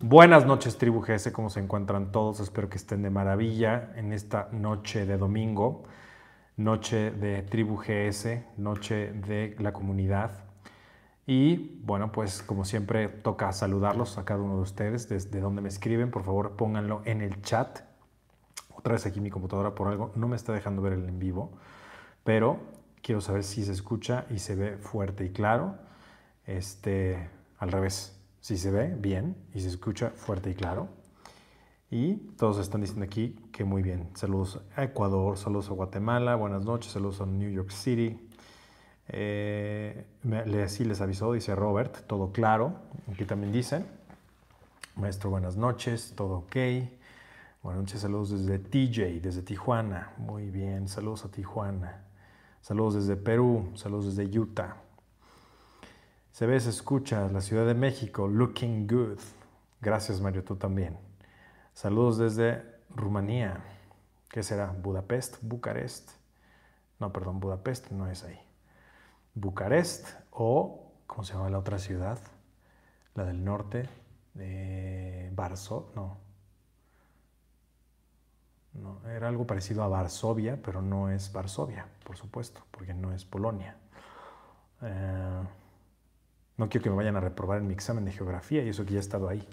Buenas noches, tribu GS, ¿cómo se encuentran todos? Espero que estén de maravilla en esta noche de domingo, noche de tribu GS, noche de la comunidad. Y bueno, pues como siempre toca saludarlos a cada uno de ustedes desde donde me escriben. Por favor, pónganlo en el chat. Otra vez aquí mi computadora por algo no me está dejando ver el en vivo, pero quiero saber si se escucha y se ve fuerte y claro. Este, al revés, si se ve bien y se escucha fuerte y claro. Y todos están diciendo aquí que muy bien. Saludos a Ecuador, saludos a Guatemala, buenas noches, saludos a New York City, eh, les avisó, dice Robert, todo claro. Aquí también dicen. Maestro, buenas noches, todo ok. Buenas noches, saludos desde TJ, desde Tijuana. Muy bien, saludos a Tijuana. Saludos desde Perú, saludos desde Utah. Se ve, se escucha, la Ciudad de México, looking good. Gracias, Mario, tú también. Saludos desde Rumanía. ¿Qué será? ¿Budapest? ¿Bucarest? No, perdón, Budapest no es ahí. Bucarest o, ¿cómo se llama la otra ciudad? La del norte, de Varsovia, no. no. Era algo parecido a Varsovia, pero no es Varsovia, por supuesto, porque no es Polonia. Eh, no quiero que me vayan a reprobar en mi examen de geografía y eso que ya he estado ahí.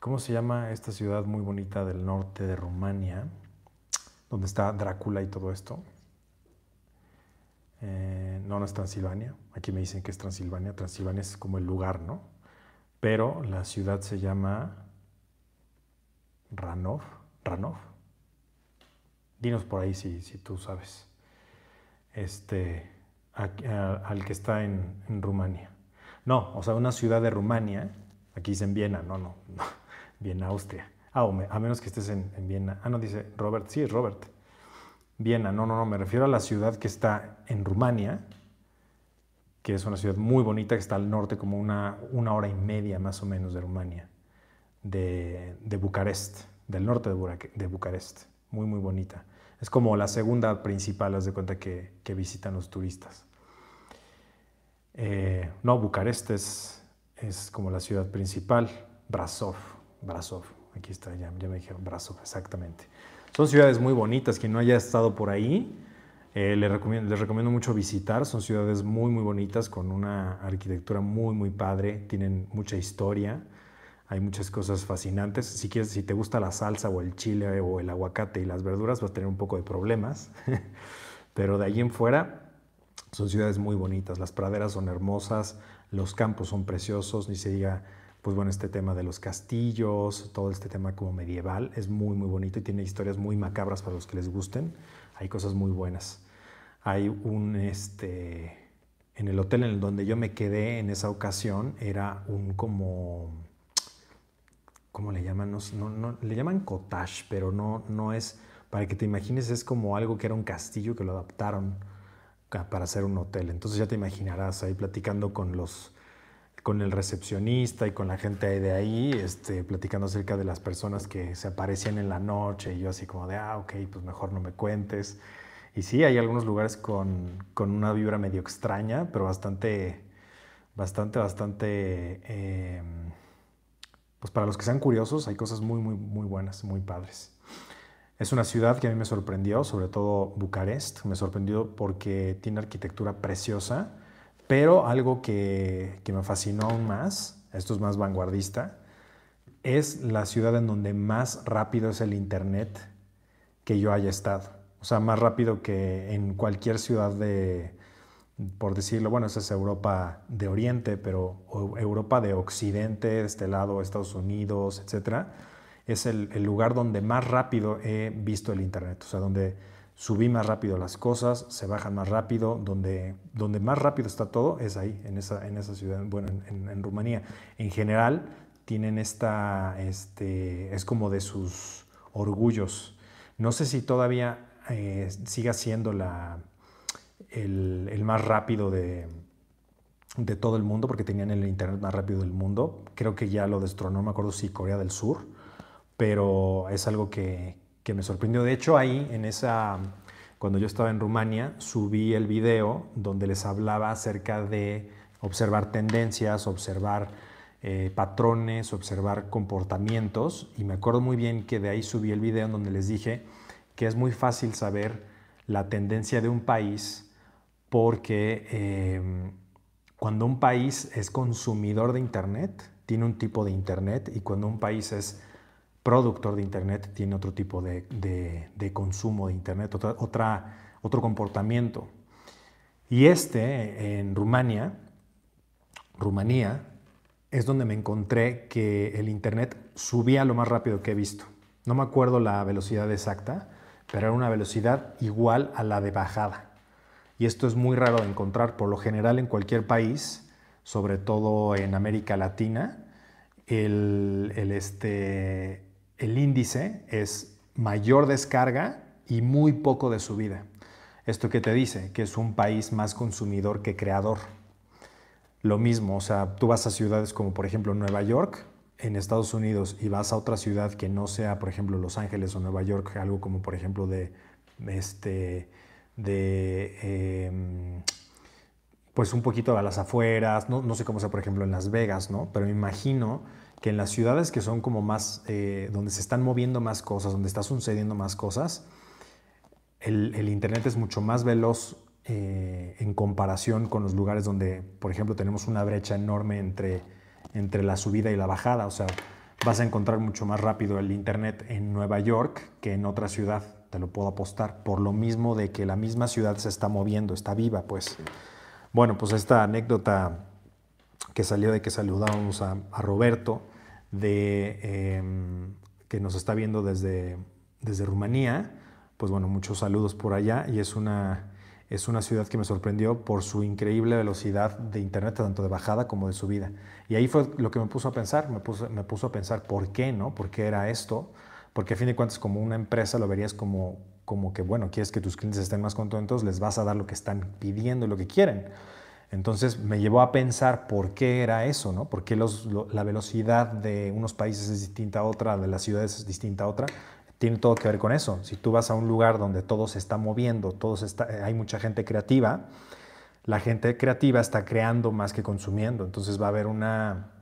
¿Cómo se llama esta ciudad muy bonita del norte de Rumania, donde está Drácula y todo esto? Eh, no, no es Transilvania. Aquí me dicen que es Transilvania. Transilvania es como el lugar, ¿no? Pero la ciudad se llama Ranov. Ranov. Dinos por ahí si, si tú sabes. Este, al que está en, Rumania. No, o sea, una ciudad de Rumania. Aquí dicen Viena, no, no, Viena, Austria. Ah, a menos que estés en, en Viena. Ah, no, dice Robert. Sí, es Robert. Viena, no, no, no, me refiero a la ciudad que está en Rumania, que es una ciudad muy bonita, que está al norte, como una, una hora y media más o menos de Rumania, de, de Bucarest, del norte de, de, Bucarest, muy, muy bonita. Es como la segunda principal, haz de cuenta que, que visitan los turistas. Eh, no, Bucarest es, es como la ciudad principal, Brasov, Brasov, aquí está, ya, me dijeron Brasov, exactamente. Son ciudades muy bonitas, quien no haya estado por ahí, eh, les, recomiendo, mucho visitar, son ciudades muy muy bonitas con una arquitectura muy muy padre, tienen mucha historia, hay muchas cosas fascinantes. Si quieres, si te gusta la salsa o el chile o el aguacate y las verduras, vas a tener un poco de problemas, pero de allí en fuera son ciudades muy bonitas, las praderas son hermosas, los campos son preciosos, ni se diga pues bueno, este tema de los castillos, todo este tema como medieval, es muy, muy bonito y tiene historias muy macabras para los que les gusten. Hay cosas muy buenas. Hay un, este, en el hotel en el donde yo me quedé en esa ocasión, era un como, ¿cómo le llaman? No, no, le llaman cottage, pero no, no es, para que te imagines, es como algo que era un castillo que lo adaptaron para hacer un hotel. Entonces ya te imaginarás ahí platicando con los con el recepcionista y con la gente de ahí, este, platicando acerca de las personas que se aparecían en la noche y yo así como de, ah, ok, pues mejor no me cuentes. Y sí, hay algunos lugares con, con una vibra medio extraña, pero bastante, bastante, bastante, em, pues para los que sean curiosos, hay cosas muy, muy, muy buenas, muy padres. Es una ciudad que a mí me sorprendió, sobre todo Bucarest, me sorprendió porque tiene arquitectura preciosa pero algo que, me fascinó aún más, esto es más vanguardista, es la ciudad en donde más rápido es el Internet que yo haya estado. O sea, más rápido que en cualquier ciudad de, por decirlo, bueno, esa es Europa de Oriente, pero Europa de Occidente, de este lado, Estados Unidos, etcétera, es el, el lugar donde más rápido he visto el Internet. O sea, donde subí más rápido las cosas, se bajan más rápido, donde, donde más rápido está todo es ahí, en esa, en esa ciudad, bueno, en, Rumanía. En general tienen esta, este, es como de sus orgullos. No sé si todavía eh, siga siendo la, el, el más rápido de, de todo el mundo, porque tenían el internet más rápido del mundo. Creo que ya lo destronó, me acuerdo si Corea del Sur, pero es algo que, que me sorprendió. De hecho, ahí, en esa, cuando yo estaba en Rumania, subí el video donde les hablaba acerca de observar tendencias, observar eh, patrones, observar comportamientos. Y me acuerdo muy bien que de ahí subí el video en donde les dije que es muy fácil saber la tendencia de un país porque em, cuando un país es consumidor de Internet, tiene un tipo de Internet y cuando un país es productor de Internet, tiene otro tipo de, consumo de Internet, otra, otro comportamiento. Y este, en Rumania, Rumanía, es donde me encontré que el Internet subía lo más rápido que he visto. No me acuerdo la velocidad exacta, pero era una velocidad igual a la de bajada. Y esto es muy raro de encontrar. Por lo general en cualquier país, sobre todo en América Latina, el, este, el índice es mayor descarga y muy poco de subida. ¿Esto qué te dice? Que es un país más consumidor que creador. Lo mismo, o sea, tú vas a ciudades como por ejemplo Nueva York en Estados Unidos y vas a otra ciudad que no sea, por ejemplo, Los Ángeles o Nueva York, algo como por ejemplo de, este, de em, pues un poquito a las afueras, no, no, sé cómo sea, por ejemplo, en Las Vegas, ¿no? Pero me imagino que en las ciudades que son como más, eh, donde se están moviendo más cosas, donde está sucediendo más cosas, el, Internet es mucho más veloz eh, en comparación con los lugares donde, por ejemplo, tenemos una brecha enorme entre, entre la subida y la bajada. O sea, vas a encontrar mucho más rápido el Internet en Nueva York que en otra ciudad, te lo puedo apostar, por lo mismo de que la misma ciudad se está moviendo, está viva, pues. Bueno, pues esta anécdota que salió de que saludábamos a, Roberto, de, em, que nos está viendo desde, desde Rumanía, pues bueno, muchos saludos por allá y es una, es una ciudad que me sorprendió por su increíble velocidad de internet, tanto de bajada como de subida. Y ahí fue lo que me puso a pensar, me puso, me puso a pensar por qué, ¿no? ¿Por qué era esto? Porque a fin de cuentas como una empresa lo verías como, como que, bueno, quieres que tus clientes estén más contentos, les vas a dar lo que están pidiendo lo que quieren. Entonces me llevó a pensar por qué era eso, ¿no? ¿Por qué la velocidad de unos países es distinta a otra, de las ciudades es distinta a otra? tiene todo que ver con eso. Si tú vas a un lugar donde todo se está moviendo, todo está, hay mucha gente creativa, la gente creativa está creando más que consumiendo. Entonces va a haber una,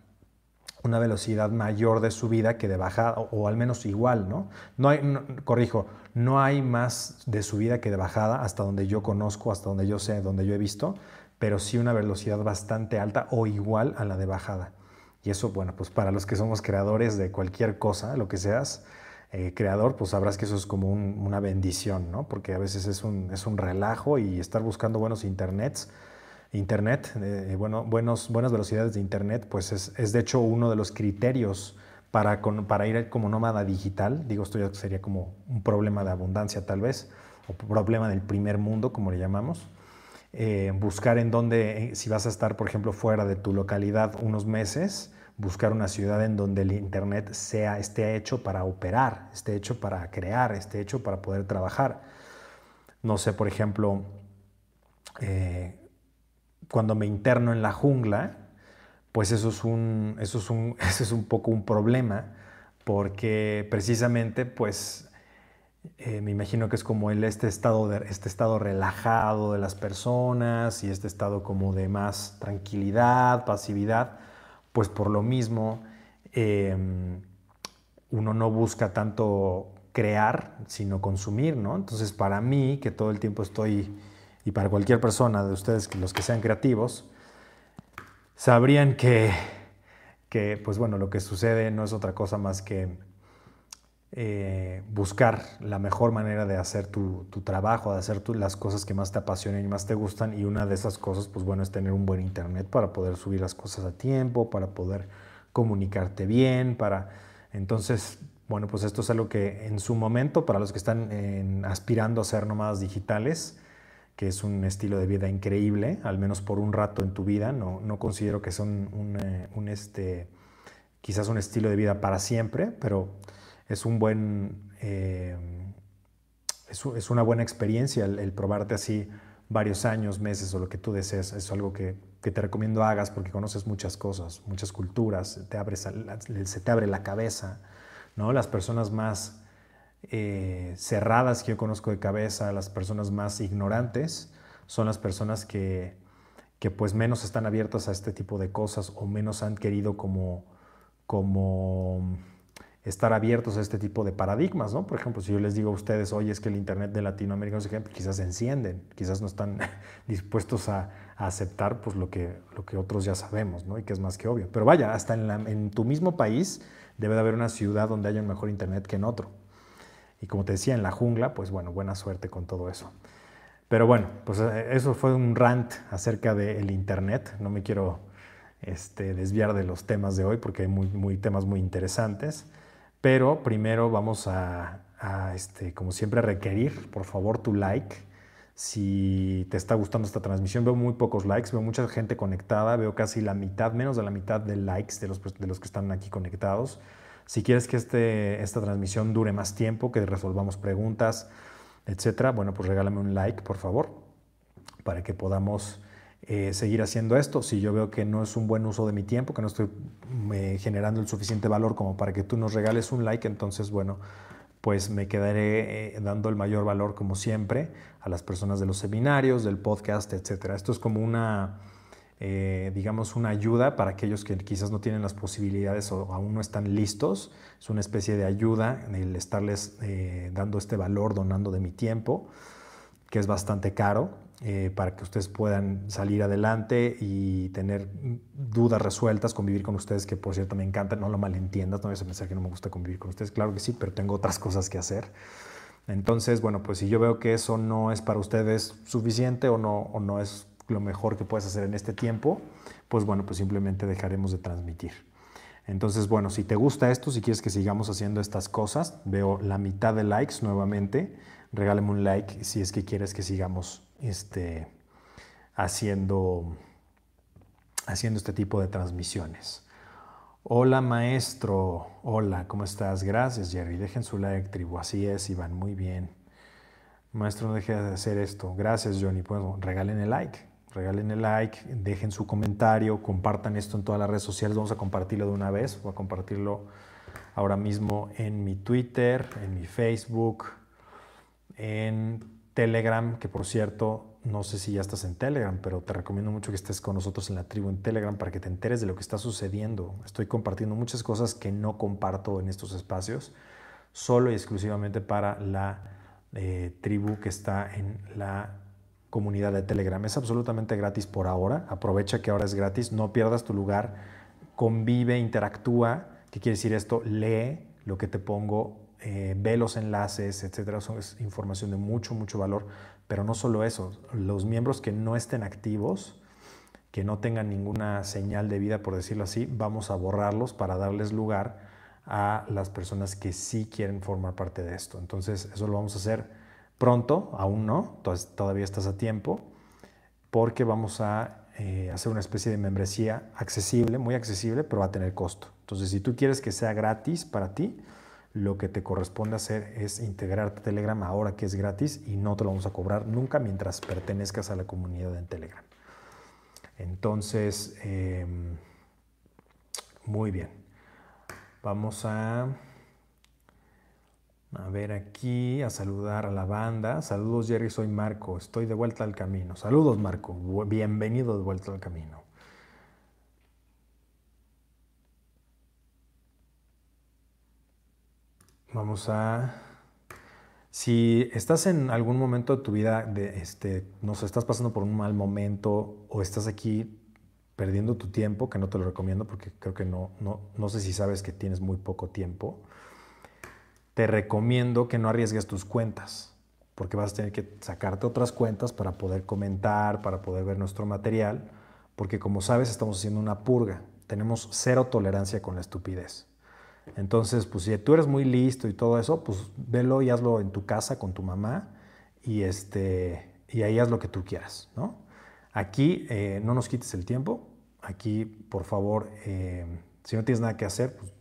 una velocidad mayor de subida que de bajada, o, al menos igual, ¿no? No hay, corrijo, no hay más de subida que de bajada hasta donde yo conozco, hasta donde yo sé, donde yo he visto, pero sí una velocidad bastante alta o igual a la de bajada. Y eso, bueno, pues para los que somos creadores de cualquier cosa, lo que seas, eh, creador, pues sabrás que eso es como una bendición, ¿no? Porque a veces es un, es un relajo y estar buscando buenos internets, internet, eh, bueno, buenos, buenas velocidades de internet, pues es, es, de hecho uno de los criterios para, para ir como nómada digital. Digo, esto ya sería como un problema de abundancia tal vez, o problema del primer mundo, como le llamamos. Eh, buscar en dónde, si vas a estar, por ejemplo, fuera de tu localidad unos meses, buscar una ciudad en donde el Internet sea, esté hecho para operar, esté hecho para crear, esté hecho para poder trabajar. No sé, por ejemplo, eh, cuando me interno en la jungla, pues eso es un, eso es un, eso es un poco un problema, porque precisamente, pues, eh, me imagino que es como el, este, estado de, este estado relajado de las personas y este estado como de más tranquilidad, pasividad, pues por lo mismo em, uno no busca tanto crear, sino consumir, ¿no? Entonces, para mí, que todo el tiempo estoy, y para cualquier persona de ustedes, los que sean creativos, sabrían que, que, pues bueno, lo que sucede no es otra cosa más que eh, buscar la mejor manera de hacer tu, trabajo, de hacer las cosas que más te apasionen y más te gustan. Y una de esas cosas, pues bueno, es tener un buen internet para poder subir las cosas a tiempo, para poder comunicarte bien, para... Entonces, bueno, pues esto es algo que en su momento, para los que están aspirando a ser nómadas digitales, que es un estilo de vida increíble, al menos por un rato en tu vida, no, no considero que sea un, eh, un este, quizás un estilo de vida para siempre, pero es un buen, eh, es, una buena experiencia el, probarte así varios años, meses o lo que tú desees. Es algo que, te recomiendo hagas porque conoces muchas cosas, muchas culturas, te se te abre la cabeza. ¿no? Las personas más eh, cerradas que yo conozco de cabeza, las personas más ignorantes, son las personas que, que pues menos están abiertas a este tipo de cosas o menos han querido como, como estar abiertos a este tipo de paradigmas, ¿no? Por ejemplo, si yo les digo a ustedes, oye, es que el Internet de Latinoamérica, no sé qué, quizás se encienden, quizás no están dispuestos a, aceptar pues, lo, que, lo que otros ya sabemos, ¿no? Y que es más que obvio. Pero vaya, hasta en, en tu mismo país debe de haber una ciudad donde haya un mejor Internet que en otro. Y como te decía, en la jungla, pues bueno, buena suerte con todo eso. Pero bueno, pues eh, eso fue un rant acerca del Internet. No me quiero este, desviar de los temas de hoy porque hay muy, temas muy interesantes. Pero primero vamos a, este, como siempre, requerir, por favor, tu like. Si te está gustando esta transmisión, veo muy pocos likes, veo mucha gente conectada, veo casi la mitad, menos de la mitad de likes de los, de los que están aquí conectados. Si quieres que este, esta transmisión dure más tiempo, que resolvamos preguntas, etcétera, bueno, pues regálame un like, por favor, para que podamos eh, seguir haciendo esto. Si yo veo que no es un buen uso de mi tiempo, que no estoy eh, generando el suficiente valor como para que tú nos regales un like, entonces, bueno, pues me quedaré eh, dando el mayor valor, como siempre, a las personas de los seminarios, del podcast, etcétera. Esto es como una, digamos, una ayuda para aquellos que quizás no tienen las posibilidades o aún no están listos. Es una especie de ayuda el estarles dando este valor, donando de mi tiempo, que es bastante caro eh, para que ustedes puedan salir adelante y tener dudas resueltas, convivir con ustedes, que por cierto me encanta, no lo malentiendas, no vayas a pensar que no me gusta convivir con ustedes, claro que sí, pero tengo otras cosas que hacer. Entonces, bueno, pues si yo veo que eso no es para ustedes suficiente o no, o no es lo mejor que puedes hacer en este tiempo, pues bueno, pues simplemente dejaremos de transmitir. Entonces, bueno, si te gusta esto, si quieres que sigamos haciendo estas cosas, veo la mitad de likes nuevamente, regálame un like si es que quieres que sigamos este, haciendo, haciendo este tipo de transmisiones. Hola maestro, hola, ¿cómo estás? Gracias Jerry, dejen su like tribu, así es Iván, muy bien. Maestro, no deje de hacer esto. Gracias Johnny, pues regalen el like, regalen el like, dejen su comentario, compartan esto en todas las redes sociales, vamos a compartirlo de una vez, voy a compartirlo ahora mismo en mi Twitter, en mi Facebook, en Telegram, que por cierto, no sé si ya estás en Telegram, pero te recomiendo mucho que estés con nosotros en la tribu en Telegram para que te enteres de lo que está sucediendo. Estoy compartiendo muchas cosas que no comparto en estos espacios, solo y exclusivamente para la eh, tribu que está en la comunidad de Telegram. Es absolutamente gratis por ahora. Aprovecha que ahora es gratis. No pierdas tu lugar. Convive, interactúa. ¿Qué quiere decir esto? Lee lo que te pongo eh, ve los enlaces, etcétera, son, es información de mucho, mucho valor. Pero no solo eso, los miembros que no estén activos, que no tengan ninguna señal de vida, por decirlo así, vamos a borrarlos para darles lugar a las personas que sí quieren formar parte de esto. Entonces, eso lo vamos a hacer pronto, aún no, todavía estás a tiempo, porque vamos a eh, hacer una especie de membresía accesible, muy accesible, pero va a tener costo. Entonces, si tú quieres que sea gratis para ti, lo que te corresponde hacer es integrarte a Telegram ahora que es gratis y no te lo vamos a cobrar nunca mientras pertenezcas a la comunidad en Telegram. Entonces, em, muy bien. Vamos a, a ver aquí, a saludar a la banda. Saludos Jerry, soy Marco, estoy de vuelta al camino. Saludos Marco, bienvenido de vuelta al camino. Vamos a... Si estás en algún momento de tu vida, de, este, no sé, estás pasando por un mal momento o estás aquí perdiendo tu tiempo, que no te lo recomiendo porque creo que no, no, no sé si sabes que tienes muy poco tiempo, te recomiendo que no arriesgues tus cuentas, porque vas a tener que sacarte otras cuentas para poder comentar, para poder ver nuestro material, porque como sabes estamos haciendo una purga, tenemos cero tolerancia con la estupidez. Entonces, pues si tú eres muy listo y todo eso, pues velo y hazlo en tu casa con tu mamá y, este, y ahí haz lo que tú quieras, ¿no? Aquí eh, no nos quites el tiempo, aquí por favor, eh, si no tienes nada que hacer, pues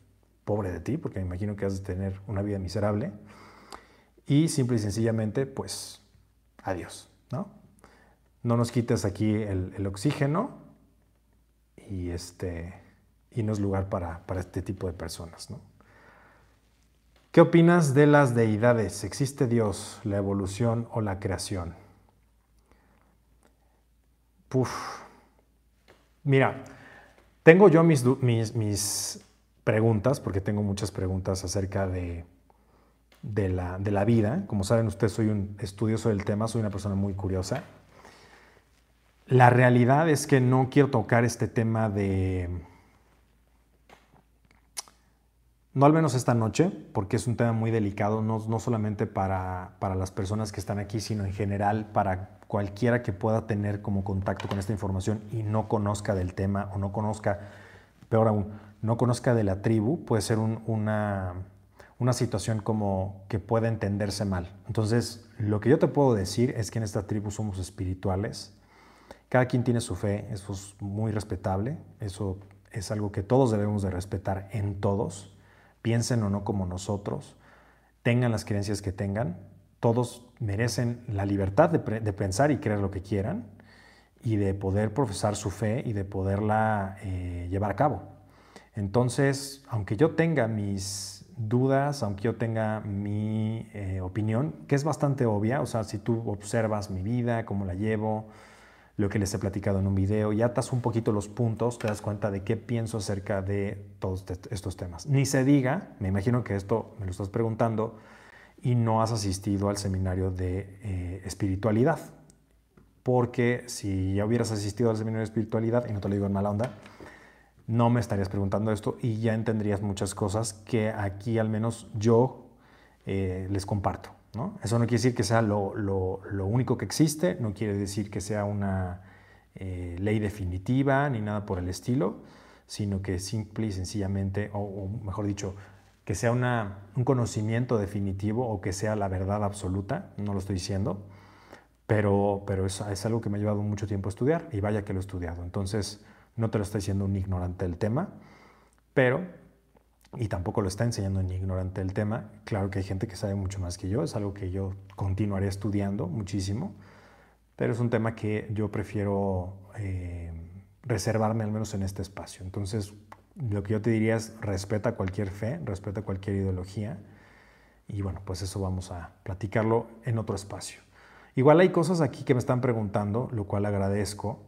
pobre de ti, porque me imagino que has de tener una vida miserable. Y simple y sencillamente, pues adiós, ¿no? No nos quites aquí el, el oxígeno y este y no es lugar para, este tipo de personas. ¿no? ¿Qué opinas de las deidades? ¿Existe Dios, la evolución o la creación? Puf, Mira, tengo yo mis, mis, preguntas, porque tengo muchas preguntas acerca de, de, la, de la vida. Como saben ustedes, soy un estudioso del tema, soy una persona muy curiosa. La realidad es que no quiero tocar este tema de no al menos esta noche, porque es un tema muy delicado, no, no solamente para, para, las personas que están aquí, sino en general para cualquiera que pueda tener como contacto con esta información y no conozca del tema o no conozca, peor aún, no conozca de la tribu, puede ser una, una situación como que pueda entenderse mal. Entonces, lo que yo te puedo decir es que en esta tribu somos espirituales, cada quien tiene su fe, eso es muy respetable, eso es algo que todos debemos de respetar en todos piensen o no como nosotros, tengan las creencias que tengan, todos merecen la libertad de, pensar y creer lo que quieran y de poder profesar su fe y de poderla eh, llevar a cabo. Entonces, aunque yo tenga mis dudas, aunque yo tenga mi eh, opinión, que es bastante obvia, o sea, si tú observas mi vida, cómo la llevo, lo que les he platicado en un video y atas un poquito los puntos, te das cuenta de qué pienso acerca de todos estos temas. Ni se diga, me imagino que esto me lo estás preguntando y no has asistido al seminario de eh, espiritualidad. Porque si ya hubieras asistido al seminario de espiritualidad, y no te lo digo en mala onda, no me estarías preguntando esto y ya entenderías muchas cosas que aquí al menos yo eh, les comparto. Eso no quiere decir que sea lo, único que existe, no quiere decir que sea una eh, ley definitiva ni nada por el estilo, sino que simple y sencillamente, o, mejor dicho, que sea un conocimiento definitivo o que sea la verdad absoluta, no lo estoy diciendo, pero, pero es, es algo que me ha llevado mucho tiempo a estudiar y vaya que lo he estudiado. Entonces, no te lo estoy diciendo un ignorante del tema, pero y tampoco lo está enseñando ni ignorante del tema. Claro que hay gente que sabe mucho más que yo, es algo que yo continuaré estudiando muchísimo, pero es un tema que yo prefiero eh, reservarme al menos en este espacio. Entonces, lo que yo te diría es respeta cualquier fe, respeta cualquier ideología y bueno, pues eso vamos a platicarlo en otro espacio. Igual hay cosas aquí que me están preguntando, lo cual agradezco,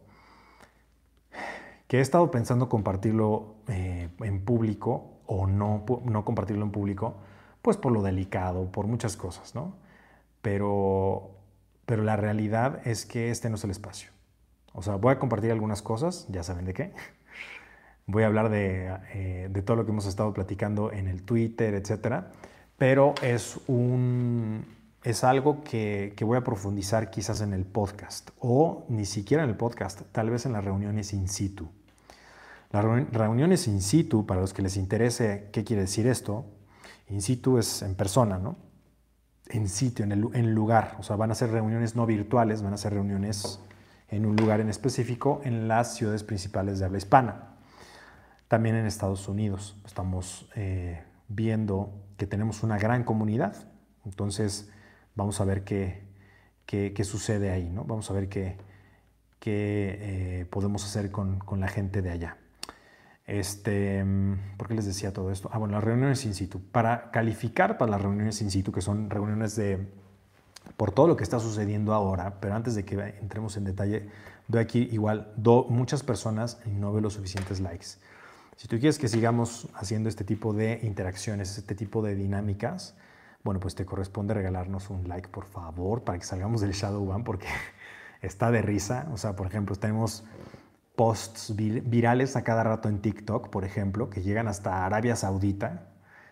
que he estado pensando compartirlo eh, en público o no, no compartirlo en público, pues por lo delicado, por muchas cosas, ¿no? Pero, pero la realidad es que este no es el espacio. O sea, voy a compartir algunas cosas, ya saben de qué. Voy a hablar de, eh, de todo lo que hemos estado platicando en el Twitter, etcétera. Pero es, un, es algo que, que voy a profundizar quizás en el podcast o ni siquiera en el podcast, tal vez en las reuniones in situ. Las reuniones in situ, para los que les interese qué quiere decir esto, in situ es en persona, ¿no? En sitio, en el lugar. O sea, van a ser reuniones no virtuales, van a ser reuniones en un lugar en específico en las ciudades principales de habla hispana. También en Estados Unidos. Estamos eh, viendo que tenemos una gran comunidad. Entonces, vamos a ver qué, qué, sucede ahí, ¿no? Vamos a ver qué, qué eh, podemos hacer con, con la gente de allá. Este, ¿Por qué les decía todo esto? Ah, bueno, las reuniones in situ. Para calificar para las reuniones in situ, que son reuniones de, por todo lo que está sucediendo ahora, pero antes de que entremos en detalle, doy aquí igual do, muchas personas no veo los suficientes likes. Si tú quieres que sigamos haciendo este tipo de interacciones, este tipo de dinámicas, bueno, pues te corresponde regalarnos un like, por favor, para que salgamos del Shadow Ban, porque está de risa. O sea, por ejemplo, tenemos posts virales a cada rato en TikTok, por ejemplo, que llegan hasta Arabia Saudita.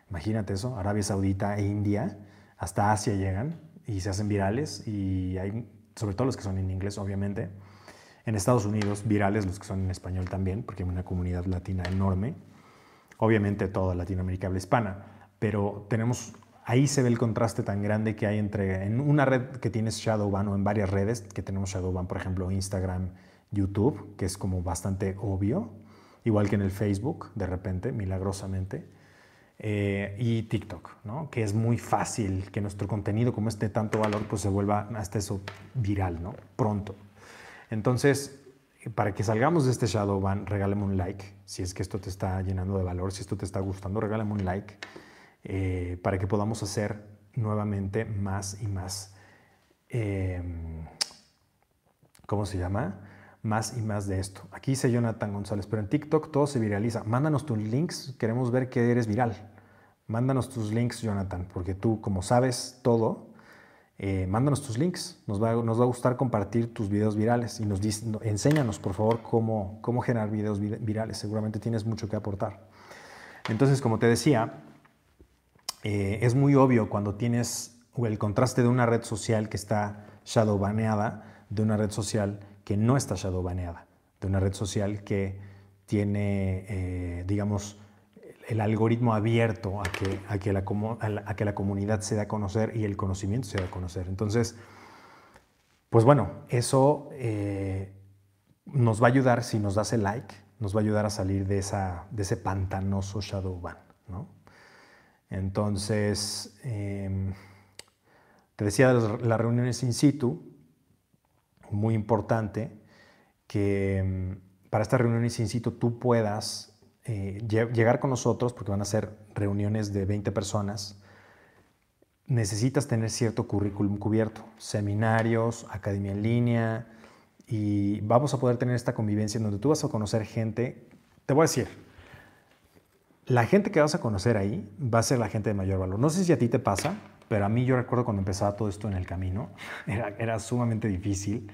Imagínate eso, Arabia Saudita e India, hasta Asia llegan y se hacen virales y hay, sobre todo los que son en inglés, obviamente. En Estados Unidos, virales los que son en español también, porque hay una comunidad latina enorme. Obviamente toda Latinoamérica habla hispana, pero tenemos ahí se ve el contraste tan grande que hay entre en una red que tienes Shadowban o en varias redes que tenemos Shadowban, por ejemplo, Instagram, YouTube, que es como bastante obvio, igual que en el Facebook, de repente, milagrosamente, eh, y TikTok, ¿no? que es muy fácil que nuestro contenido, como este tanto valor, pues se vuelva hasta eso viral, ¿no? Pronto. Entonces, para que salgamos de este shadow ban, regálame un like. Si es que esto te está llenando de valor, si esto te está gustando, regálame un like eh, para que podamos hacer nuevamente más y más, em, ¿cómo se llama? Más y más de esto. Aquí dice Jonathan González, pero en TikTok todo se viraliza. Mándanos tus links, queremos ver que eres viral. Mándanos tus links, Jonathan, porque tú, como sabes todo, eh, mándanos tus links. Nos va, a gustar compartir tus videos virales y nos enséñanos, por favor, cómo, cómo generar videos virales. Seguramente tienes mucho que aportar. Entonces, como te decía, eh, es muy obvio cuando tienes el contraste de una red social que está shadow baneada de una red social que no está shadow baneada, de una red social que tiene, eh, digamos, el algoritmo abierto a que, a, que la, a, que la, comunidad se dé a conocer y el conocimiento se dé a conocer. Entonces, pues bueno, eso eh, nos va a ayudar si nos das el like, nos va a ayudar a salir de, esa, de ese pantanoso shadow ban. ¿no? Entonces, em, te decía de las reuniones in situ, muy importante que em, para estas reuniones in situ tú puedas eh, llegar con nosotros, porque van a ser reuniones de 20 personas, necesitas tener cierto currículum cubierto, seminarios, academia en línea, y vamos a poder tener esta convivencia en donde tú vas a conocer gente, te voy a decir, la gente que vas a conocer ahí va a ser la gente de mayor valor. No sé si a ti te pasa, pero a mí yo recuerdo cuando empezaba todo esto en el camino, era, era sumamente difícil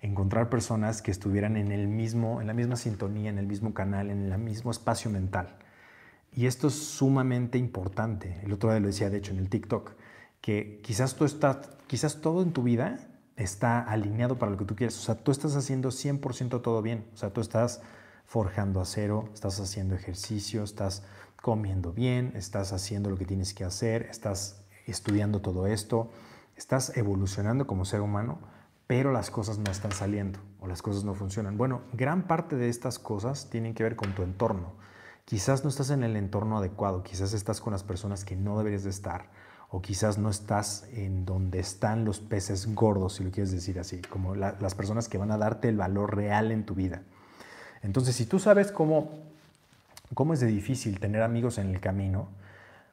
encontrar personas que estuvieran en, el mismo, en la misma sintonía, en el mismo canal, en el mismo espacio mental. Y esto es sumamente importante. El otro día lo decía, de hecho, en el TikTok, que quizás, tú estás, quizás todo en tu vida está alineado para lo que tú quieres. O sea, tú estás haciendo 100% todo bien. O sea, tú estás forjando acero, estás haciendo ejercicio, estás comiendo bien, estás haciendo lo que tienes que hacer, estás estudiando todo esto, estás evolucionando como ser humano, pero las cosas no están saliendo o las cosas no funcionan. Bueno, gran parte de estas cosas tienen que ver con tu entorno. Quizás no estás en el entorno adecuado, quizás estás con las personas que no deberías de estar o quizás no estás en donde están los peces gordos, si lo quieres decir así, como las personas que van a darte el valor real en tu vida. Entonces, si tú sabes cómo, cómo es de difícil tener amigos en el camino,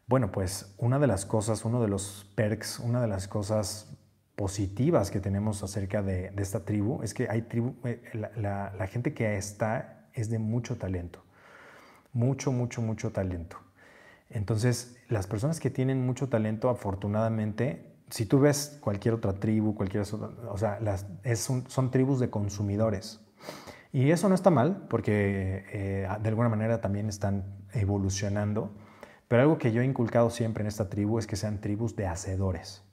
bueno, pues una de las cosas, uno de los perks, una de las cosas positivas que tenemos acerca de, esta tribu es que hay tribu, eh, la, gente que está es de mucho talento, mucho, mucho, mucho talento. Entonces, las personas que tienen mucho talento, afortunadamente, si tú ves cualquier otra tribu, cualquier o sea, son tribus de consumidores. Y eso no está mal, porque eh, de alguna manera también están evolucionando. Pero algo que yo he inculcado siempre en esta tribu es que sean tribus de hacedores.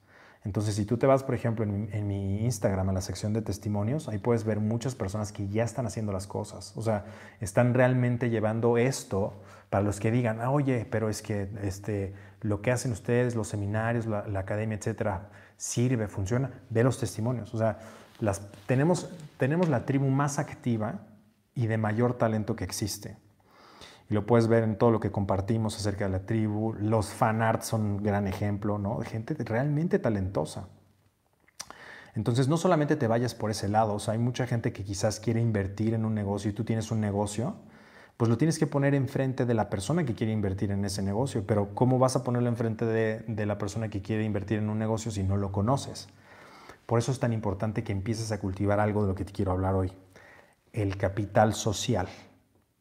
Entonces, si tú te vas, por ejemplo, en mi, Instagram, a la sección de testimonios, ahí puedes ver muchas personas que ya están haciendo las cosas. O sea, están realmente llevando esto para los que digan, ah, oye, pero es que este, lo que hacen ustedes, los seminarios, la, academia, etcétera, sirve, funciona. Ve los testimonios. O sea, las, tenemos, tenemos la tribu más activa y de mayor talento que existe. Y lo puedes ver en todo lo que compartimos acerca de la tribu. Los fanarts son un gran ejemplo, ¿no? De gente realmente talentosa. Entonces, no solamente te vayas por ese lado, o sea, hay mucha gente que quizás quiere invertir en un negocio y tú tienes un negocio, pues lo tienes que poner enfrente de la persona que quiere invertir en ese negocio. Pero, ¿cómo vas a ponerlo enfrente de, de la persona que quiere invertir en un negocio si no lo conoces? Por eso es tan importante que empieces a cultivar algo de lo que te quiero hablar hoy, el capital social.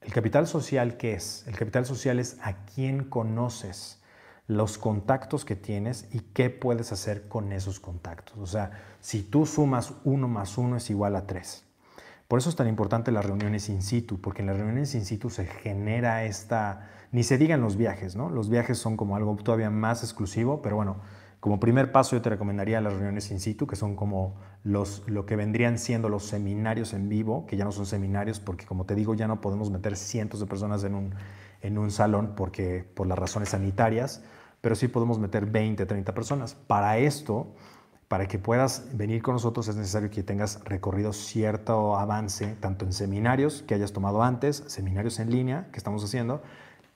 ¿El capital social qué es? El capital social es a quién conoces, los contactos que tienes y qué puedes hacer con esos contactos. O sea, si tú sumas uno más uno es igual a tres. Por eso es tan importante las reuniones in situ, porque en las reuniones in situ se genera esta, ni se digan los viajes, ¿no? Los viajes son como algo todavía más exclusivo, pero bueno, como primer paso yo te recomendaría las reuniones in situ, que son como los, lo que vendrían siendo los seminarios en vivo, que ya no son seminarios porque como te digo ya no podemos meter cientos de personas en un, en un salón porque, por las razones sanitarias, pero sí podemos meter 20, 30 personas. Para esto, para que puedas venir con nosotros es necesario que tengas recorrido cierto avance, tanto en seminarios que hayas tomado antes, seminarios en línea que estamos haciendo,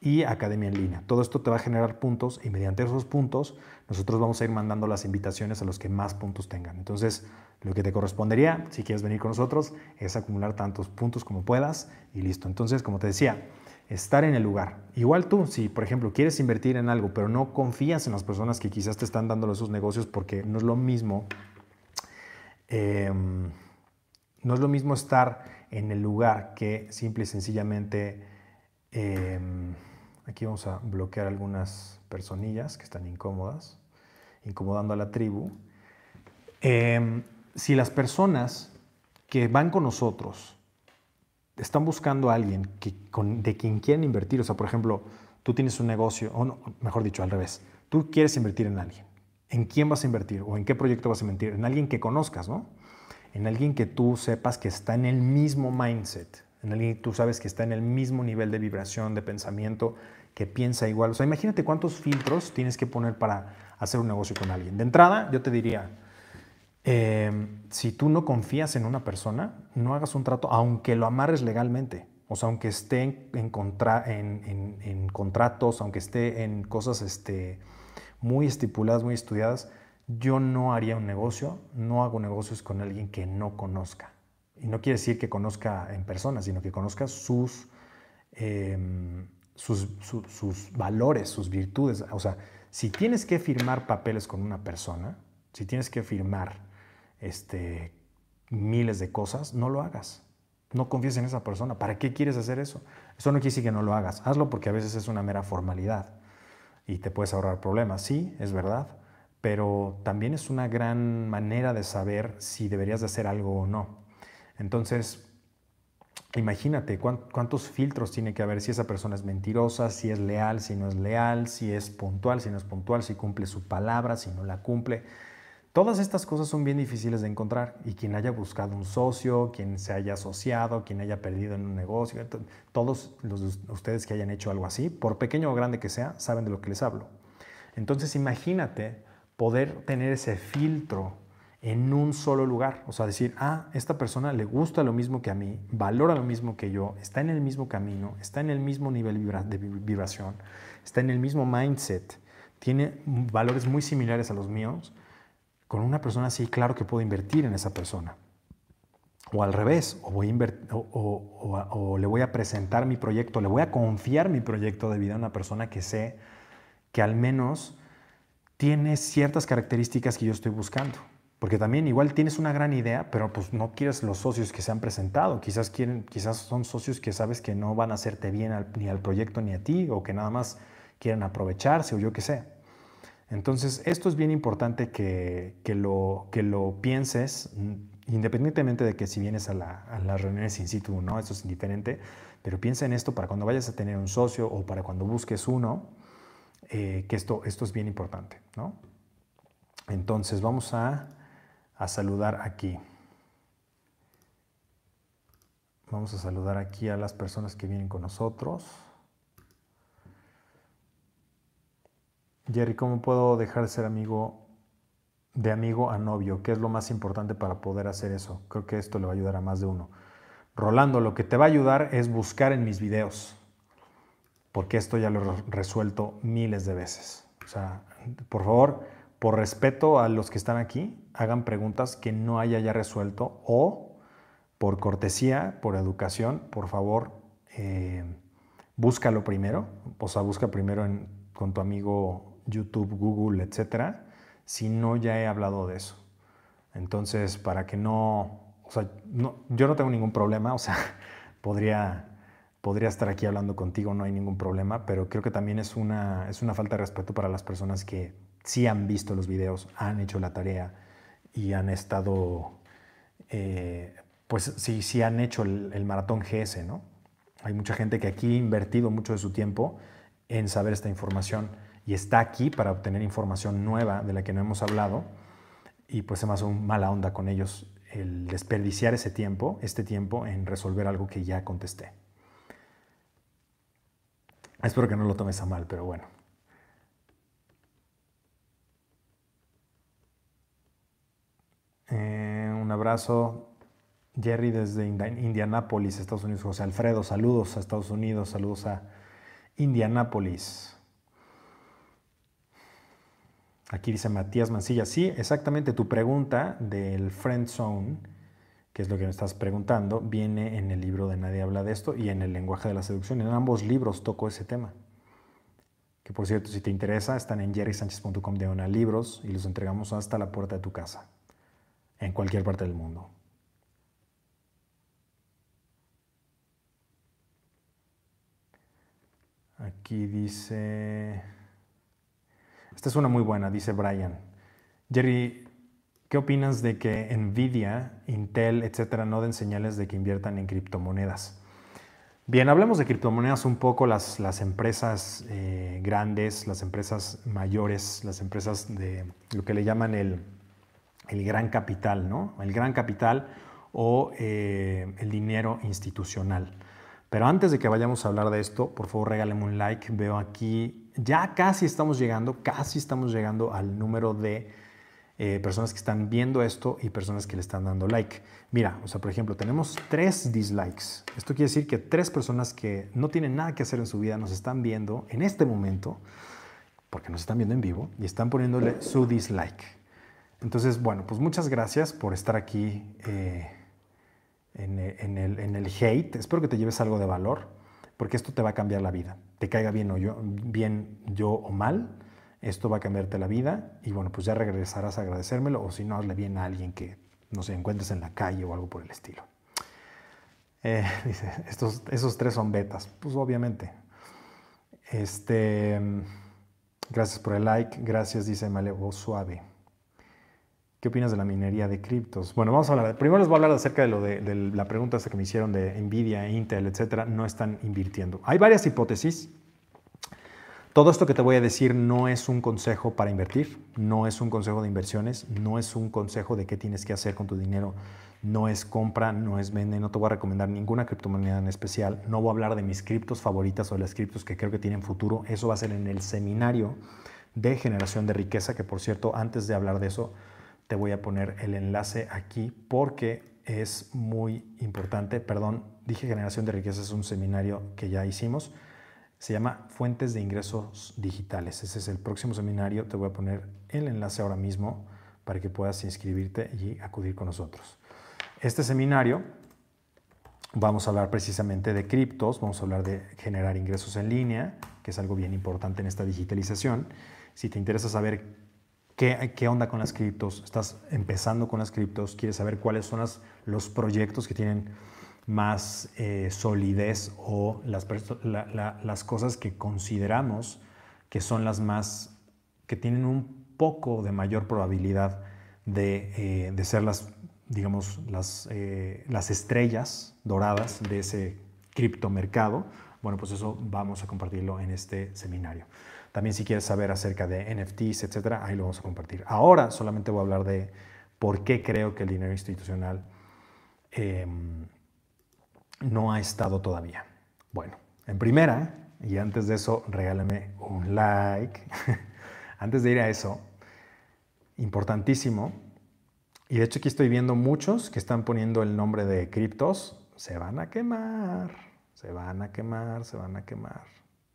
y academia en línea. Todo esto te va a generar puntos y mediante esos puntos nosotros vamos a ir mandando las invitaciones a los que más puntos tengan. Entonces, lo que te correspondería, si quieres venir con nosotros, es acumular tantos puntos como puedas y listo. Entonces, como te decía, estar en el lugar. Igual tú, si por ejemplo quieres invertir en algo, pero no confías en las personas que quizás te están dando esos negocios porque no es lo mismo, em, no es lo mismo estar en el lugar que simple y sencillamente, em, aquí vamos a bloquear algunas personillas que están incómodas, incomodando a la tribu. Em, si las personas que van con nosotros están buscando a alguien de quien quieren invertir, o sea, por ejemplo, tú tienes un negocio, o mejor dicho, al revés, tú quieres invertir en alguien. ¿En quién vas a invertir o en qué proyecto vas a invertir? En alguien que conozcas, ¿no? En alguien que tú sepas que está en el mismo mindset, en alguien que tú sabes que está en el mismo nivel de vibración, de pensamiento, que piensa igual. O sea, imagínate cuántos filtros tienes que poner para hacer un negocio con alguien. De entrada, yo te diría, em, si tú no confías en una persona, no hagas un trato, aunque lo amarres legalmente. O sea, aunque esté en, en, contratos, aunque esté en cosas este, muy estipuladas, muy estudiadas, yo no haría un negocio, no hago negocios con alguien que no conozca. Y no quiere decir que conozca en persona, sino que conozca sus, em, sus, valores, sus virtudes. O sea, si tienes que firmar papeles con una persona, si tienes que firmar este, miles de cosas, no lo hagas. No confíes en esa persona. ¿Para qué quieres hacer eso? Eso no quiere decir que no lo hagas. Hazlo porque a veces es una mera formalidad y te puedes ahorrar problemas. Sí, es verdad, pero también es una gran manera de saber si deberías de hacer algo o no. Entonces, imagínate cuántos filtros tiene que haber si esa persona es mentirosa, si es leal, si no es leal, si es puntual, si no es puntual, si cumple su palabra, si no la cumple. Todas estas cosas son bien difíciles de encontrar y quien haya buscado un socio, quien se haya asociado, quien haya perdido en un negocio, todos los, ustedes que hayan hecho algo así, por pequeño o grande que sea, saben de lo que les hablo. Entonces imagínate poder tener ese filtro en un solo lugar, o sea, decir, ah, esta persona le gusta lo mismo que a mí, valora lo mismo que yo, está en el mismo camino, está en el mismo nivel de vibración, está en el mismo mindset, tiene valores muy similares a los míos con una persona así, claro que puedo invertir en esa persona. O al revés, o, voy o, le voy a presentar mi proyecto, le voy a confiar mi proyecto de vida a una persona que sé que al menos tiene ciertas características que yo estoy buscando. Porque también igual tienes una gran idea, pero pues no quieres los socios que se han presentado. Quizás, quieren, quizás son socios que sabes que no van a hacerte bien ni al proyecto ni a ti, o que nada más quieren aprovecharse, o yo qué sé. Entonces, esto es bien importante que, lo, que lo pienses, mm, independientemente de que si vienes a, las reuniones in situ o no, eso es indiferente, pero piensa en esto para cuando vayas a tener un socio o para cuando busques uno, eh, que esto, esto es bien importante. ¿no? Entonces, vamos a, a saludar aquí. Vamos a saludar aquí a las personas que vienen con nosotros. Jerry, ¿cómo puedo dejar de ser amigo de amigo a novio? ¿Qué es lo más importante para poder hacer eso? Creo que esto le va a ayudar a más de uno. Rolando, lo que te va a ayudar es buscar en mis videos, porque esto ya lo he resuelto miles de veces. O sea, por favor, por respeto a los que están aquí, hagan preguntas que no haya ya resuelto o por cortesía, por educación, por favor, eh, búscalo primero. O sea, busca primero con tu amigo YouTube, Google, etcétera, si no ya he hablado de eso. Entonces, para que no, o sea, yo no tengo ningún problema, o sea, podría, podría estar aquí hablando contigo, no hay ningún problema, pero creo que también es una, es una falta de respeto para las personas que sí han visto los videos, han hecho la tarea y han estado, eh, pues sí, sí han hecho el, maratón GS, ¿no? Hay mucha gente que aquí ha invertido mucho de su tiempo en saber esta información y está aquí para obtener información nueva de la que no hemos hablado y pues se me hace un mala onda con ellos el desperdiciar ese tiempo, este tiempo en resolver algo que ya contesté. Espero que no lo tomes a mal, pero bueno. Eh, un abrazo, Jerry, desde Indianápolis, Estados Unidos. José Alfredo, saludos a Estados Unidos, saludos a Indianápolis. Aquí dice Matías Mancilla, sí, exactamente tu pregunta del friend zone, que es lo que me estás preguntando, viene en el libro de Nadie habla de esto y en el lenguaje de la seducción. En ambos libros toco ese tema. Que por cierto, si te interesa, están en jerrysanchez.com de libros y los entregamos hasta la puerta de tu casa, en cualquier parte del mundo. Aquí dice... Esta es una muy buena, dice Brian. Jerry, ¿qué opinas de que Nvidia, Intel, etcétera, no den señales de que inviertan en criptomonedas? Bien, hablemos de criptomonedas un poco, las, las empresas eh, grandes, las empresas mayores, las empresas de lo que le llaman el, el gran capital, ¿no? El gran capital o eh, el dinero institucional. Pero antes de que vayamos a hablar de esto, por favor regáleme un like. Veo aquí, ya casi estamos llegando, casi estamos llegando al número de eh, personas que están viendo esto y personas que le están dando like. Mira, o sea, por ejemplo, tenemos tres dislikes. Esto quiere decir que tres personas que no tienen nada que hacer en su vida nos están viendo en este momento, porque nos están viendo en vivo, y están poniéndole su dislike. Entonces, bueno, pues muchas gracias por estar aquí. Eh, en, el, hate. Espero que te lleves algo de valor, porque esto te va a cambiar la vida. Te caiga bien, o yo, bien yo o mal, esto va a cambiarte la vida y bueno, pues ya regresarás a agradecérmelo o si no, hazle bien a alguien que, no sé, encuentres en la calle o algo por el estilo. Eh, dice, estos, esos tres son betas. Pues obviamente. Este, gracias por el like. Gracias, dice Malevo Suave. ¿Qué opinas de la minería de criptos? Bueno, vamos a hablar. Primero les voy a hablar acerca de, lo de, la pregunta que me hicieron de Nvidia, Intel, etcétera. No están invirtiendo. Hay varias hipótesis. Todo esto que te voy a decir no es un consejo para invertir, no es un consejo de inversiones, no es un consejo de qué tienes que hacer con tu dinero, no es compra, no es vende, no te voy a recomendar ninguna criptomoneda en especial, no voy a hablar de mis criptos favoritas o de las criptos que creo que tienen futuro, eso va a ser en el seminario de generación de riqueza, que por cierto, antes de hablar de eso, te voy a poner el enlace aquí porque es muy importante. Perdón, dije generación de riqueza, es un seminario que ya hicimos. Se llama Fuentes de Ingresos Digitales. Ese es el próximo seminario. Te voy a poner el enlace ahora mismo para que puedas inscribirte y acudir con nosotros. Este seminario vamos a hablar precisamente de criptos, vamos a hablar de generar ingresos en línea, que es algo bien importante en esta digitalización. Si te interesa saber ¿Qué, onda con las criptos? Estás empezando con las criptos, quieres saber cuáles son los proyectos que tienen más eh, solidez o las, cosas que consideramos que son las más, que tienen un poco de mayor probabilidad de, eh, ser las, digamos, las, eh, las estrellas doradas de ese criptomercado. Bueno, pues eso vamos a compartirlo en este seminario. También si quieres saber acerca de NFTs, etcétera, ahí lo vamos a compartir. Ahora solamente voy a hablar de por qué creo que el dinero institucional em, no ha estado todavía. Bueno, en primera, y antes de eso, regálame un like. antes de ir a eso, importantísimo, y de hecho aquí estoy viendo muchos que están poniendo el nombre de criptos, se van a quemar, se van a quemar, se van a quemar.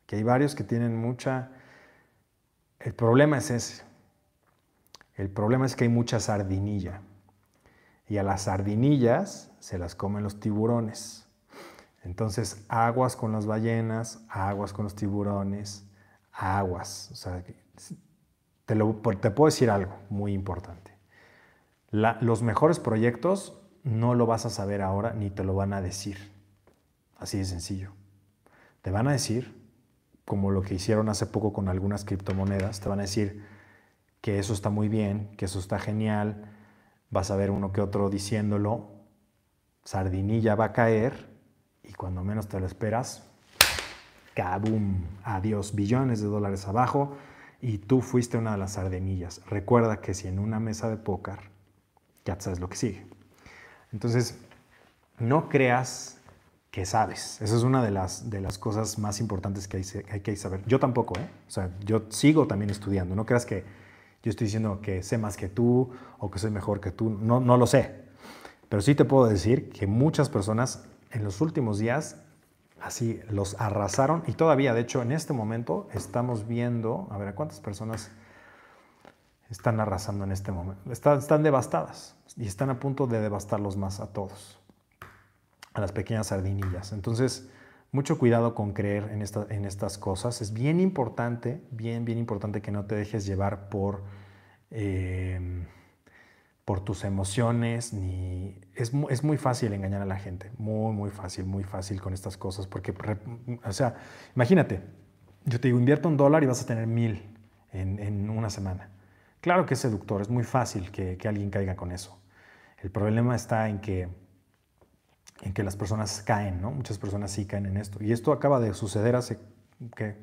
Que hay varios que tienen mucha el problema es ese. El problema es que hay mucha sardinilla. Y a las sardinillas se las comen los tiburones. Entonces, aguas con las ballenas, aguas con los tiburones, aguas. O sea, te, te puedo decir algo muy importante. los mejores proyectos no lo vas a saber ahora ni te lo van a decir. Así de sencillo. Te van a decir como lo que hicieron hace poco con algunas criptomonedas, te van a decir que eso está muy bien, que eso está genial, vas a ver uno que otro diciéndolo, sardinilla va a caer y cuando menos te lo esperas, ¡kabum! Adiós, billones de dólares abajo y tú fuiste una de las sardinillas. Recuerda que si en una mesa de póker, ya sabes lo que sigue. Entonces, no creas que sabes. Esa es una de las, de las cosas más importantes que hay, hay, que saber. Yo tampoco, ¿eh? O sea, yo sigo también estudiando. No creas que yo estoy diciendo que sé más que tú o que soy mejor que tú. No, no lo sé. Pero sí te puedo decir que muchas personas en los últimos días así los arrasaron y todavía, de hecho, en este momento estamos viendo, a ver, ¿a cuántas personas están arrasando en este momento? Están, están devastadas y están a punto de devastarlos más a todos a las pequeñas sardinillas. Entonces, mucho cuidado con creer en, en estas cosas. Es bien importante, bien, bien importante que no te dejes llevar por, em, por tus emociones. Ni... Es, es, muy fácil engañar a la gente, muy, muy fácil, muy fácil con estas cosas. Porque, o sea, imagínate, yo te digo, invierta un dólar y vas a tener mil en, una semana. Claro que es seductor, es muy fácil que, alguien caiga con eso. El problema está en que, en que las personas caen, ¿no? Muchas personas sí caen en esto. Y esto acaba de suceder hace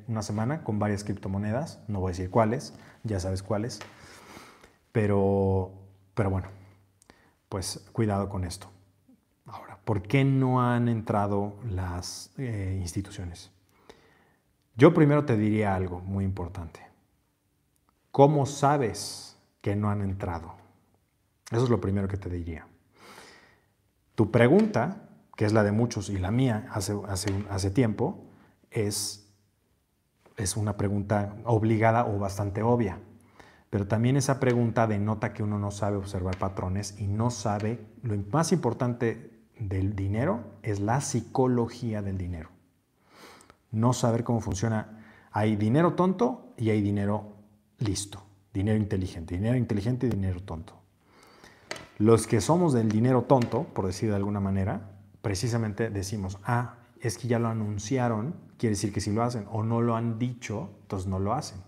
una semana con varias criptomonedas, no voy a decir cuáles, ya sabes cuáles, pero, pero bueno, pues cuidado con esto. Ahora, ¿por qué no han entrado las eh, instituciones? Yo primero te diría algo muy importante. ¿Cómo sabes que no han entrado? Eso es lo primero que te diría. Tu pregunta, que es la de muchos y la mía hace, hace, hace tiempo, es, es una pregunta obligada o bastante obvia. Pero también esa pregunta denota que uno no sabe observar patrones y no sabe, lo más importante del dinero es la psicología del dinero. No saber cómo funciona. Hay dinero tonto y hay dinero listo, dinero inteligente, dinero inteligente y dinero tonto. Los que somos del dinero tonto, por decir de alguna manera, precisamente decimos, ah, es que ya lo anunciaron, quiere decir que si lo hacen, o no lo han dicho, entonces no lo hacen.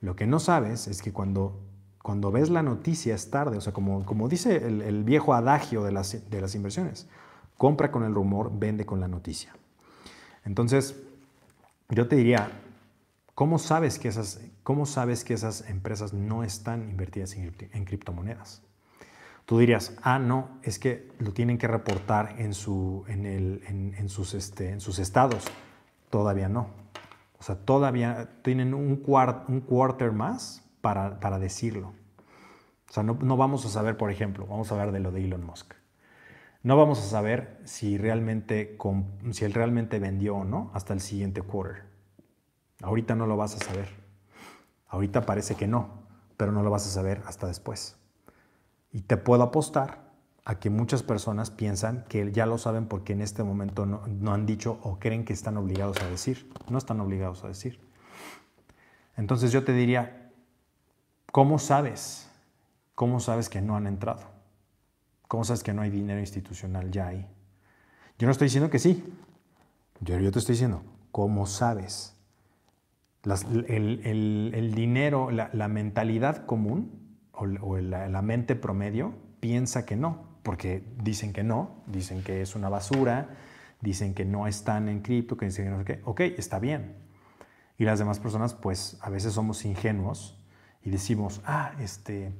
Lo que no sabes es que cuando, cuando ves la noticia es tarde, o sea, como, como dice el, viejo adagio de las, de las inversiones, compra con el rumor, vende con la noticia. Entonces, yo te diría, ¿cómo sabes que esas, cómo sabes que esas empresas no están invertidas en, criptomonedas? Tú dirías, ah, no, es que lo tienen que reportar en, su, en, el, en, sus, este, en sus estados. Todavía no. O sea, todavía tienen un, un quarter más para, para, decirlo. O sea, no, no, vamos a saber, por ejemplo, vamos a hablar de lo de Elon Musk. No vamos a saber si, realmente, si él realmente vendió o no hasta el siguiente quarter. Ahorita no lo vas a saber. Ahorita parece que no, pero no lo vas a saber hasta después. Y te puedo apostar a que muchas personas piensan que ya lo saben porque en este momento no, han dicho o creen que están obligados a decir. No están obligados a decir. Entonces yo te diría, ¿cómo sabes? ¿Cómo sabes que no han entrado? ¿Cómo sabes que no hay dinero institucional ya ahí? Yo no estoy diciendo que sí. Yo, yo te estoy diciendo, ¿cómo sabes? el, dinero, la, mentalidad común o, la mente promedio piensa que no porque dicen que no, dicen que es una basura, dicen que no están en cripto, que dicen que no qué. Ok, está bien. Y las demás personas, pues a veces somos ingenuos y decimos, ah, este,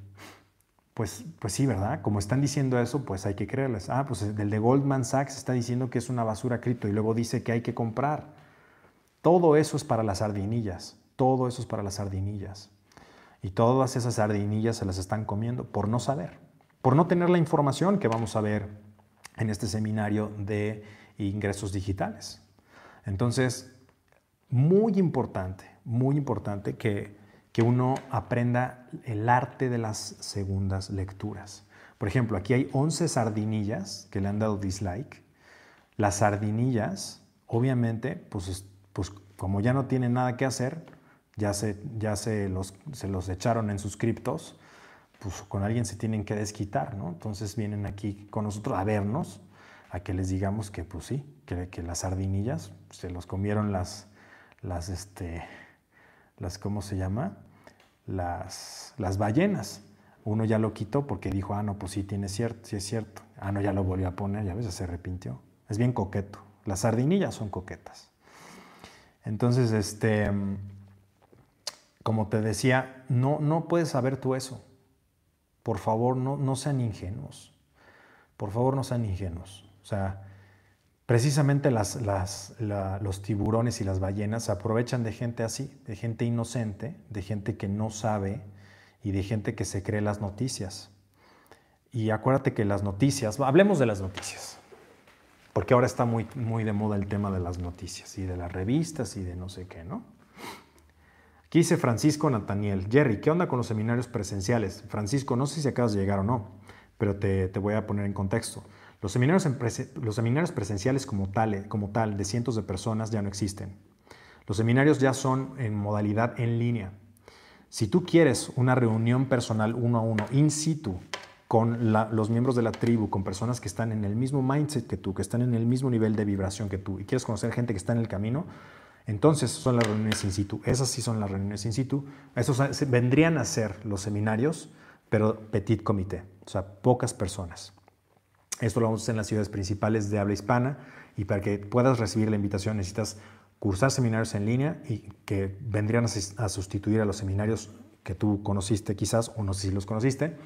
pues, pues sí, ¿verdad? Como están diciendo eso, pues hay que creerles. Ah, pues el de Goldman Sachs está diciendo que es una basura cripto y luego dice que hay que comprar. Todo eso es para las sardinillas, todo eso es para las sardinillas. Y todas esas sardinillas se las están comiendo por no saber por no tener la información que vamos a ver en este seminario de ingresos digitales. Entonces, muy importante, muy importante que, que uno aprenda el arte de las segundas lecturas. Por ejemplo, aquí hay 11 sardinillas que le han dado dislike. Las sardinillas, obviamente, pues, pues como ya no tienen nada que hacer, ya, se, ya se, los, se los echaron en sus criptos, pues con alguien se tienen que desquitar, ¿no? Entonces vienen aquí con nosotros a vernos, a que les digamos que pues sí, que, que las sardinillas se los comieron las, las, este, las, ¿cómo se llama? Las, las ballenas. Uno ya lo quitó porque dijo, ah, no, pues sí, tiene cierto, sí es cierto. Ah, no, ya lo volvió a poner, ya ves, se arrepintió. Es bien coqueto. Las sardinillas son coquetas. Entonces, este, como te decía, no, no puedes saber tú eso. Por favor, no, no sean ingenuos. Por favor, no sean ingenuos. O sea, precisamente los tiburones y las ballenas se aprovechan de gente así, de gente inocente, de gente que no sabe y de gente que se cree las noticias. Y acuérdate que las noticias, hablemos de las noticias, porque ahora está muy, muy de moda el tema de las noticias y de las revistas y de no sé qué, ¿no? Aquí dice Francisco Nathaniel. Jerry, ¿qué onda con los seminarios presenciales? Francisco, no sé si acabas de llegar o no, pero te, voy a poner en contexto. Los seminarios, los seminarios presenciales como tal, como tal de cientos de personas ya no existen. Los seminarios ya son en modalidad en línea. Si tú quieres una reunión personal uno a uno, in situ, con los miembros de la tribu, con personas que están en el mismo mindset que tú, que están en el mismo nivel de vibración que tú, y quieres conocer gente que está en el camino, Entonces son las reuniones in situ. Esas sí son las reuniones in situ. Esos vendrían a ser los seminarios, pero petit comité, o sea, pocas personas. Esto lo vamos a hacer en las ciudades principales de habla hispana y para que puedas recibir la invitación necesitas cursar seminarios en línea y que vendrían a sustituir a los seminarios que tú conociste quizás o no sé si los conociste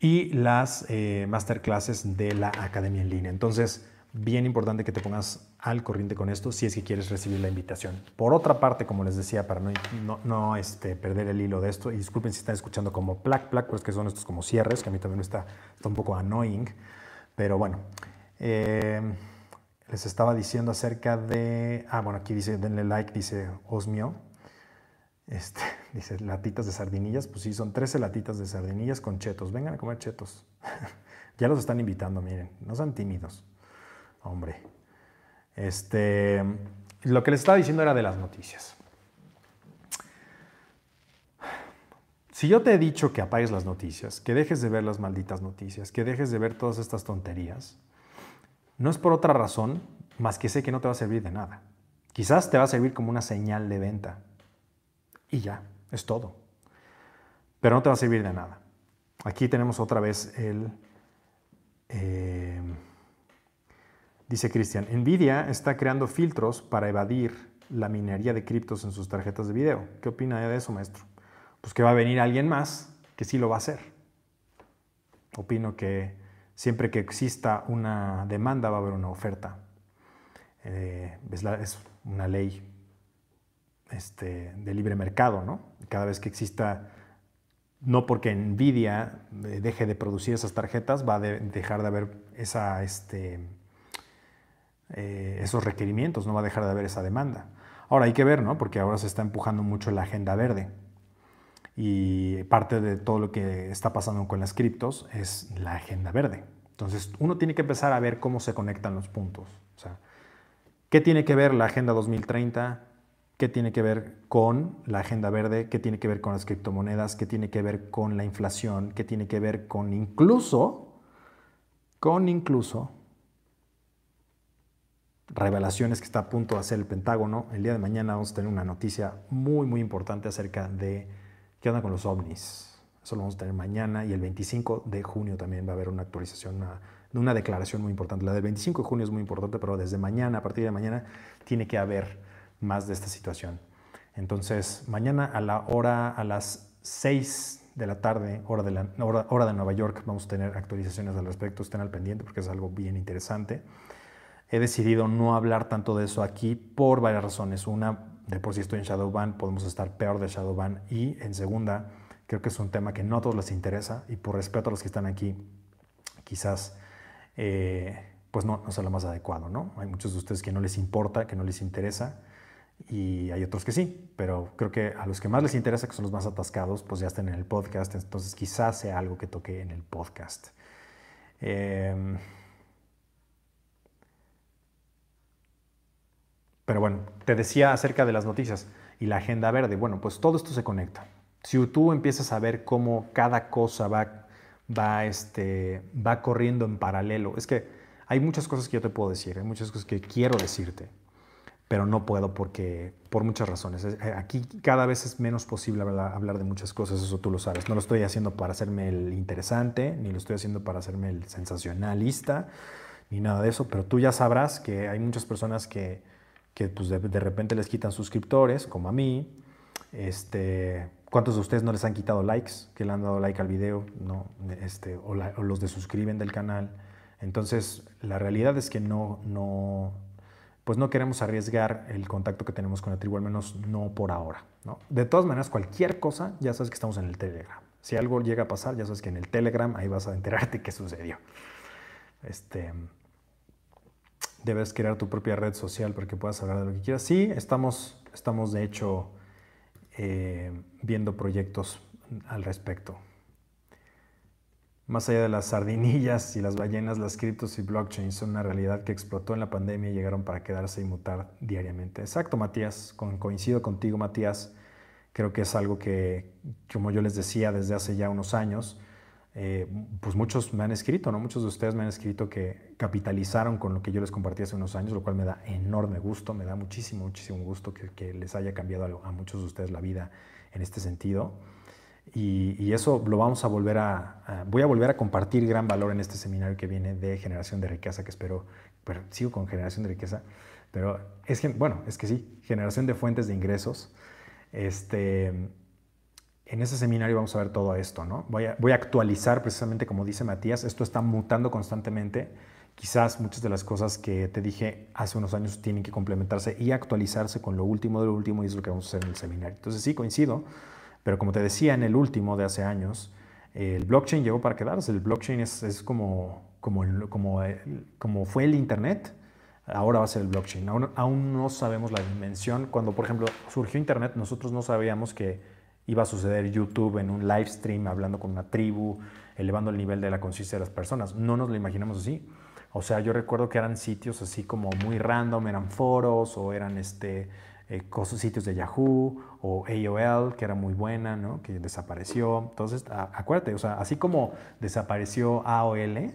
y las eh, masterclasses de la academia en línea. Entonces, bien importante que te pongas al corriente con esto si es que quieres recibir la invitación. Por otra parte, como les decía, para no, no, este, perder el hilo de esto, y disculpen si están escuchando como plac, plac, pues que son estos como cierres, que a mí también está, está un poco annoying, pero bueno. Eh, les estaba diciendo acerca de, ah, bueno, aquí dice, denle like, dice Osmio, este, dice latitas de sardinillas, pues sí, son 13 latitas de sardinillas con chetos, vengan a comer chetos. ya los están invitando, miren, no sean tímidos. Hombre. Este, lo que les estaba diciendo era de las noticias. Si yo te he dicho que apagues las noticias, que dejes de ver las malditas noticias, que dejes de ver todas estas tonterías, no es por otra razón más que sé que no te va a servir de nada. Quizás te va a servir como una señal de venta. Y ya, es todo. Pero no te va a servir de nada. Aquí tenemos otra vez el... Eh, Dice Cristian, Nvidia está creando filtros para evadir la minería de criptos en sus tarjetas de video. ¿Qué opina de eso, maestro? Pues que va a venir alguien más que sí lo va a hacer. Opino que siempre que exista una demanda va a haber una oferta. Eh, es, una ley este, de libre mercado, ¿no? Cada vez que exista, no porque Nvidia deje de producir esas tarjetas, va a dejar de haber esa... Este, eh, esos requerimientos, no va a dejar de haber esa demanda. Ahora hay que ver, ¿no? Porque ahora se está empujando mucho la agenda verde. Y parte de todo lo que está pasando con las criptos es la agenda verde. Entonces, uno tiene que empezar a ver cómo se conectan los puntos. O sea, ¿qué tiene que ver la agenda 2030? ¿Qué tiene que ver con la agenda verde? ¿Qué tiene que ver con las criptomonedas? ¿Qué tiene que ver con la inflación? ¿Qué tiene que ver con incluso, con incluso revelaciones que está a punto de hacer el Pentágono. El día de mañana vamos a tener una noticia muy, muy importante acerca de qué onda con los ovnis. Eso lo vamos a tener mañana y el 25 de junio también va a haber una actualización, una, una declaración muy importante. La del 25 de junio es muy importante, pero desde mañana, a partir de mañana, tiene que haber más de esta situación. Entonces, mañana a la hora, a las 6 de la tarde, hora de, la, hora, hora de Nueva York, vamos a tener actualizaciones al respecto. Estén al pendiente porque es algo bien interesante he decidido no hablar tanto de eso aquí por varias razones. Una, de por si estoy en Shadowban, podemos estar peor de Shadowban. Y en segunda, creo que es un tema que no a todos les interesa y por respeto a los que están aquí, quizás eh, pues no, no sea lo más adecuado. ¿no? Hay muchos de ustedes que no les importa, que no les interesa y hay otros que sí, pero creo que a los que más les interesa, que son los más atascados, pues ya están en el podcast, entonces quizás sea algo que toque en el podcast. Eh, Pero bueno, te decía acerca de las noticias y la agenda verde. Bueno, pues todo esto se conecta. Si tú empiezas a ver cómo cada cosa va, va, este, va corriendo en paralelo, es que hay muchas cosas que yo te puedo decir, hay muchas cosas que quiero decirte, pero no puedo porque, por muchas razones. Eh, aquí cada vez es menos posible hablar de muchas cosas, eso tú lo sabes. No lo estoy haciendo para hacerme el interesante, ni lo estoy haciendo para hacerme el sensacionalista, ni nada de eso, pero tú ya sabrás que hay muchas personas que que pues, de, repente les quitan suscriptores, como a mí. Este, ¿Cuántos de ustedes no les han quitado likes, que le han dado like al video, no, este, o, los de suscriben del canal? Entonces, la realidad es que no, no, pues no queremos arriesgar el contacto que tenemos con la tribu, al menos no por ahora. ¿no? De todas maneras, cualquier cosa, ya sabes que estamos en el Telegram. Si algo llega a pasar, ya sabes que en el Telegram ahí vas a enterarte qué sucedió. Este, debes crear tu propia red social para que puedas hablar de lo que quieras. Sí, estamos, estamos de hecho eh, viendo proyectos al respecto. Más allá de las sardinillas y las ballenas, las criptos y blockchain son una realidad que explotó en la pandemia y llegaron para quedarse y mutar diariamente. Exacto, Matías. coincido contigo, Matías. Creo que es algo que, como yo les decía desde hace ya unos años, eh, pues muchos me han escrito, ¿no? Muchos de ustedes me han escrito que capitalizaron con lo que yo les compartí hace unos años, lo cual me da enorme gusto, me da muchísimo, muchísimo gusto que, les haya cambiado a, muchos de ustedes la vida en este sentido. Y, eso lo vamos a volver a, voy a volver a compartir gran valor en este seminario que viene de generación de riqueza, que espero, pero sigo con generación de riqueza, pero es que, bueno, es que sí, generación de fuentes de ingresos. Este, en ese seminario vamos a ver todo esto, ¿no? Voy a, voy a actualizar precisamente como dice Matías, esto está mutando constantemente. Quizás muchas de las cosas que te dije hace unos años tienen que complementarse y actualizarse con lo último de lo último y es lo que vamos a hacer en el seminario. Entonces sí, coincido, pero como te decía en el último de hace años, el blockchain llegó para quedarse. El blockchain es, es como, como, como, como fue el Internet, ahora va a ser el blockchain. Aún, aún no sabemos la dimensión. Cuando, por ejemplo, surgió Internet, nosotros no sabíamos que iba a suceder YouTube en un live stream hablando con una tribu, elevando el nivel de la conciencia de las personas. No nos lo imaginamos así. O sea, yo recuerdo que eran sitios así como muy random, eran foros o eran este, eh, sitios de Yahoo o AOL, que era muy buena, ¿no? que desapareció. Entonces, acuérdate, o sea, así como desapareció AOL,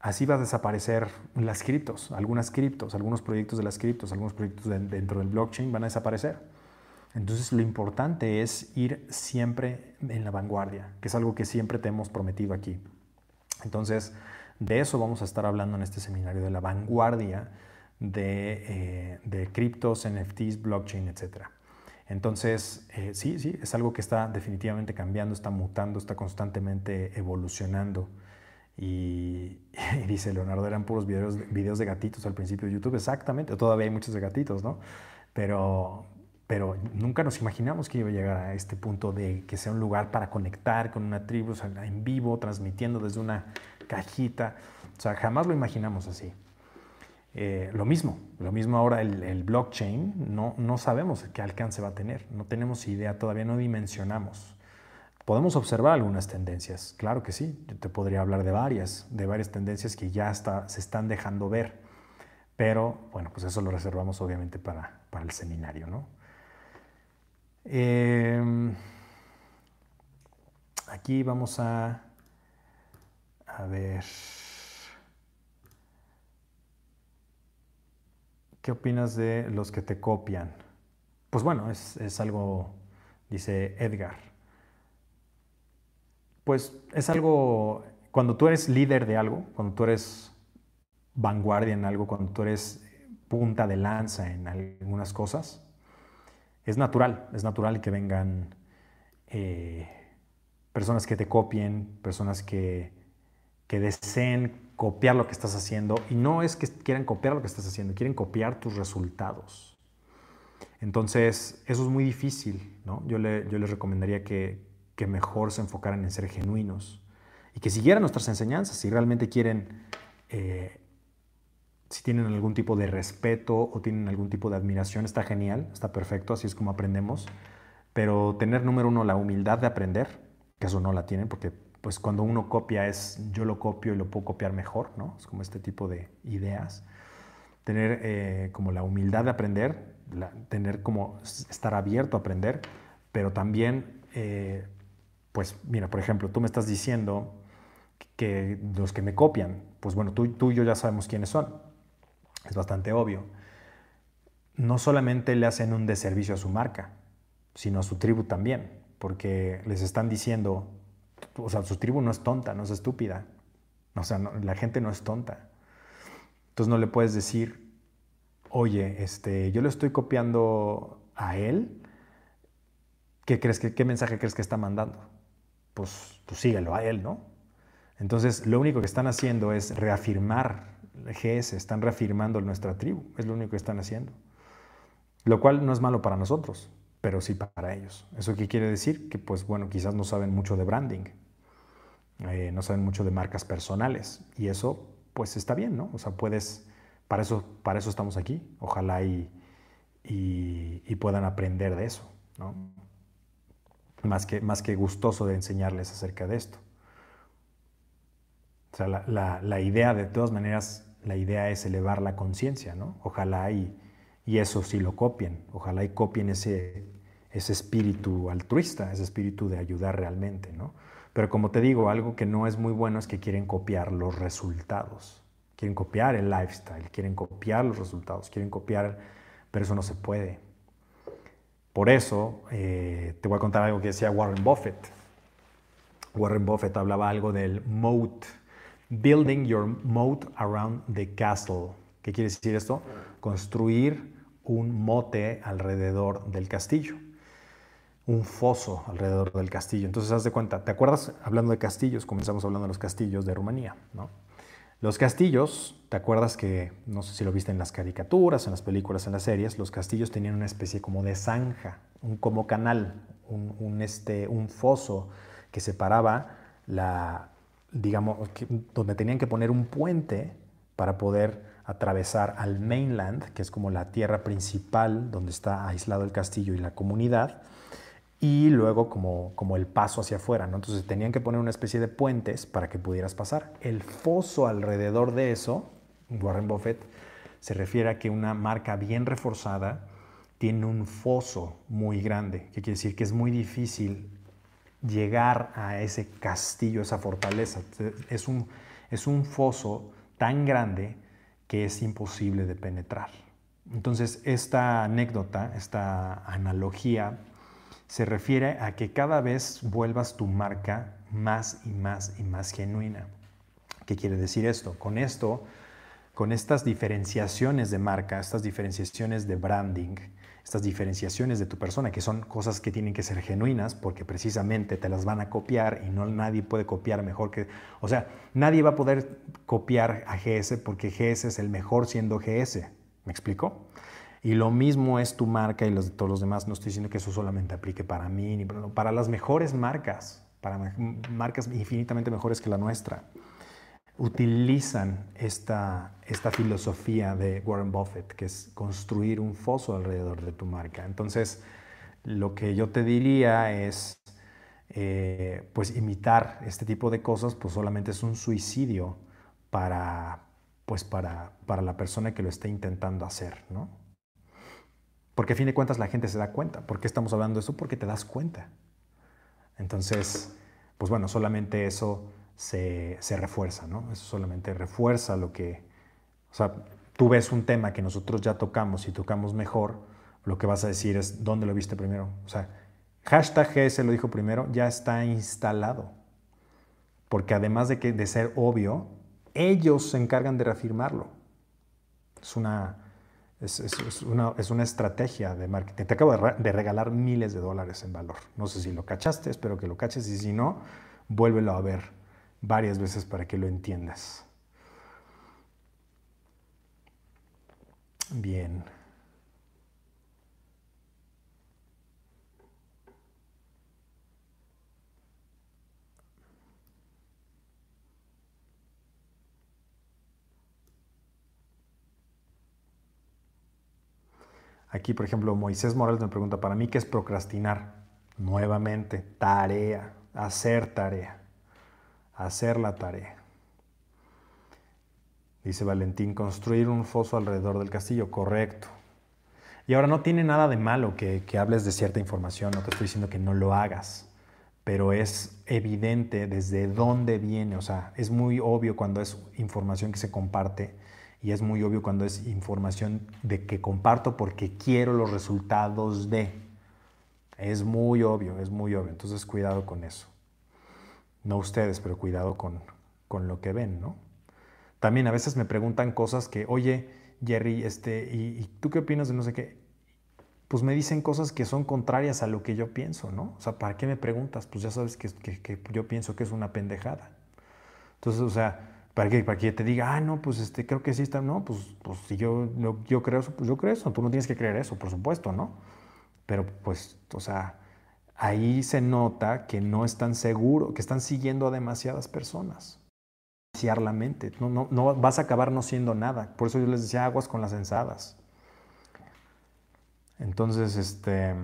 así va a desaparecer las criptos, algunas criptos, algunos proyectos de las criptos, algunos proyectos dentro del blockchain van a desaparecer. Entonces lo importante es ir siempre en la vanguardia, que es algo que siempre te hemos prometido aquí. Entonces, de eso vamos a estar hablando en este seminario, de la vanguardia de, eh, criptos, NFTs, blockchain, etc. Entonces, eh, sí, sí, es algo que está definitivamente cambiando, está mutando, está constantemente evolucionando. Y, dice Leonardo, eran puros videos, videos de gatitos al principio de YouTube. Exactamente, todavía hay muchos de gatitos, ¿no? Pero, pero nunca nos imaginamos que iba a llegar a este punto de que sea un lugar para conectar con una tribu en vivo, transmitiendo desde una cajita. O sea, jamás lo imaginamos así. Eh, lo mismo, lo mismo ahora el, blockchain, no, no sabemos qué alcance va a tener, no tenemos idea, todavía no dimensionamos. Podemos observar algunas tendencias, claro que sí, yo te podría hablar de varias, de varias tendencias que ya está, se están dejando ver, pero bueno, pues eso lo reservamos obviamente para, para el seminario, ¿no? Em, aquí vamos a, a ver. ¿Qué opinas de los que te copian? Pues bueno, es, es algo, dice Edgar. Pues es algo, cuando tú eres líder de algo, cuando tú eres vanguardia en algo, cuando tú eres punta de lanza en algunas cosas, es natural, es natural que vengan eh, personas que te copien, personas que, deseen copiar lo que estás haciendo. Y no es que quieran copiar lo que estás haciendo, quieren copiar tus resultados. Entonces, eso es muy difícil. ¿no? Yo, yo les recomendaría que, que mejor se enfocaran en ser genuinos y que siguieran nuestras enseñanzas. Si realmente quieren eh, si tienen algún tipo de respeto o tienen algún tipo de admiración, está genial, está perfecto, así es como aprendemos. Pero tener número uno la humildad de aprender, que eso no la tienen, porque pues cuando uno copia es yo lo copio y lo puedo copiar mejor, ¿no? Es como este tipo de ideas. Tener eh, como la humildad de aprender, tener como estar abierto a aprender, pero también, eh, pues mira, por ejemplo, tú me estás diciendo que los que me copian, pues bueno, tú, tú y yo ya sabemos quiénes son es bastante obvio. No solamente le hacen un deservicio a su marca, sino a su tribu también, porque les están diciendo, o sea, su tribu no es tonta, no es estúpida, o sea, la gente no es tonta. Entonces no le puedes decir, oye, este, yo le estoy copiando a él, ¿qué, crees que, qué mensaje crees que está mandando? Pues, pues síguelo a él, ¿no? Entonces, lo único que están haciendo es reafirmar GS, están reafirmando nuestra tribu, es lo único que están haciendo. Lo cual no es malo para nosotros, pero sí para ellos. ¿Eso qué quiere decir? Que pues bueno, quizás no saben mucho de branding, eh, no saben mucho de marcas personales y eso pues está bien, ¿no? O sea, puedes, para eso, para eso estamos aquí, ojalá y, y, puedan aprender de eso, ¿no? Más que, más que gustoso de enseñarles acerca de esto. O sea, la, la, la idea de todas maneras la idea es elevar la conciencia, ¿no? Ojalá y, y, eso sí lo copien, ojalá y copien ese, ese espíritu altruista, ese espíritu de ayudar realmente, ¿no? Pero como te digo, algo que no es muy bueno es que quieren copiar los resultados. Quieren copiar el lifestyle, quieren copiar los resultados, quieren copiar, pero eso no se puede. Por eso eh, te voy a contar algo que decía Warren Buffett. Warren Buffett hablaba algo del moat, building your moat around the castle. ¿Qué quiere decir esto? Construir un mote alrededor del castillo, un foso alrededor del castillo. Entonces, haz de cuenta, ¿te acuerdas? Hablando de castillos, comenzamos hablando de los castillos de Rumanía, ¿no? Los castillos, ¿te acuerdas que, no sé si lo viste en las caricaturas, en las películas, en las series, los castillos tenían una especie como de zanja, un como canal, un, este, un foso que separaba la, digamos, donde tenían que poner un puente para poder atravesar al mainland, que es como la tierra principal donde está aislado el castillo y la comunidad, y luego como, como el paso hacia afuera, ¿no? Entonces tenían que poner una especie de puentes para que pudieras pasar. El foso alrededor de eso, Warren Buffett, se refiere a que una marca bien reforzada tiene un foso muy grande, que quiere decir que es muy difícil llegar a ese castillo, esa fortaleza. Es un, es un foso tan grande que es imposible de penetrar. Entonces, esta anécdota, esta analogía, se refiere a que cada vez vuelvas tu marca más y más y más genuina. ¿Qué quiere decir esto? Con esto, con estas diferenciaciones de marca, estas diferenciaciones de branding, estas diferenciaciones de tu persona, que son cosas que tienen que ser genuinas porque precisamente te las van a copiar y no nadie puede copiar mejor que, o sea, nadie va a poder copiar a GS porque GS es el mejor siendo GS. ¿Me explico? Y lo mismo es tu marca y los de todos los demás. No estoy diciendo que eso solamente aplique para mí, ni para las mejores marcas, para marcas infinitamente mejores que la nuestra. Utilizan esta, esta filosofía de Warren Buffett, que es construir un foso alrededor de tu marca. Entonces, lo que yo te diría es, eh, pues imitar este tipo de cosas, pues solamente es un suicidio para, pues para, para la persona que lo está intentando hacer, ¿no? Porque a fin de cuentas la gente se da cuenta. ¿Por qué estamos hablando de eso? Porque te das cuenta. Entonces, pues bueno, solamente eso se, refuerza, ¿no? Eso solamente refuerza lo que, o sea, tú ves un tema que nosotros ya tocamos y tocamos mejor, lo que vas a decir es, ¿dónde lo viste primero? O sea, hashtag GS lo dijo primero, ya está instalado. Porque además de, que, de ser obvio, ellos se encargan de reafirmarlo. Es una, es, una, es, una, estrategia de marketing. Te acabo de, regalar miles de dólares en valor. No sé si lo cachaste, espero que lo caches y si no, vuélvelo a ver varias veces para que lo entiendas. Bien. Aquí, por ejemplo, Moisés Morales me pregunta, ¿para mí qué es procrastinar? Nuevamente, tarea, hacer tarea, hacer la tarea. Dice Valentín, construir un foso alrededor del castillo, correcto. Y ahora no tiene nada de malo que, que hables de cierta información, no te estoy diciendo que no lo hagas, pero es evidente desde dónde viene, o sea, es muy obvio cuando es información que se comparte y es muy obvio cuando es información de que comparto porque quiero los resultados de. Es muy obvio, es muy obvio. Entonces cuidado con eso. No ustedes, pero cuidado con, con lo que ven, ¿no? También a veces me preguntan cosas que, oye, Jerry, este, ¿y, tú qué opinas de no sé qué? Pues me dicen cosas que son contrarias a lo que yo pienso, ¿no? O sea, ¿para qué me preguntas? Pues ya sabes que, que, que yo pienso que es una pendejada. Entonces, o sea, para que, para que te diga, ah, no, pues este, creo que sí está, no, pues, pues si yo, yo creo eso, pues yo creo eso, tú no tienes que creer eso, por supuesto, ¿no? Pero pues, o sea, ahí se nota que no están seguros, que están siguiendo a demasiadas personas. La mente, no, no, no vas a acabar no siendo nada. Por eso yo les decía aguas con las ensadas. Entonces, este...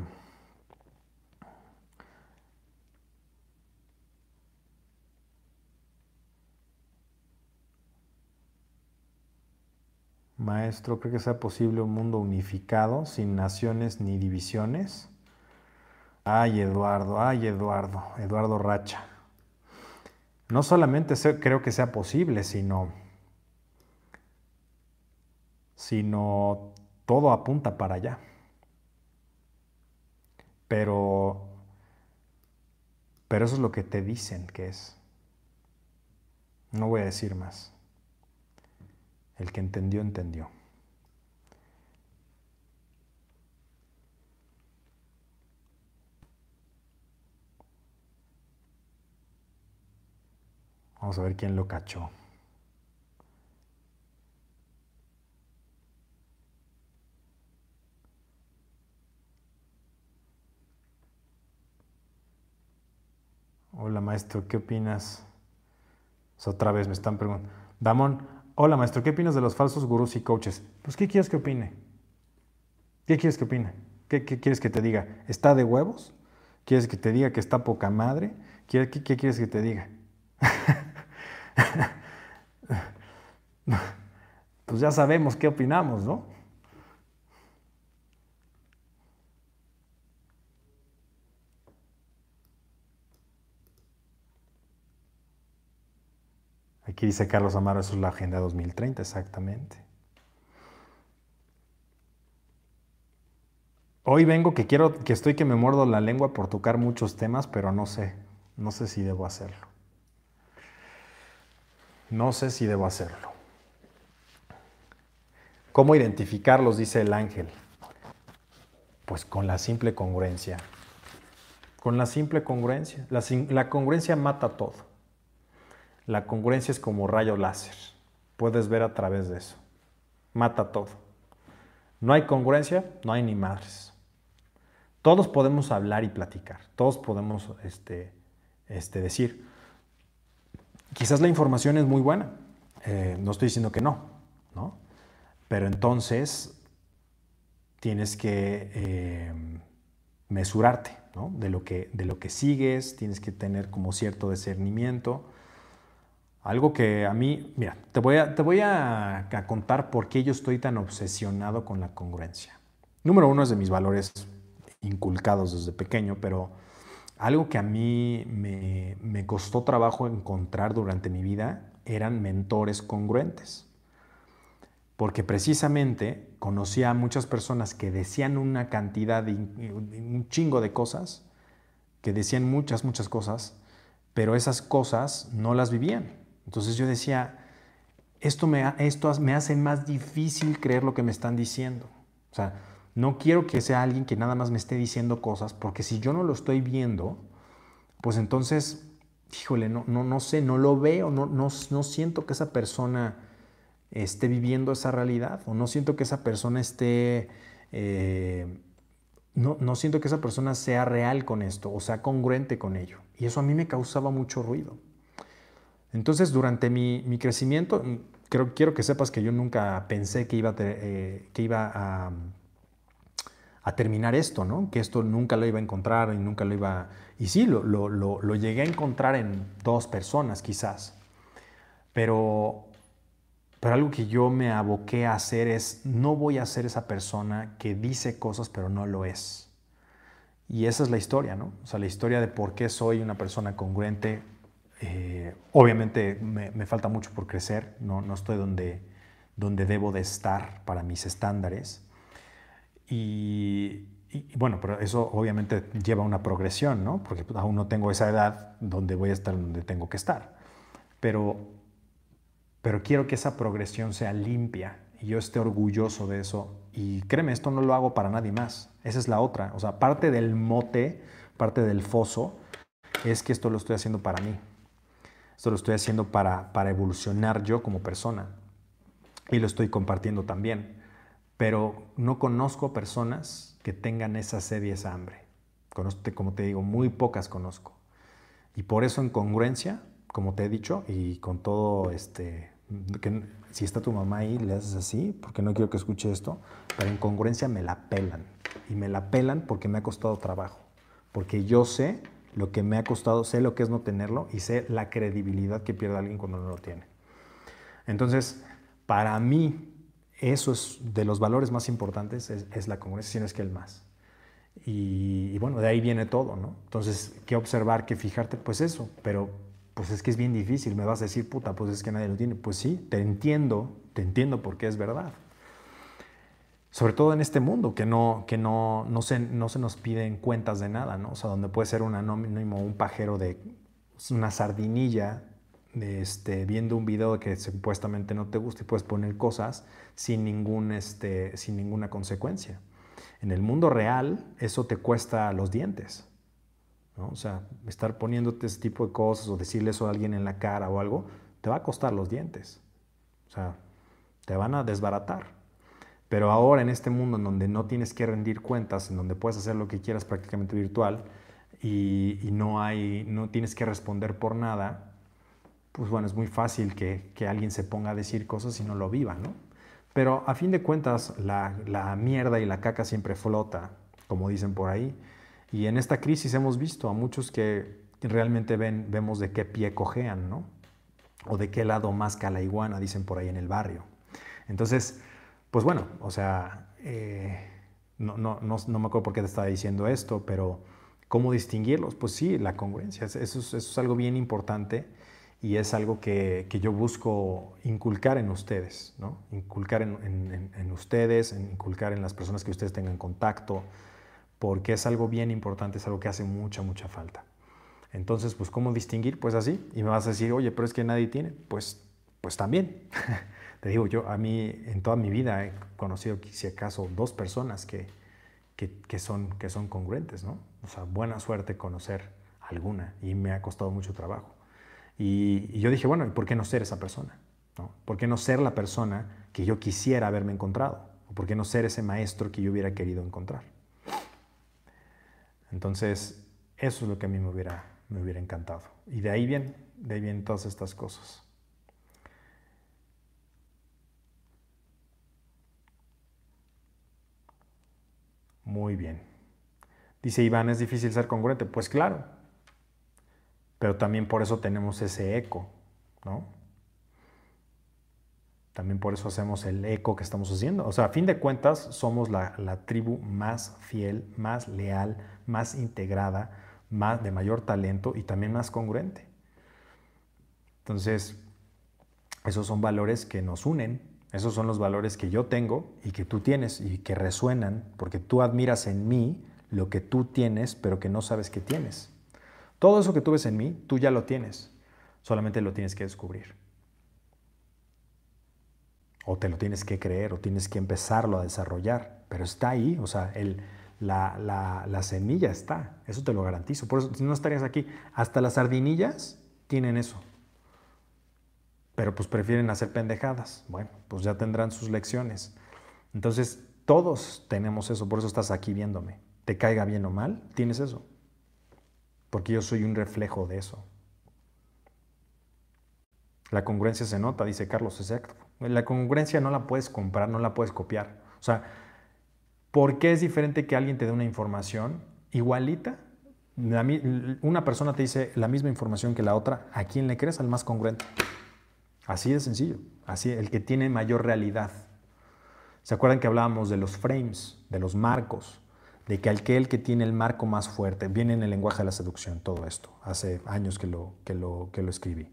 Maestro, ¿cree que sea posible un mundo unificado, sin naciones ni divisiones? Ay, Eduardo, ay, Eduardo, Eduardo Racha. No solamente creo que sea posible, sino, sino todo apunta para allá. Pero, pero eso es lo que te dicen que es. No voy a decir más. El que entendió, entendió. Vamos a ver quién lo cachó. Hola maestro, ¿qué opinas? otra vez me están preguntando. Damón, hola maestro, ¿qué opinas de los falsos gurús y coaches? Pues ¿qué quieres que opine? ¿Qué quieres que opine? ¿Qué, quieres que te diga? ¿Está de huevos? ¿Quieres que te diga que está poca madre? qué quieres que te diga? pues ya sabemos qué opinamos, ¿no? Aquí dice Carlos Amaro, eso es la Agenda 2030, exactamente. Hoy vengo que quiero, que estoy que me muerdo la lengua por tocar muchos temas, pero no sé, no sé si debo hacerlo. No sé si debo hacerlo. ¿Cómo identificarlos? Dice el ángel. Pues con la simple congruencia. Con la simple congruencia. La, congruencia mata todo. La congruencia es como rayo láser. Puedes ver a través de eso. Mata todo. No hay congruencia, no hay ni madres. Todos podemos hablar y platicar. Todos podemos este, este, decir, Quizás la información es muy buena, eh, no estoy diciendo que no, ¿no? Pero entonces tienes que eh, mesurarte ¿no? de, lo que, de lo que sigues, tienes que tener como cierto discernimiento. Algo que a mí, mira, te voy a, te voy a, a contar por qué yo estoy tan obsesionado con la congruencia. Número uno es de mis valores inculcados desde pequeño, pero algo que a mí me, costó trabajo encontrar durante mi vida eran mentores congruentes. Porque precisamente conocía a muchas personas que decían una cantidad, de, un chingo de cosas, que decían muchas, muchas cosas, pero esas cosas no las vivían. Entonces yo decía, esto me, esto me hace más difícil creer lo que me están diciendo. O sea, no quiero que sea alguien que nada más me esté diciendo cosas, porque si yo no lo estoy viendo, pues entonces, híjole, no, no, no sé, no lo veo, no, no, no siento que esa persona esté viviendo esa realidad, o no siento que esa persona esté, eh, no, no siento que esa persona sea real con esto, o sea congruente con ello. Y eso a mí me causaba mucho ruido. Entonces, durante mi, mi crecimiento, creo, quiero que sepas que yo nunca pensé que iba, eh, que iba a a terminar esto, ¿no? Que esto nunca lo iba a encontrar y nunca lo iba... Y sí, lo, lo, lo, llegué a encontrar en dos personas quizás, pero, pero algo que yo me aboqué a hacer es, no voy a ser esa persona que dice cosas pero no lo es. Y esa es la historia, ¿no? O sea, la historia de por qué soy una persona congruente. Eh, obviamente me, me, falta mucho por crecer, no, no estoy donde, donde debo de estar para mis estándares y, bueno, pero eso obviamente lleva una progresión, ¿no? Porque pues, aún no tengo esa edad donde voy a estar donde tengo que estar. Pero, pero quiero que esa progresión sea limpia y yo esté orgulloso de eso. Y créeme, esto no lo hago para nadie más. Esa es la otra. O sea, parte del mote, parte del foso, es que esto lo estoy haciendo para mí. Esto lo estoy haciendo para, para evolucionar yo como persona. Y lo estoy compartiendo también pero no conozco personas que tengan esa sed y esa hambre. como te digo, muy pocas conozco. Y por eso en congruencia, como te he dicho, y con todo este, que si está tu mamá ahí, le haces así, porque no quiero que escuche esto, pero en congruencia me la pelan. Y me la pelan porque me ha costado trabajo. Porque yo sé lo que me ha costado, sé lo que es no tenerlo y sé la credibilidad que pierde alguien cuando no lo tiene. Entonces, para mí, eso es de los valores más importantes, es, la congruencia, si es que el más. Y, bueno, de ahí viene todo, ¿no? Entonces, ¿qué observar, qué fijarte? Pues eso, pero pues es que es bien difícil, me vas a decir, puta, pues es que nadie lo tiene. Pues sí, te entiendo, te entiendo porque es verdad. Sobre todo en este mundo, que no, que no, no, se, no se nos piden cuentas de nada, ¿no? O sea, donde puede ser un anónimo, un pajero de una sardinilla, este, viendo un video que supuestamente no te gusta y puedes poner cosas sin, ningún, este, sin ninguna consecuencia. En el mundo real, eso te cuesta los dientes. O sea, estar poniéndote ese tipo de cosas o decirle eso a alguien en la cara o algo, te va a costar los dientes. O sea, te van a desbaratar. Pero ahora en este mundo en donde no tienes que rendir cuentas, en donde puedes hacer lo que quieras prácticamente virtual y, no, hay, no tienes que responder por nada, pues bueno, es muy fácil que, alguien se ponga a decir cosas y no lo viva, ¿no? Pero a fin de cuentas, la, la mierda y la caca siempre flota, como dicen por ahí. Y en esta crisis hemos visto a muchos que realmente ven, vemos de qué pie cojean, ¿no? O de qué lado más la iguana, dicen por ahí en el barrio. Entonces, pues bueno, o sea, eh, no, no, no, me acuerdo por qué te estaba diciendo esto, pero ¿cómo distinguirlos? Pues sí, la congruencia, eso es, eso es algo bien importante y es algo que, que, yo busco inculcar en ustedes, ¿no? Inculcar en, en, en, ustedes, inculcar en las personas que ustedes tengan contacto, porque es algo bien importante, es algo que hace mucha, mucha falta. Entonces, pues, ¿cómo distinguir? Pues así. Y me vas a decir, oye, pero es que nadie tiene. Pues, pues también. Te digo, yo a mí en toda mi vida he conocido, si acaso, dos personas que, que, son, que son congruentes, ¿no? O sea, buena suerte conocer alguna y me ha costado mucho trabajo. Y, yo dije, bueno, ¿y por qué no ser esa persona? ¿no? ¿Por qué no ser la persona que yo quisiera haberme encontrado? ¿O por qué no ser ese maestro que yo hubiera querido encontrar? Entonces, eso es lo que a mí me hubiera, me hubiera encantado. Y de ahí vienen, de ahí vienen todas estas cosas. Muy bien. Dice Iván, ¿es difícil ser congruente? Pues claro, pero también por eso tenemos ese eco, ¿no? También por eso hacemos el eco que estamos haciendo. O sea, a fin de cuentas, somos la, la tribu más fiel, más leal, más integrada, más, de mayor talento y también más congruente. Entonces, esos son valores que nos unen, esos son los valores que yo tengo y que tú tienes y que resuenan, porque tú admiras en mí lo que tú tienes, pero que no sabes que tienes. Todo eso que tú ves en mí, tú ya lo tienes, solamente lo tienes que descubrir o te lo tienes que creer o tienes que empezarlo a desarrollar, pero está ahí, o sea, el, la, la, la, semilla está, eso te lo garantizo. Por eso, no estarías aquí, hasta las sardinillas tienen eso, pero pues prefieren hacer pendejadas. Bueno, pues ya tendrán sus lecciones. Entonces, todos tenemos eso, por eso estás aquí viéndome. Te caiga bien o mal, tienes eso, porque yo soy un reflejo de eso. La congruencia se nota, dice Carlos, exacto. La congruencia no la puedes comprar, no la puedes copiar. O sea, ¿por qué es diferente que alguien te dé una información igualita? una persona te dice la misma información que la otra, ¿a quién le crees? Al más congruente. Así de sencillo. Así, el que tiene mayor realidad. ¿Se acuerdan que hablábamos de los frames, de los marcos? De que aquel que tiene el marco más fuerte, viene en el lenguaje de la seducción todo esto. Hace años que lo, que lo, que lo escribí.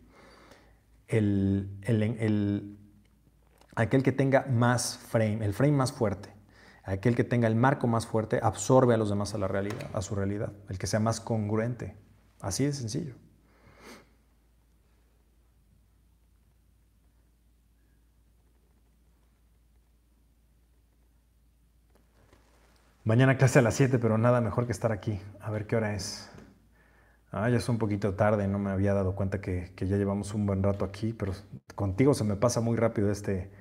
El, el, el, aquel que tenga más frame, el frame más fuerte, aquel que tenga el marco más fuerte, absorbe a los demás a la realidad, a su realidad, el que sea más congruente. Así de sencillo. Mañana clase a las 7, pero nada mejor que estar aquí. A ver qué hora es. Ah, ya es un poquito tarde, no me había dado cuenta que, que ya llevamos un buen rato aquí, pero contigo se me pasa muy rápido este,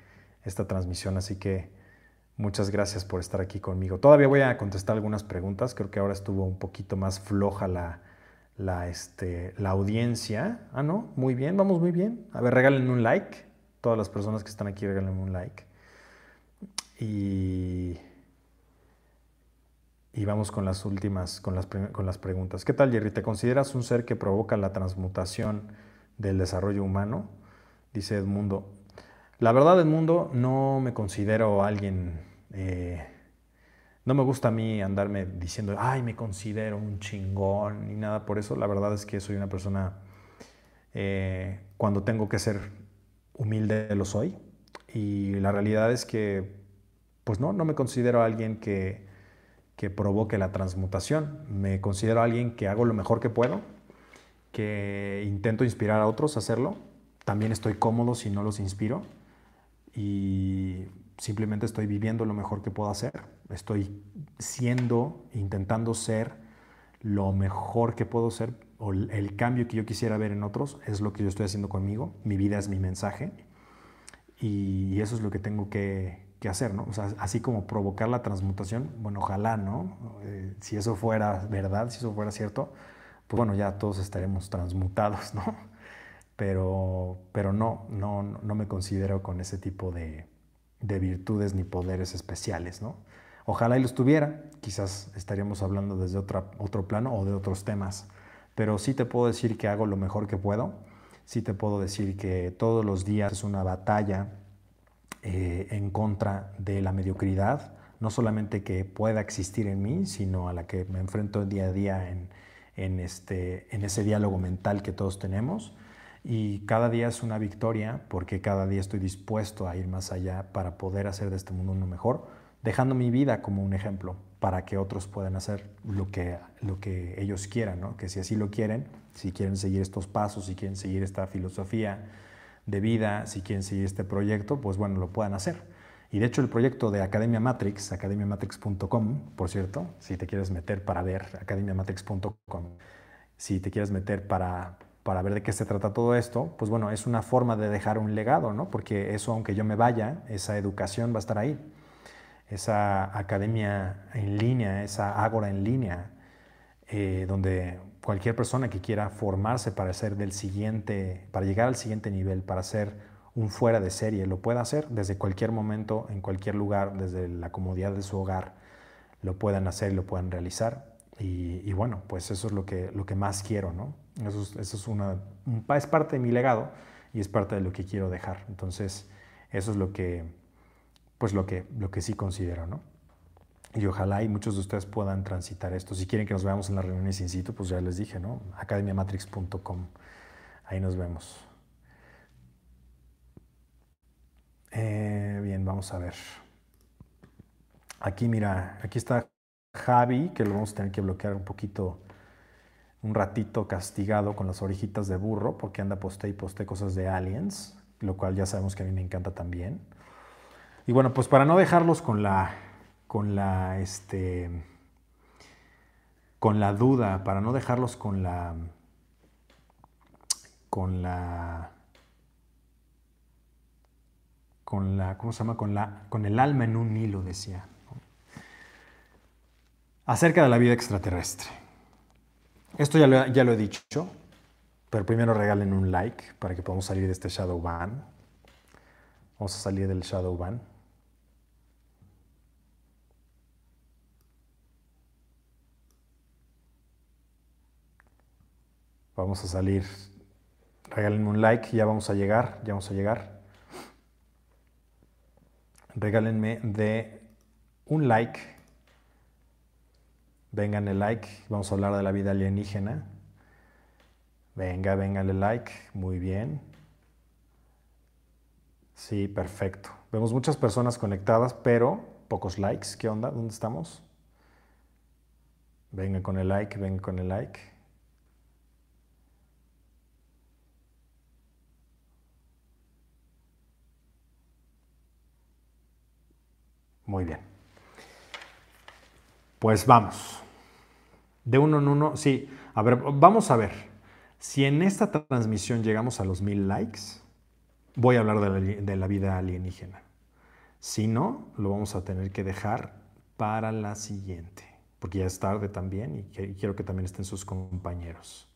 esta transmisión, así que muchas gracias por estar aquí conmigo. Todavía voy a contestar algunas preguntas, creo que ahora estuvo un poquito más floja la, la, este, la audiencia. Ah, no, muy bien, vamos muy bien. A ver, regálenme un like. Todas las personas que están aquí, regálenme un like. Y, y vamos con las últimas, con las, con las preguntas. ¿Qué tal, Jerry? ¿Te consideras un ser que provoca la transmutación del desarrollo humano? Dice Edmundo. La verdad del mundo, no me considero alguien, eh, no me gusta a mí andarme diciendo, ay, me considero un chingón ni nada por eso. La verdad es que soy una persona Eh, cuando tengo que ser humilde lo soy. Y la realidad es que, pues no, no me considero alguien que, que provoque la transmutación. Me considero alguien que hago lo mejor que puedo, que intento inspirar a otros a hacerlo. También estoy cómodo si no los inspiro. Y simplemente estoy viviendo lo mejor que puedo hacer. Estoy siendo, intentando ser lo mejor que puedo ser o el cambio que yo quisiera ver en otros es lo que yo estoy haciendo conmigo. Mi vida es mi mensaje y eso es lo que tengo que, hacer, ¿no? O sea, así como provocar la transmutación, bueno, ojalá, ¿no? Eh, si eso fuera verdad, si eso fuera cierto, pues bueno, ya todos estaremos transmutados, ¿no? Pero, pero no, no, no me considero con ese tipo de, de virtudes ni poderes especiales, ¿no? Ojalá y los tuviera, quizás estaríamos hablando desde otra, otro plano o de otros temas, pero sí te puedo decir que hago lo mejor que puedo, sí te puedo decir que todos los días es una batalla eh, en contra de la mediocridad, no solamente que pueda existir en mí, sino a la que me enfrento día a día en, en, este, en ese diálogo mental que todos tenemos. Y cada día es una victoria porque cada día estoy dispuesto a ir más allá para poder hacer de este mundo uno mejor, dejando mi vida como un ejemplo para que otros puedan hacer lo que, lo que ellos quieran, ¿no? que si así lo quieren, si quieren seguir estos pasos, si quieren seguir esta filosofía de vida, si quieren seguir este proyecto, pues bueno, lo puedan hacer. Y de hecho el proyecto de Academia Matrix, academiamatrix.com, por cierto, si te quieres meter para ver, academiamatrix.com, si te quieres meter para, para ver de qué se trata todo esto, pues bueno, es una forma de dejar un legado, ¿no? Porque eso, aunque yo me vaya, esa educación va a estar ahí. Esa academia en línea, esa ágora en línea, eh, donde cualquier persona que quiera formarse para ser del siguiente, para llegar al siguiente nivel, para ser un fuera de serie, lo pueda hacer desde cualquier momento, en cualquier lugar, desde la comodidad de su hogar, lo puedan hacer y lo puedan realizar. Y, bueno, pues eso es lo que, lo que más quiero, ¿no? Eso, es, eso una, es parte de mi legado y es parte de lo que quiero dejar. Entonces, eso es lo que, pues lo que, lo que sí considero, ¿no? Y ojalá y muchos de ustedes puedan transitar esto. Si quieren que nos veamos en las reuniones in situ, pues ya les dije, ¿no? academiamatrix.com. Ahí nos vemos. Eh, bien, vamos a ver. Aquí, mira, aquí está Javi, que lo vamos a tener que bloquear un poquito, un ratito castigado con las orejitas de burro, porque anda poste y poste cosas de aliens, lo cual ya sabemos que a mí me encanta también. Y bueno, pues para no dejarlos con la, con la, este, con la duda, para no dejarlos con la, con la, con la, ¿cómo se llama? Con la, con el alma en un hilo, decía acerca de la vida extraterrestre. Esto ya lo, ya lo he dicho, pero primero regalen un like para que podamos salir de este shadow ban. Vamos a salir del shadow ban. Vamos a salir. Regálenme un like, ya vamos a llegar, ya vamos a llegar. Regálenme de un like Vengan el like, vamos a hablar de la vida alienígena. Venga, el like, muy bien. Sí, perfecto. Vemos muchas personas conectadas, pero pocos likes. ¿Qué onda? ¿Dónde estamos? Venga con el like, venga con el like. Muy bien. Pues vamos. De uno en uno, sí. A ver, vamos a ver. Si en esta transmisión llegamos a los mil likes, voy a hablar de la, vida alienígena. Si no, lo vamos a tener que dejar para la siguiente, porque ya es tarde también y quiero que también estén sus compañeros.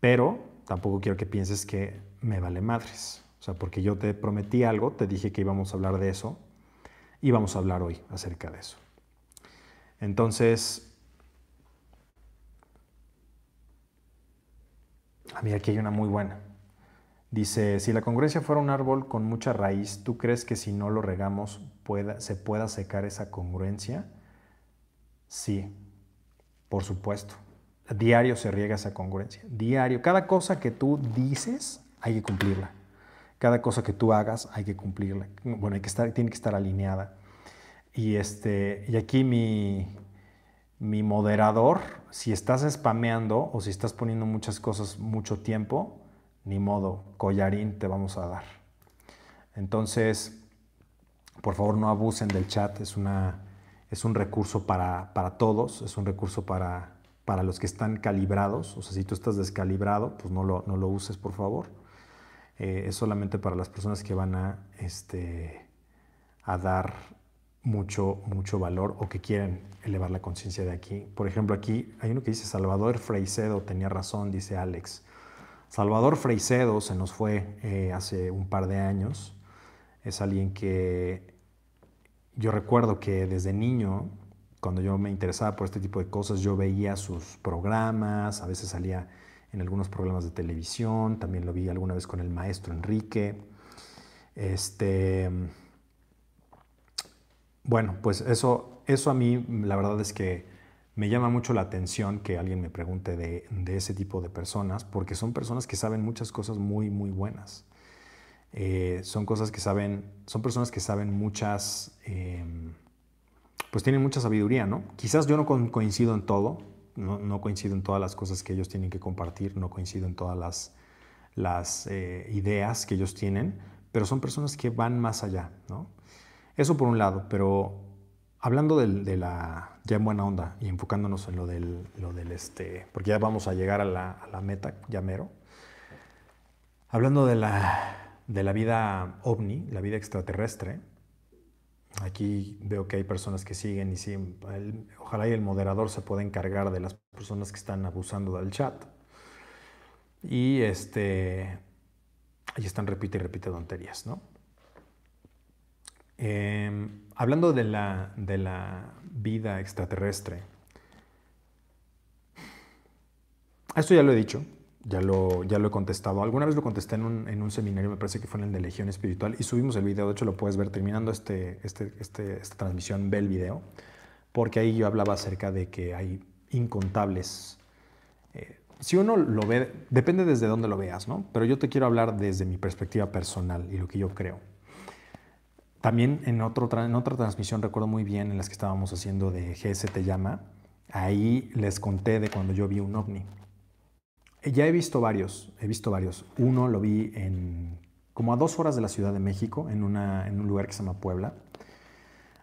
Pero tampoco quiero que pienses que me vale madres. O sea, porque yo te prometí algo, te dije que íbamos a hablar de eso y vamos a hablar hoy acerca de eso. Entonces, a mí aquí hay una muy buena. Dice, si la congruencia fuera un árbol con mucha raíz, ¿tú crees que si no lo regamos se pueda secar esa congruencia? Sí, por supuesto. diario se riega esa congruencia. Diario. Cada cosa que tú dices, hay que cumplirla. Cada cosa que tú hagas, hay que cumplirla. Bueno, hay que estar, tiene que estar alineada. Y, este, y aquí mi, mi moderador, si estás spameando o si estás poniendo muchas cosas mucho tiempo, ni modo, collarín te vamos a dar. Entonces, por favor no abusen del chat, es, una, es un recurso para, todos, es un recurso para, para, los que están calibrados, o sea, si tú estás descalibrado, pues no lo, no lo uses, por favor. Eh, es solamente para las personas que van a, este, a dar mucho, mucho valor o que quieren elevar la conciencia de aquí. Por ejemplo, aquí hay uno que dice Salvador Freicedo, tenía razón, dice Alex. Salvador Freicedo se nos fue eh, hace un par de años. Es alguien que yo recuerdo que desde niño, cuando yo me interesaba por este tipo de cosas, yo veía sus programas, a veces salía en algunos programas de televisión, también lo vi alguna vez con el maestro Enrique. Este, bueno, pues eso, eso a mí la verdad es que me llama mucho la atención que alguien me pregunte de, ese tipo de personas, porque son personas que saben muchas cosas muy, muy buenas. Eh, son cosas que saben, son personas que saben muchas, em, pues tienen mucha sabiduría, ¿no? Quizás yo no coincido en todo, no, coincido en todas las cosas que ellos tienen que compartir, no coincido en todas las, eh, ideas que ellos tienen, pero son personas que van más allá, ¿no? Eso por un lado, pero hablando de la, ya en buena onda y enfocándonos en lo del, lo del este, porque ya vamos a llegar a la, a la meta, ya mero. Hablando de la, de la vida ovni, la vida extraterrestre, aquí veo que hay personas que siguen y siguen, ojalá y el moderador se pueda encargar de las personas que están abusando del chat. Y este, ahí están repite y repite tonterías, ¿no? Em, hablando de la, de la vida extraterrestre, esto ya lo he dicho, ya lo, ya lo he contestado. Alguna vez lo contesté en un, en un, seminario, me parece que fue en el de Legión Espiritual, y subimos el video, de hecho lo puedes ver terminando este, este, este, esta transmisión, ve el video, porque ahí yo hablaba acerca de que hay incontables... Eh, si uno lo ve, depende desde dónde lo veas, ¿no? Pero yo te quiero hablar desde mi perspectiva personal y lo que yo creo. También en, otro, en otra transmisión, recuerdo muy bien, en las que estábamos haciendo de GS Te Llama, ahí les conté de cuando yo vi un ovni. Ya he visto varios, he visto varios. Uno lo vi en como a dos horas de la Ciudad de México, en, una, en un lugar que se llama Puebla.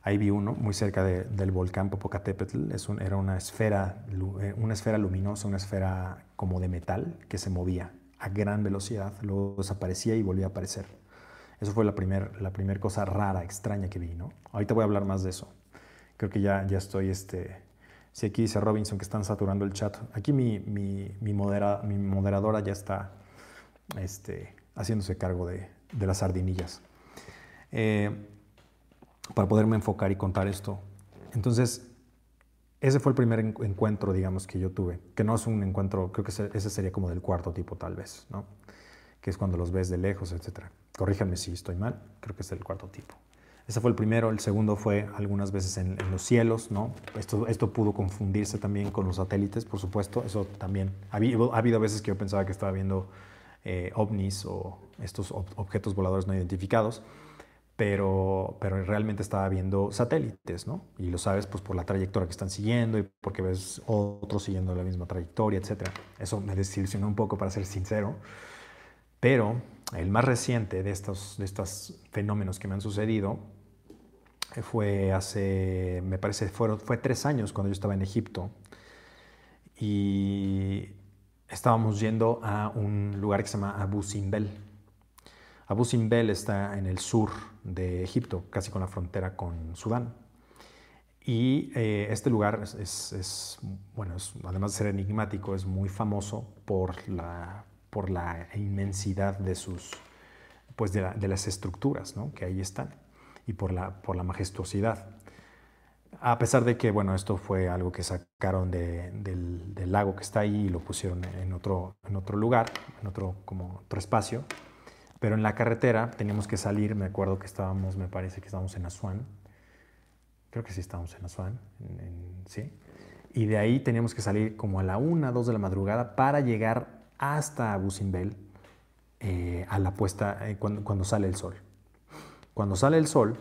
Ahí vi uno muy cerca del volcán Popocatépetl. Es era una esfera, eh, una esfera luminosa, una esfera como de metal que se movía a gran velocidad. Luego desaparecía y volvía a aparecer. Eso fue la primera la primer cosa rara, extraña que vi, ¿no? Ahorita voy a hablar más de eso. Creo que ya, ya estoy, este... Si aquí dice Robinson que están saturando el chat. Aquí mi, mi, mi, modera, mi moderadora ya está este, haciéndose cargo de, de las sardinillas. Eh, para poderme enfocar y contar esto. Entonces, ese fue el primer encuentro, digamos, que yo tuve, que no es un encuentro, creo que ese sería como del cuarto tipo tal vez, ¿no? Que es cuando los ves de lejos, etcétera. Corríjanme si estoy mal, creo que es el cuarto tipo. Ese fue el primero, el segundo fue algunas veces en, los cielos, ¿no? Esto, esto pudo confundirse también con los satélites, por supuesto, eso también. Ha ha habido veces que yo pensaba que estaba viendo eh, ovnis o estos objetos voladores no identificados, pero, pero realmente estaba viendo satélites, ¿no? Y lo sabes pues por la trayectoria que están siguiendo y porque ves otros siguiendo la misma trayectoria, etc. Eso me desilusionó un poco, para ser sincero, pero el más reciente de estos, de estos fenómenos que me han sucedido fue hace, me parece, fue, fue tres años cuando yo estaba en Egipto y estábamos yendo a un lugar que se llama Abu Simbel. Abu Simbel está en el sur de Egipto, casi con la frontera con Sudán. Y eh, este lugar es, bueno, además de ser enigmático, es muy famoso por la por la inmensidad de sus, pues de, las estructuras ¿no? que ahí están y por la, por la majestuosidad. A pesar de que, bueno, esto fue algo que sacaron del, del, lago que está ahí y lo pusieron en otro, en otro lugar, en otro, como otro espacio, pero en la carretera teníamos que salir, me acuerdo que estábamos, me parece que estábamos en Asuán, creo que sí estábamos en Asuán, sí, y de ahí teníamos que salir como a la 1, 2 de la madrugada para llegar hasta Busimbel eh, a la puesta eh, cuando, cuando sale el sol. Cuando sale el sol,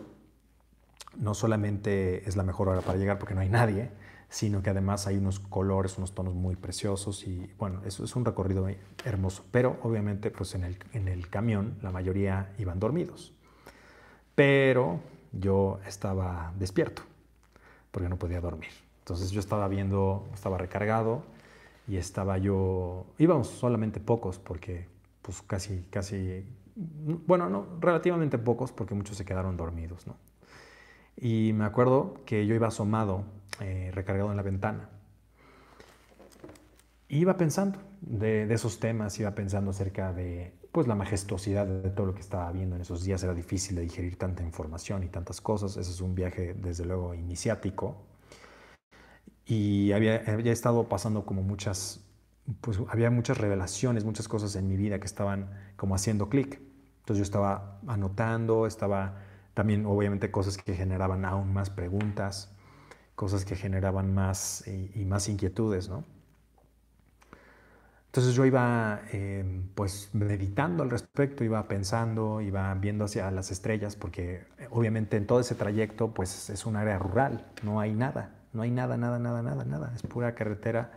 no solamente es la mejor hora para llegar porque no hay nadie, sino que además hay unos colores, unos tonos muy preciosos y bueno, eso es un recorrido hermoso. Pero obviamente pues en el, en el camión la mayoría iban dormidos. Pero yo estaba despierto porque no podía dormir. Entonces yo estaba viendo, estaba recargado y estaba yo, íbamos solamente pocos porque pues casi, casi, bueno, no, relativamente pocos porque muchos se quedaron dormidos, ¿no? Y me acuerdo que yo iba asomado, eh, recargado en la ventana. Iba pensando de, esos temas, iba pensando acerca de pues, la majestuosidad de todo lo que estaba viendo en esos días. Era difícil de digerir tanta información y tantas cosas. Ese es un viaje, desde luego, iniciático. Y había, había estado pasando como muchas, pues había muchas revelaciones, muchas cosas en mi vida que estaban como haciendo clic. Entonces yo estaba anotando, estaba también obviamente cosas que generaban aún más preguntas, cosas que generaban más y, más inquietudes, ¿no? Entonces yo iba em, pues meditando al respecto, iba pensando, iba viendo hacia las estrellas, porque eh, obviamente en todo ese trayecto pues es un área rural, no hay nada, no hay nada, nada, nada, nada, nada, es pura carretera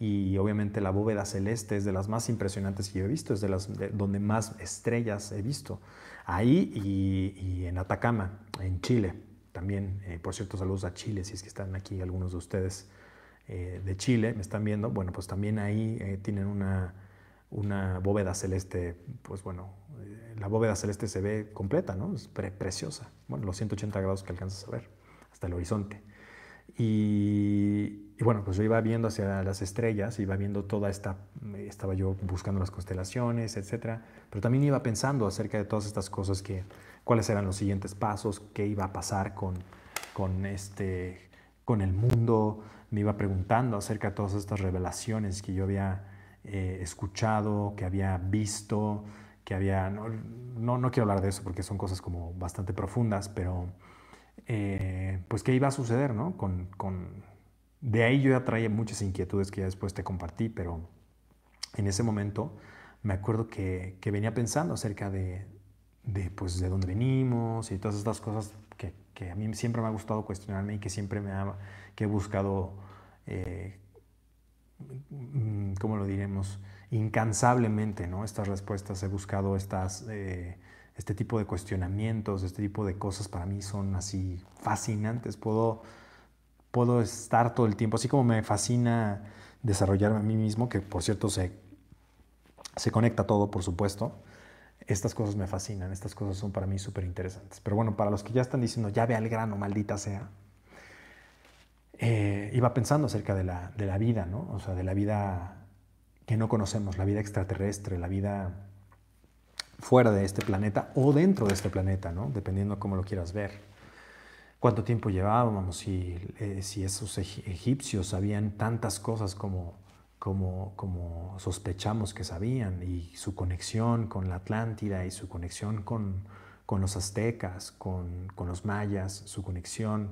y obviamente la bóveda celeste es de las más impresionantes que yo he visto, es de las donde más estrellas he visto ahí y, en Atacama, en Chile. También, eh, por cierto, saludos a Chile, si es que están aquí algunos de ustedes eh, de Chile, me están viendo. Bueno, pues también ahí eh, tienen una, una, bóveda celeste, pues bueno, la bóveda celeste se ve completa, ¿no? Es preciosa. Bueno, los 180 grados que alcanzas a ver hasta el horizonte. Y, bueno, pues yo iba viendo hacia las estrellas, iba viendo toda esta, estaba yo buscando las constelaciones, etcétera, pero también iba pensando acerca de todas estas cosas, que, cuáles eran los siguientes pasos, qué iba a pasar con, con, este, con el mundo, me iba preguntando acerca de todas estas revelaciones que yo había eh, escuchado, que había visto, que había, no, no, no quiero hablar de eso porque son cosas como bastante profundas, pero eh, pues qué iba a suceder, ¿no? Con, De ahí yo ya muchas inquietudes que ya después te compartí, pero en ese momento me acuerdo que, venía pensando acerca de, de, pues, de dónde venimos y todas estas cosas que, a mí siempre me ha gustado cuestionarme y que siempre me ha, que he buscado, eh, ¿cómo lo diremos? Incansablemente, ¿no? Estas respuestas, he buscado estas... Eh, este tipo de cuestionamientos, este tipo de cosas para mí son así fascinantes. Puedo, puedo estar todo el tiempo, así como me fascina desarrollarme a mí mismo, que por cierto se, se conecta todo, por supuesto. Estas cosas me fascinan, estas cosas son para mí súper interesantes. Pero bueno, para los que ya están diciendo, ya ve al grano, maldita sea, eh, iba pensando acerca de la, de la vida, ¿no? O sea, de la vida que no conocemos, la vida extraterrestre, la vida fuera de este planeta o dentro de este planeta, ¿no? dependiendo cómo lo quieras ver. ¿Cuánto tiempo llevábamos? Si, eh, si esos egipcios sabían tantas cosas como, como, sospechamos que sabían y su conexión con la Atlántida y su conexión con, con los aztecas, con, con, los mayas, su conexión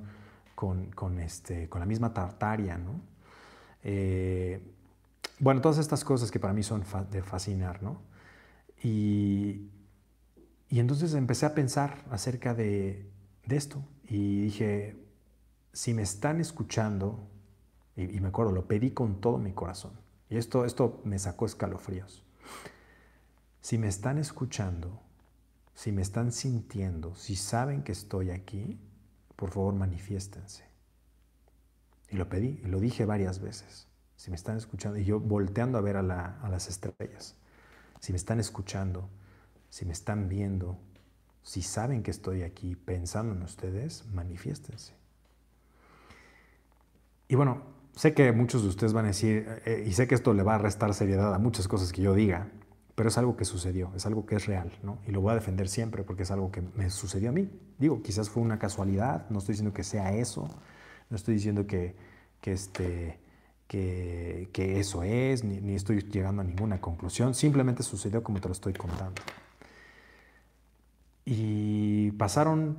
con, con, este, la misma Tartaria, ¿no? Eh, bueno, todas estas cosas que para mí son de fascinar, ¿no? Y, entonces empecé a pensar acerca de, esto y dije, si me están escuchando, y, me acuerdo, lo pedí con todo mi corazón, y esto, esto me sacó escalofríos, si me están escuchando, si me están sintiendo, si saben que estoy aquí, por favor manifiéstense. Y lo pedí, y lo dije varias veces. Si me están escuchando, y yo volteando a ver a las estrellas si me están escuchando, si me están viendo, si saben que estoy aquí pensando en ustedes, manifiéstense. Y bueno, sé que muchos de ustedes van a decir, eh, y sé que esto le va a restar seriedad a muchas cosas que yo diga, pero es algo que sucedió, es algo que es real, ¿no? Y lo voy a defender siempre porque es algo que me sucedió a mí. Digo, quizás fue una casualidad, no estoy diciendo que sea eso, no estoy diciendo que, que este, que, eso es, ni, estoy llegando a ninguna conclusión, simplemente sucedió como te lo estoy contando. Y pasaron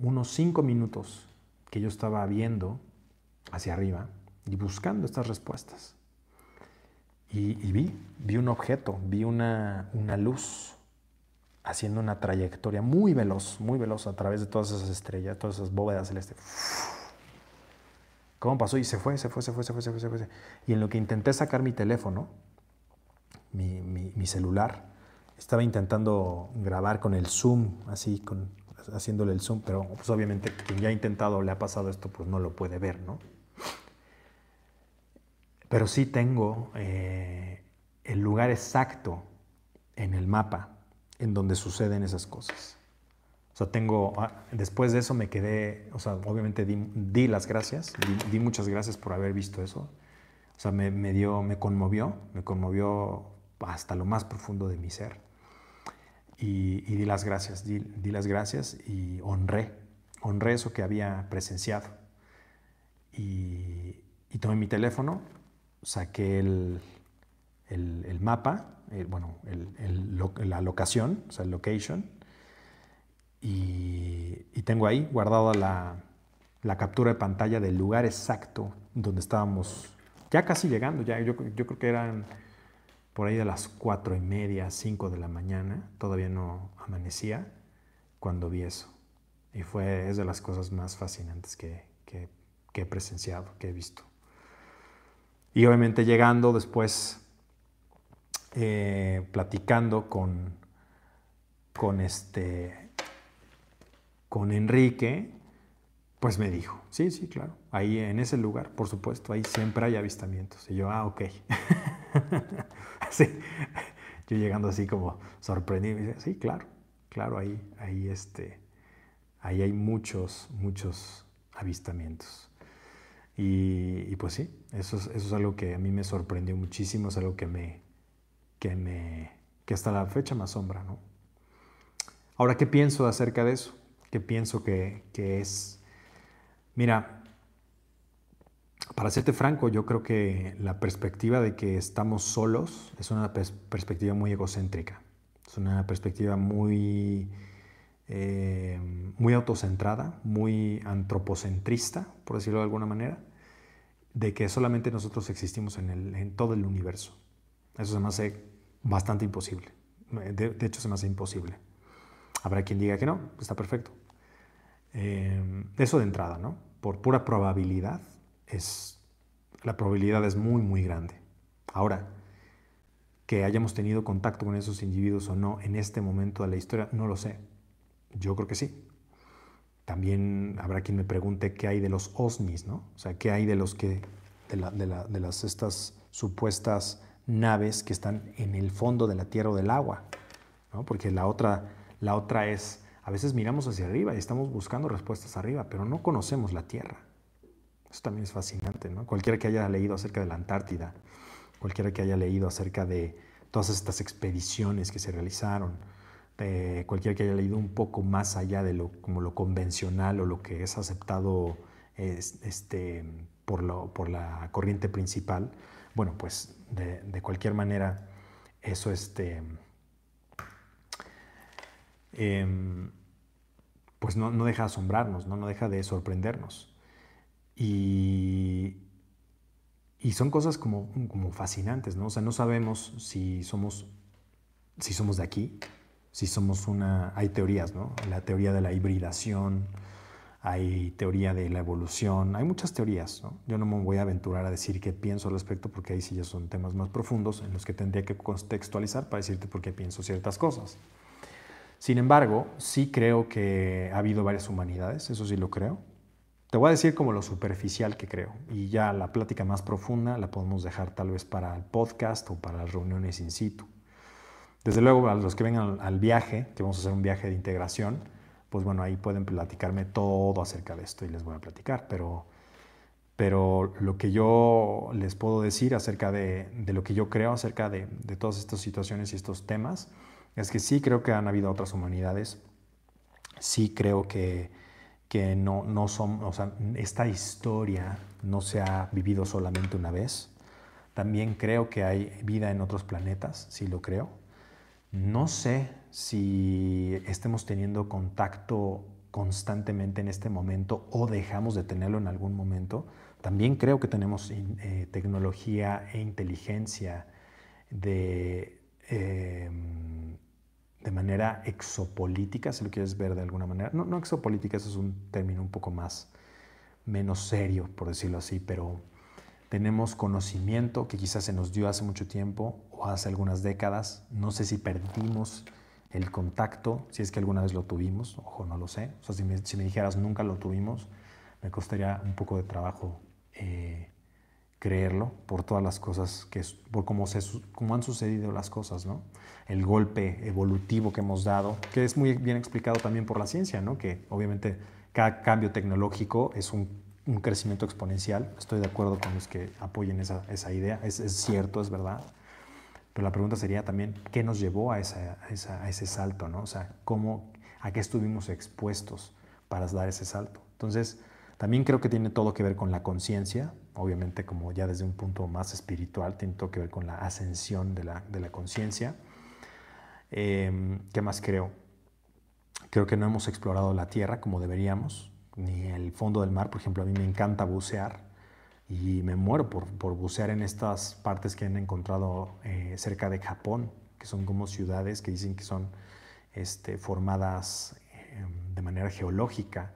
unos cinco minutos que yo estaba viendo hacia arriba y buscando estas respuestas. Y, vi, vi un objeto, vi una, una luz haciendo una trayectoria muy veloz, muy veloz a través de todas esas estrellas, todas esas bóvedas celestes. ¿Cómo pasó? Y se fue, se fue, se fue, se fue, se fue, se fue. Y en lo que intenté sacar mi teléfono, mi, mi, celular, estaba intentando grabar con el zoom, así, haciéndole el zoom, pero pues obviamente quien ya ha intentado, le ha pasado esto, pues no lo puede ver, ¿no? Pero sí tengo eh, el lugar exacto en el mapa en donde suceden esas cosas. O sea, tengo, ah, después de eso me quedé, o sea, obviamente di, las gracias, di, muchas gracias por haber visto eso. O sea, me, dio, me conmovió, me conmovió hasta lo más profundo de mi ser. Y, di las gracias, di, las gracias y honré, honré eso que había presenciado. Y, y tomé mi teléfono, saqué el, el, el mapa eh, bueno, la locación, o sea, el location, y, tengo ahí guardada la, captura de pantalla del lugar exacto donde estábamos, ya casi llegando, ya yo, creo que eran por ahí de las cuatro y media, cinco de la mañana, todavía no amanecía, cuando vi eso. Y fue, es de las cosas más fascinantes que, que he presenciado, que he visto. Y obviamente llegando después eh, platicando con, con, este, con Enrique, pues me dijo, sí, sí, claro, ahí en ese lugar, por supuesto, ahí siempre hay avistamientos. Y yo, ah, ok. yo llegando así como sorprendido, y dice, sí, claro, claro, ahí, ahí, este, ahí hay muchos, muchos avistamientos. Y, pues sí, eso eso es algo que a mí me sorprendió muchísimo, es algo que me, que, me, que hasta la fecha me asombra. ¿no? Ahora, ¿qué pienso acerca de eso? ¿Qué pienso que, que es? Mira, para serte franco, yo creo que la perspectiva de que estamos solos es una perspectiva muy egocéntrica. Es una perspectiva muy, eh, muy autocentrada, muy antropocentrista, por decirlo de alguna manera, de que solamente nosotros existimos en, el, en todo el universo. Eso se me hace bastante imposible. De, hecho, se me hace imposible. Habrá quien diga que no, está perfecto. Eh, eso de entrada, ¿no? Por pura probabilidad, es, la probabilidad es muy, muy grande. Ahora, que hayamos tenido contacto con esos individuos o no en este momento de la historia, no lo sé. Yo creo que sí. También habrá quien me pregunte qué hay de los OSNIs, ¿no? O sea, qué hay de los que, de, las estas supuestas naves que están en el fondo de la tierra o del agua, ¿no? porque la otra, la otra es, a veces miramos hacia arriba y estamos buscando respuestas arriba, pero no conocemos la tierra. Eso también es fascinante, ¿no? Cualquiera que haya leído acerca de la Antártida, cualquiera que haya leído acerca de todas estas expediciones que se realizaron, eh, cualquiera que haya leído un poco más allá de lo, como lo convencional o lo que es aceptado este, por, lo, por la corriente principal, bueno, pues de, cualquier manera, eso este, em, pues no, deja de asombrarnos, ¿no? no deja de sorprendernos. Y, y son cosas como, como fascinantes, ¿no? O sea, no sabemos si somos, si somos de aquí, si somos una... Hay teorías, ¿no? La teoría de la hibridación, hay teoría de la evolución, hay muchas teorías. Yo no me voy a aventurar a decir qué pienso al respecto porque ahí sí ya son temas más profundos en los que tendría que contextualizar para decirte por qué pienso ciertas cosas. Sin embargo, sí creo que ha habido varias humanidades, eso sí lo creo. Te voy a decir como lo superficial que creo y ya la plática más profunda la podemos dejar tal vez para el podcast o para las reuniones in situ. Desde luego, a los que vengan al viaje, que vamos a hacer un viaje de integración, pues bueno, ahí pueden platicarme todo acerca de esto y les voy a platicar, pero, pero lo que yo les puedo decir acerca de, lo que yo creo acerca de, todas estas situaciones y estos temas es que sí creo que han habido otras humanidades, sí creo que, que no, no son, o sea, esta historia no se ha vivido solamente una vez. También creo que hay vida en otros planetas, sí lo creo. No sé si estemos teniendo contacto constantemente en este momento o dejamos de tenerlo en algún momento. también creo que tenemos eh, tecnología e inteligencia de, em, de manera exopolítica, si lo quieres ver de alguna manera. No, no exopolítica, eso es un término un poco más, menos serio, por decirlo así, pero tenemos conocimiento que quizás se nos dio hace mucho tiempo o hace algunas décadas. No sé si perdimos el contacto, si es que alguna vez lo tuvimos, ojo, no lo sé. O sea, si me, si me dijeras nunca lo tuvimos, me costaría un poco de trabajo eh, creerlo por todas las cosas, que, por cómo, se, cómo han sucedido las cosas, ¿no? El golpe evolutivo que hemos dado, que es muy bien explicado también por la ciencia, ¿no? Que obviamente cada cambio tecnológico es un, un crecimiento exponencial. Estoy de acuerdo con los que apoyen esa, esa idea. Es, es, cierto, es verdad. Pero la pregunta sería también, ¿qué nos llevó a, esa, esa, a ese salto, ¿no? O sea, ¿cómo, ¿a qué estuvimos expuestos para dar ese salto? Entonces, también creo que tiene todo que ver con la conciencia, obviamente como ya desde un punto más espiritual, tiene todo que ver con la ascensión de la, de la conciencia. Eh, ¿Qué más creo? Creo que no hemos explorado la tierra como deberíamos, ni el fondo del mar. Por ejemplo, a mí me encanta bucear y me muero por, por bucear en estas partes que han encontrado eh, cerca de Japón, que son como ciudades que dicen que son este, formadas eh, de manera geológica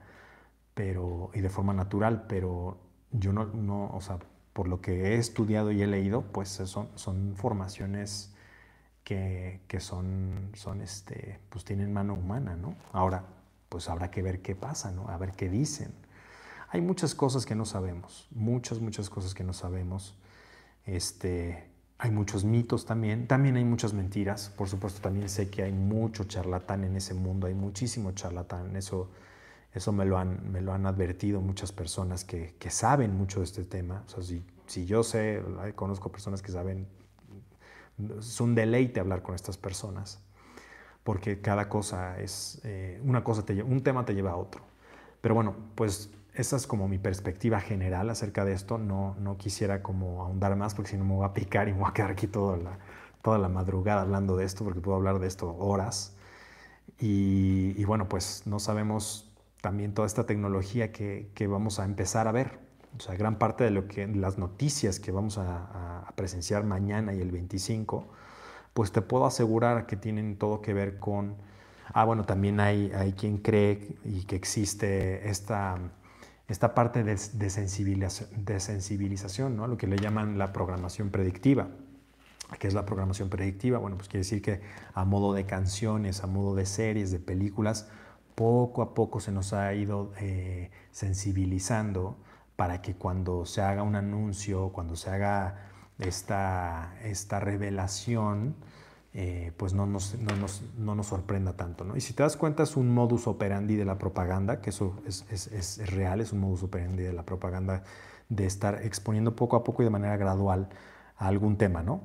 pero, y de forma natural, pero yo no, no, o sea, por lo que he estudiado y he leído, pues son, son formaciones que, que son, son este, pues tienen mano humana, ¿no? Ahora, pues habrá que ver qué pasa, ¿no? A ver qué dicen. Hay muchas cosas que no sabemos, muchas, muchas cosas que no sabemos. Este, hay muchos mitos también, también hay muchas mentiras. Por supuesto, también sé que hay mucho charlatán en ese mundo, hay muchísimo charlatán. Eso eso me lo han, me lo han advertido muchas personas que, que saben mucho de este tema. O sea, si, si yo sé, conozco personas que saben, es un deleite hablar con estas personas, porque cada cosa es, eh, una cosa te, un tema te lleva a otro. Pero bueno, pues esa es como mi perspectiva general acerca de esto. No, no quisiera como ahondar más porque si no me voy a picar y me voy a quedar aquí toda la, toda la madrugada hablando de esto porque puedo hablar de esto horas. Y, y bueno, pues no sabemos también toda esta tecnología que, que, vamos a empezar a ver. O sea, gran parte de lo que, las noticias que vamos a, presenciar mañana y el 25, pues te puedo asegurar que tienen todo que ver con... Ah, bueno, también hay, hay quien cree y que existe esta, esta parte de, de, sensibilización, de sensibilización, ¿no? lo que le llaman la programación predictiva. ¿Qué es la programación predictiva? Bueno, pues quiere decir que a modo de canciones, a modo de series, de películas, poco a poco se nos ha ido eh, sensibilizando para que cuando se haga un anuncio, cuando se haga esta, esta revelación, eh, pues no nos, no, nos, no nos, sorprenda tanto. ¿no? Y si te das cuenta es un modus operandi de la propaganda, que eso es, es, es, real, es un modus operandi de la propaganda de estar exponiendo poco a poco y de manera gradual a algún tema, ¿no?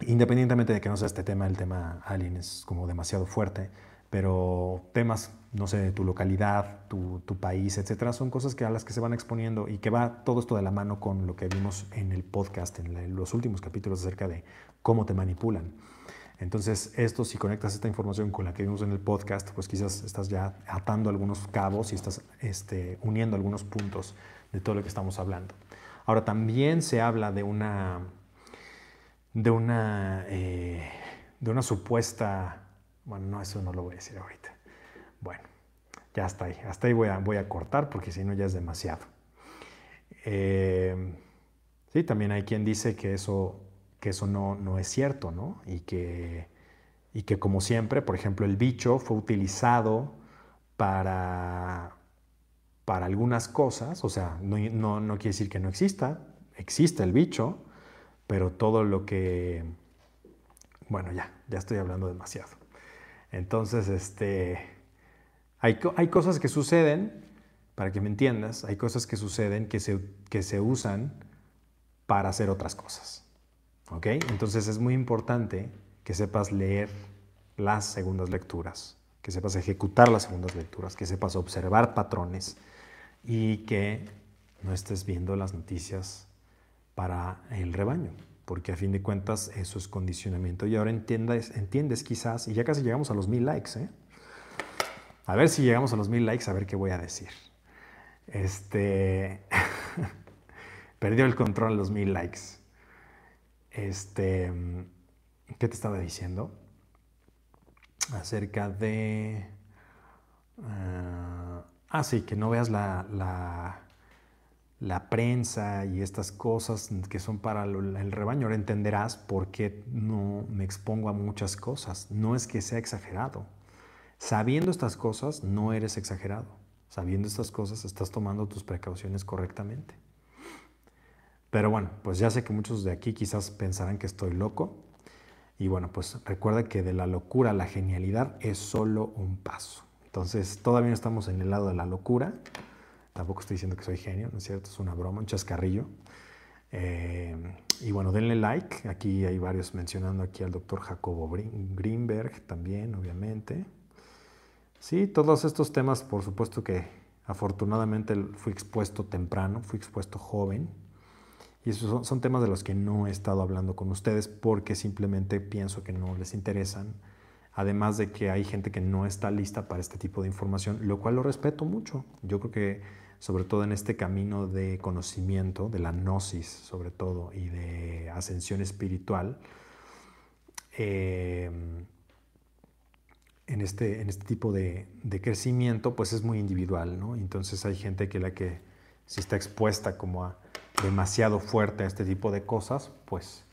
Independientemente de que no sea este tema, el tema alien es como demasiado fuerte, pero temas, no sé, tu localidad, tu, tu, país, etcétera, son cosas que a las que se van exponiendo y que va todo esto de la mano con lo que vimos en el podcast, en los últimos capítulos acerca de cómo te manipulan. Entonces, esto, si conectas esta información con la que vimos en el podcast, pues quizás estás ya atando algunos cabos y estás este, uniendo algunos puntos de todo lo que estamos hablando. Ahora, también se habla de una, de una, eh, de una supuesta bueno, no, eso no lo voy a decir ahorita. Bueno, ya está ahí. Hasta ahí voy a, voy a cortar porque si no ya es demasiado. Eh, sí, también hay quien dice que eso, que eso no, no es cierto, ¿no? Y que, y que como siempre, por ejemplo, el bicho fue utilizado para, para algunas cosas, o sea, no, no, no quiere decir que no exista, existe el bicho, pero todo lo que... Bueno, ya, ya estoy hablando demasiado. Entonces, este, hay, hay, cosas que suceden, para que me entiendas, hay cosas que suceden que se, que se usan para hacer otras cosas. ¿Ok? Entonces es muy importante que sepas leer las segundas lecturas, que sepas ejecutar las segundas lecturas, que sepas observar patrones y que no estés viendo las noticias para el rebaño porque a fin de cuentas eso es condicionamiento. Y ahora entiendes, entiendes quizás, y ya casi llegamos a los mil likes, ¿eh? A ver si llegamos a los mil likes, a ver qué voy a decir. Este, perdió el control los mil likes. Este, ¿qué te estaba diciendo? Acerca de... ah, ah sí, que no veas la, la prensa y estas cosas que son para el rebaño. Ahora entenderás por qué no me expongo a muchas cosas. No es que sea exagerado. Sabiendo estas cosas, no eres exagerado. Sabiendo estas cosas, estás tomando tus precauciones correctamente. Pero bueno, pues ya sé que muchos de aquí quizás pensarán que estoy loco. Y bueno, pues recuerda que de la locura a la genialidad es solo un paso. Entonces, todavía estamos en el lado de la locura. Tampoco estoy diciendo que soy genio, ¿no es cierto? Es una broma, un chascarrillo. Eh, y bueno, denle like. Aquí hay varios mencionando aquí al doctor Jacobo Greenberg también, obviamente. Sí, todos estos temas, por supuesto que afortunadamente fui expuesto temprano, fui expuesto joven. Y esos son, temas de los que no he estado hablando con ustedes porque simplemente pienso que no les interesan. Además de que hay gente que no está lista para este tipo de información, lo cual lo respeto mucho. Yo creo que sobre todo en este camino de conocimiento, de la gnosis sobre todo, y de ascensión espiritual, eh, en, este, en este tipo de, de, crecimiento, pues es muy individual, ¿no? Entonces hay gente que la que si está expuesta como demasiado fuerte a este tipo de cosas, pues,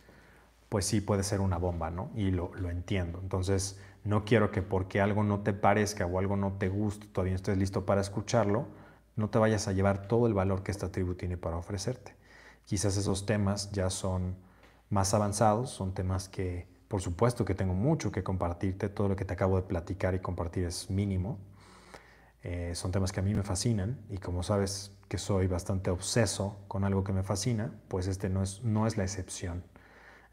pues sí puede ser una bomba, ¿no? Y lo, lo entiendo. Entonces, no quiero que porque algo no te parezca o algo no te guste, todavía no estés listo para escucharlo, no te vayas a llevar todo el valor que esta tribu tiene para ofrecerte. Quizás esos temas ya son más avanzados, son temas que, por supuesto que tengo mucho que compartirte, todo lo que te acabo de platicar y compartir es mínimo. Eh, son temas que a mí me fascinan y como sabes, que soy bastante obseso con algo que me fascina, pues este no es, no es la excepción.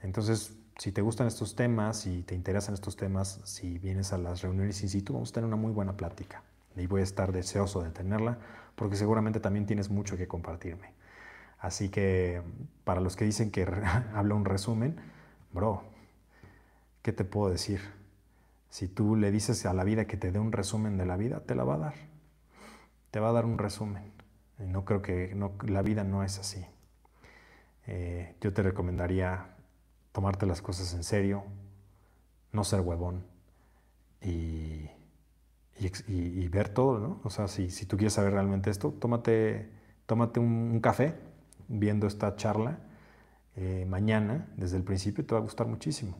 Entonces, si te gustan estos temas, si te interesan estos temas, si vienes a las reuniones in situ, vamos a tener una muy buena plática. Y voy a estar deseoso de tenerla porque seguramente también tienes mucho que compartirme. Así que para los que dicen que habla un resumen, bro, ¿qué te puedo decir? Si tú le dices a la vida que te dé un resumen de la vida, te la va a dar. Te va a dar un resumen. No creo que la vida no es así. Eh, yo te recomendaría tomarte las cosas en serio, no ser huevón y, ver todo, ¿no? O sea, si, tú quieres saber realmente esto, tómate, tómate un, café viendo esta charla eh, mañana desde el principio, te va a gustar muchísimo.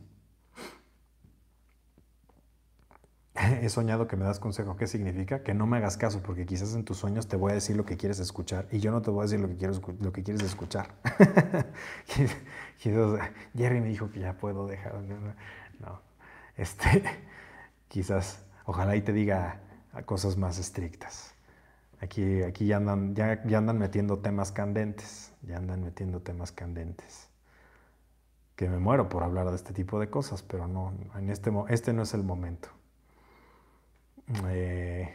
he soñado que me das consejo. ¿Qué significa? Que no me hagas caso, porque quizás en tus sueños te voy a decir lo que quieres escuchar y yo no te voy a decir lo que, quieres, lo que quieres escuchar. Jerry me dijo que ya puedo dejar. No, este, quizás, ojalá y te diga cosas más estrictas. Aquí, aquí ya, andan, ya, ya andan metiendo temas candentes, ya andan metiendo temas candentes. Que me muero por hablar de este tipo de cosas, pero no, en este, este no es el momento. Eh,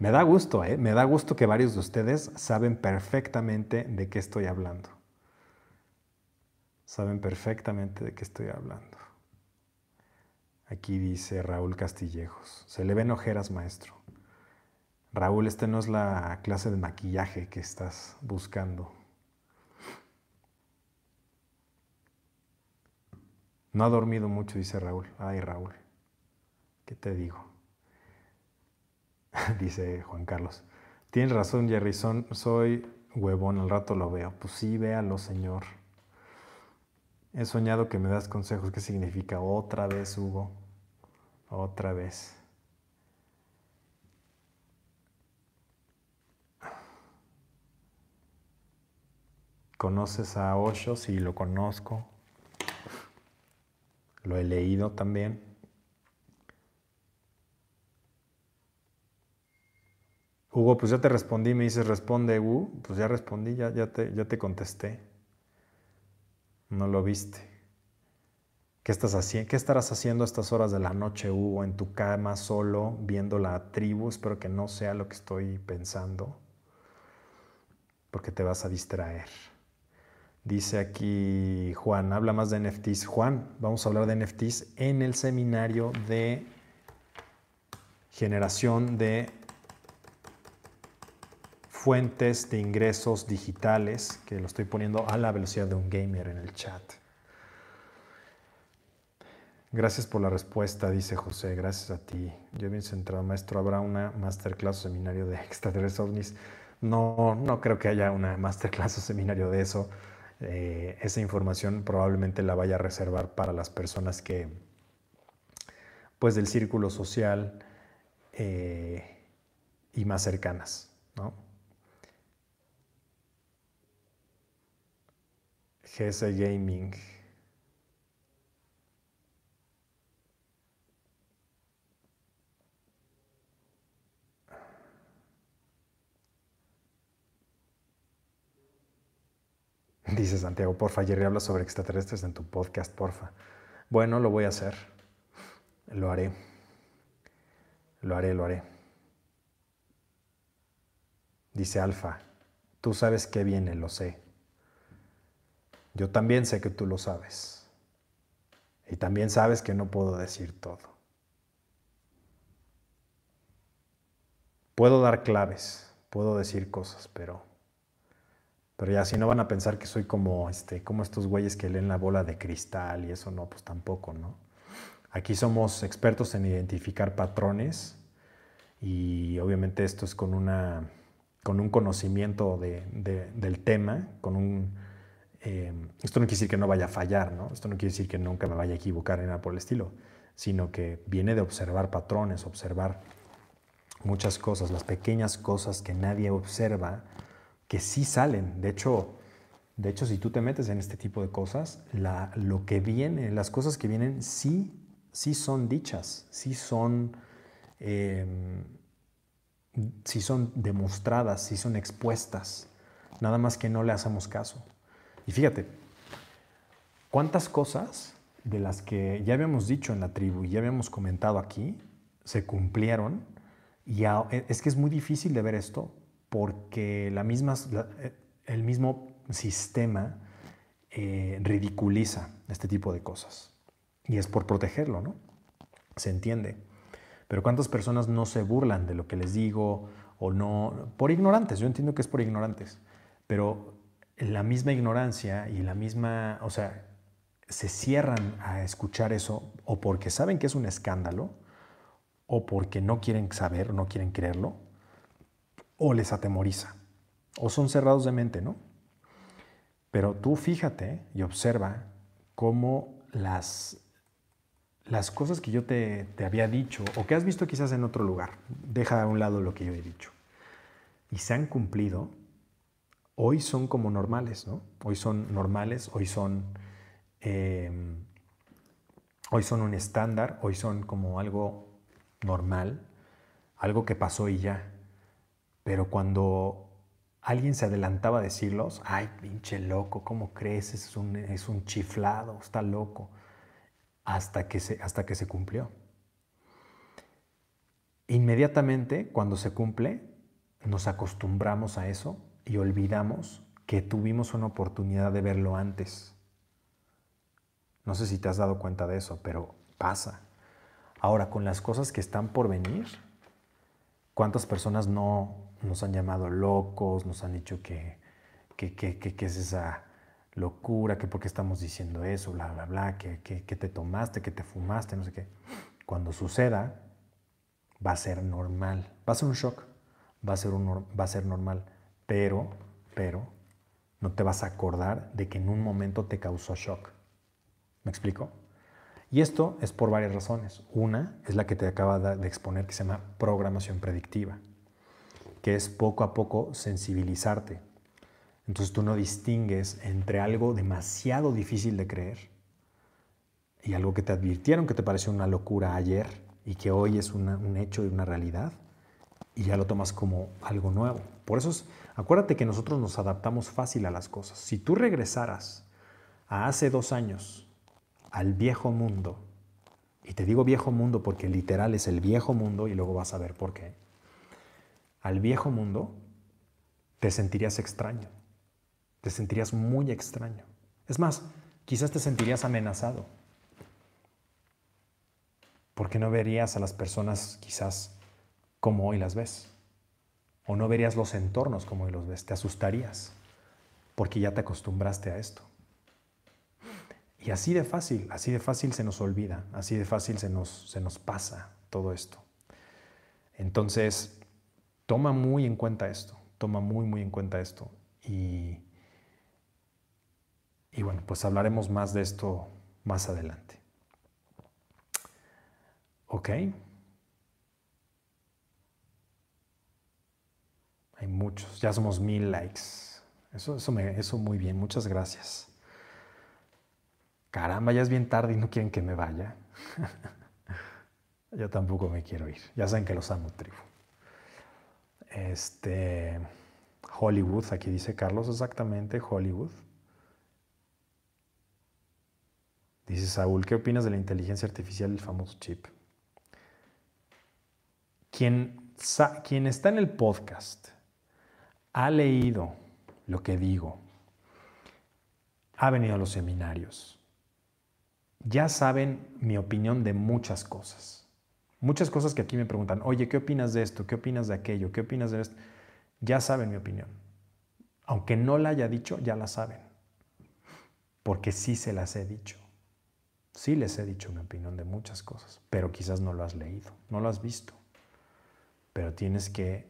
me da gusto, ¿eh? Me da gusto que varios de ustedes saben perfectamente de qué estoy hablando. Saben perfectamente de qué estoy hablando. Aquí dice Raúl Castillejos. Se le ven ojeras, maestro. Raúl, este no es la clase de maquillaje que estás buscando. No ha dormido mucho, dice Raúl. Ay, Raúl, ¿qué te digo? dice Juan Carlos. Tienes razón, Jerry, soy huevón, al rato lo veo. Pues sí, véalo, Señor. He soñado que me das consejos. ¿Qué significa? Otra vez, Hugo. Otra vez. ¿Conoces a Osho? Sí, lo conozco. Lo he leído también. Hugo, pues ya te respondí, me dices, responde, Hugo. Pues ya respondí, ya, ya, te, ya te contesté. No lo viste. ¿Qué, estás haciendo? ¿Qué estarás haciendo a estas horas de la noche, Hugo, en tu cama solo, viendo la tribu? Espero que no sea lo que estoy pensando, porque te vas a distraer. Dice aquí Juan, habla más de NFTs. Juan, vamos a hablar de NFTs en el seminario de generación de fuentes de ingresos digitales, que lo estoy poniendo a la velocidad de un gamer en el chat. Gracias por la respuesta, dice José. Gracias a ti. Yo bien centrado, maestro. ¿Habrá una masterclass o seminario de extraterrestres ovnis? No, no creo que haya una masterclass o seminario de eso. Eh, esa información probablemente la vaya a reservar para las personas que, pues del círculo social eh, y más cercanas, ¿no? GS Gaming. Dice Santiago, porfa, Jerry habla sobre extraterrestres en tu podcast, porfa. Bueno, lo voy a hacer. Lo haré. Lo haré, lo haré. Dice Alfa, tú sabes que viene, lo sé. Yo también sé que tú lo sabes. Y también sabes que no puedo decir todo. Puedo dar claves, puedo decir cosas, pero pero ya si no van a pensar que soy como, este, como estos güeyes que leen la bola de cristal y eso no, pues tampoco, ¿no? Aquí somos expertos en identificar patrones y obviamente esto es con, una, con un conocimiento del tema, con un... Eh, esto no quiere decir que no vaya a fallar, ¿no? Esto no quiere decir que nunca me vaya a equivocar en nada por el estilo, sino que viene de observar patrones, observar muchas cosas, las pequeñas cosas que nadie observa, que sí salen. De hecho, de hecho, si tú te metes en este tipo de cosas, lo que viene, las cosas que vienen, sí, sí son dichas, sí son, sí son demostradas, sí son expuestas. Nada más que no le hacemos caso. Y fíjate, ¿cuántas cosas de las que ya habíamos dicho en la tribu y ya habíamos comentado aquí se cumplieron? Y es que es muy difícil de ver esto porque la misma, eh, el mismo sistema eh, ridiculiza este tipo de cosas. Y es por protegerlo, ¿no? Se entiende. Pero ¿cuántas personas no se burlan de lo que les digo o no? Por ignorantes, yo entiendo que es por ignorantes, pero la misma ignorancia y la misma, o sea, se cierran a escuchar eso o porque saben que es un escándalo o porque no quieren saber, no quieren creerlo, o les atemoriza, o son cerrados de mente, ¿no? Pero tú fíjate y observa cómo las, las cosas que yo te, te había dicho o que has visto quizás en otro lugar, deja a un lado lo que yo he dicho, y se han cumplido, hoy son como normales, ¿no? Hoy son normales, hoy son, em, hoy son un estándar, hoy son como algo normal, algo que pasó y ya. Pero cuando alguien se adelantaba a decirlos, ay, pinche loco, ¿cómo crees? Es un, es un chiflado, está loco, hasta que, se, hasta que se cumplió. Inmediatamente, cuando se cumple, nos acostumbramos a eso y olvidamos que tuvimos una oportunidad de verlo antes. No sé si te has dado cuenta de eso, pero pasa. Ahora, con las cosas que están por venir, ¿cuántas personas no nos han llamado locos, nos han dicho que, que, es esa locura, que por qué estamos diciendo eso, bla, bla, bla, que, te tomaste, que te fumaste, no sé qué. Cuando suceda, va a ser normal, va a ser un shock, va a ser, un, va a ser normal, pero, pero, no te vas a acordar de que en un momento te causó shock. ¿Me explico? Y esto es por varias razones. Una es la que te acaba de exponer, que se llama programación predictiva que es poco a poco sensibilizarte. Entonces tú no distingues entre algo demasiado difícil de creer y algo que te advirtieron que te pareció una locura ayer y que hoy es un hecho y una realidad y ya lo tomas como algo nuevo. Por eso acuérdate que nosotros nos adaptamos fácil a las cosas. Si tú regresaras a hace dos años al viejo mundo, y te digo viejo mundo porque literal es el viejo mundo y luego vas a ver por qué al viejo mundo, te sentirías extraño. Te sentirías muy extraño. Es más, quizás te sentirías amenazado. Porque no verías a las personas quizás como hoy las ves. O no verías los entornos como los ves. Te asustarías. Porque ya te acostumbraste a esto. Y así de fácil, así de fácil se nos olvida, así de fácil se nos, se nos pasa todo esto. Entonces, toma muy en cuenta esto, toma muy, muy en cuenta esto. Y, y bueno, pues hablaremos más de esto más adelante. ¿Ok? Hay muchos, ya somos mil likes. Eso, eso, me, eso muy bien, muchas gracias. Caramba, ya es bien tarde y no quieren que me vaya. Yo tampoco me quiero ir. Ya saben que los amo, tribu. Este. Hollywood, aquí dice Carlos exactamente, Hollywood. Dice Saúl, ¿qué opinas de la inteligencia artificial, el famoso chip? Quien, quien está en el podcast ha leído lo que digo, ha venido a los seminarios, ya saben mi opinión de muchas cosas. Muchas cosas que aquí me preguntan, oye, ¿qué opinas de esto? ¿Qué opinas de aquello? ¿Qué opinas de esto? Ya saben mi opinión. Aunque no la haya dicho, ya la saben. Porque sí se las he dicho. Sí les he dicho mi opinión de muchas cosas, pero quizás no lo has leído, no lo has visto. Pero tienes que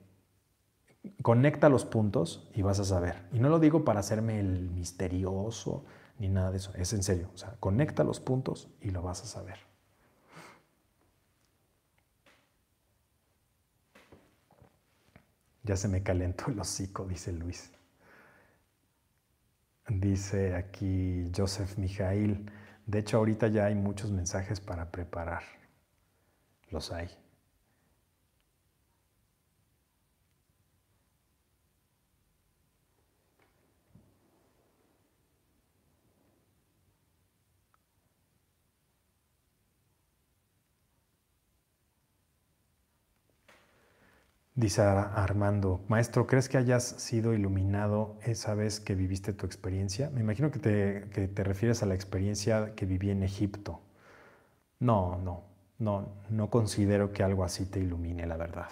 conecta los puntos y vas a saber. Y no lo digo para hacerme el misterioso, ni nada de eso. Es en serio. O sea, conecta los puntos y lo vas a saber. Ya se me calentó el hocico, dice Luis. Dice aquí Joseph Mijail. De hecho, ahorita ya hay muchos mensajes para preparar. Los hay. Dice Armando, maestro, ¿crees que hayas sido iluminado esa vez que viviste tu experiencia? Me imagino que te, te refieres a la experiencia que viví en Egipto. No, no, no, no considero que algo así te ilumine, la verdad.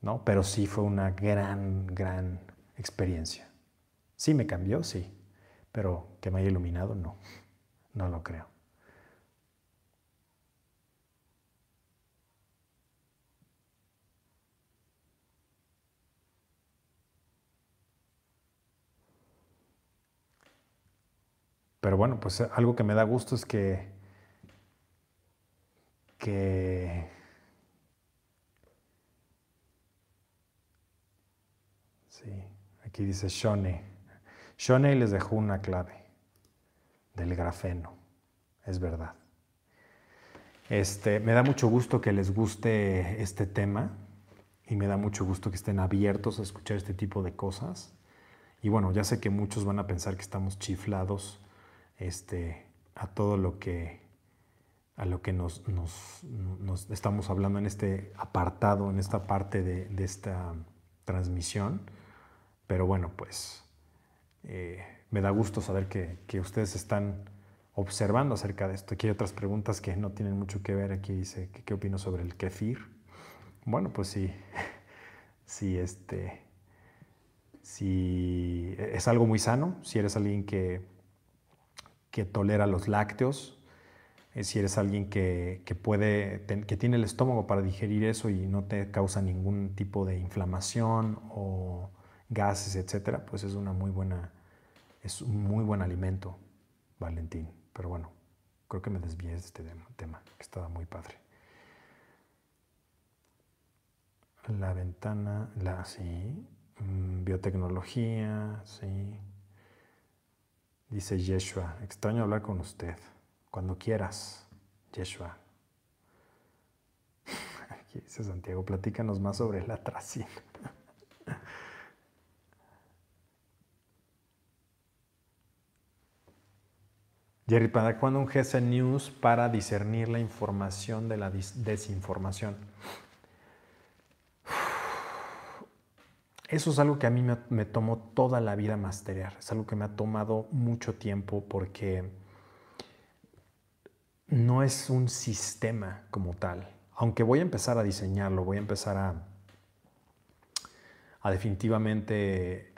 ¿No? Pero sí fue una gran, gran experiencia. Sí me cambió, sí, pero que me haya iluminado, no, no lo creo. Pero bueno, pues eh, algo que me da gusto es que, sí, aquí dice Shone. Shone les dejó una clave del grafeno, es verdad. Este, me da mucho gusto que les guste este tema y me da mucho gusto que estén abiertos a escuchar este tipo de cosas. Y bueno, ya sé que muchos van a pensar que estamos chiflados este, a todo lo que, a lo que nos, estamos hablando en este apartado, en esta parte de, esta transmisión. Pero bueno, pues eh, me da gusto saber que, ustedes están observando acerca de esto. Aquí hay otras preguntas que no tienen mucho que ver. Aquí dice, ¿qué, opino sobre el kefir? Bueno, pues sí, sí, este, si es algo muy sano, si eres alguien que que tolera los lácteos, eh, si eres alguien que, puede, que tiene el estómago para digerir eso y no te causa ningún tipo de inflamación o gases, etcétera, pues es una muy buena, es un muy buen alimento, Valentín. Pero bueno, creo que me desvié de este tema, que estaba muy padre. La ventana, la sí, mm, biotecnología, sí. Dice Yeshua, extraño hablar con usted. Cuando quieras, Yeshua. Aquí dice Santiago, platícanos más sobre la tracina. Jerry, ¿para cuándo un GC News para discernir la información de la desinformación? Eso es algo que a mí me, tomó toda la vida masterear. Es algo que me ha tomado mucho tiempo porque no es un sistema como tal. Aunque voy a empezar a diseñarlo, voy a empezar a, a definitivamente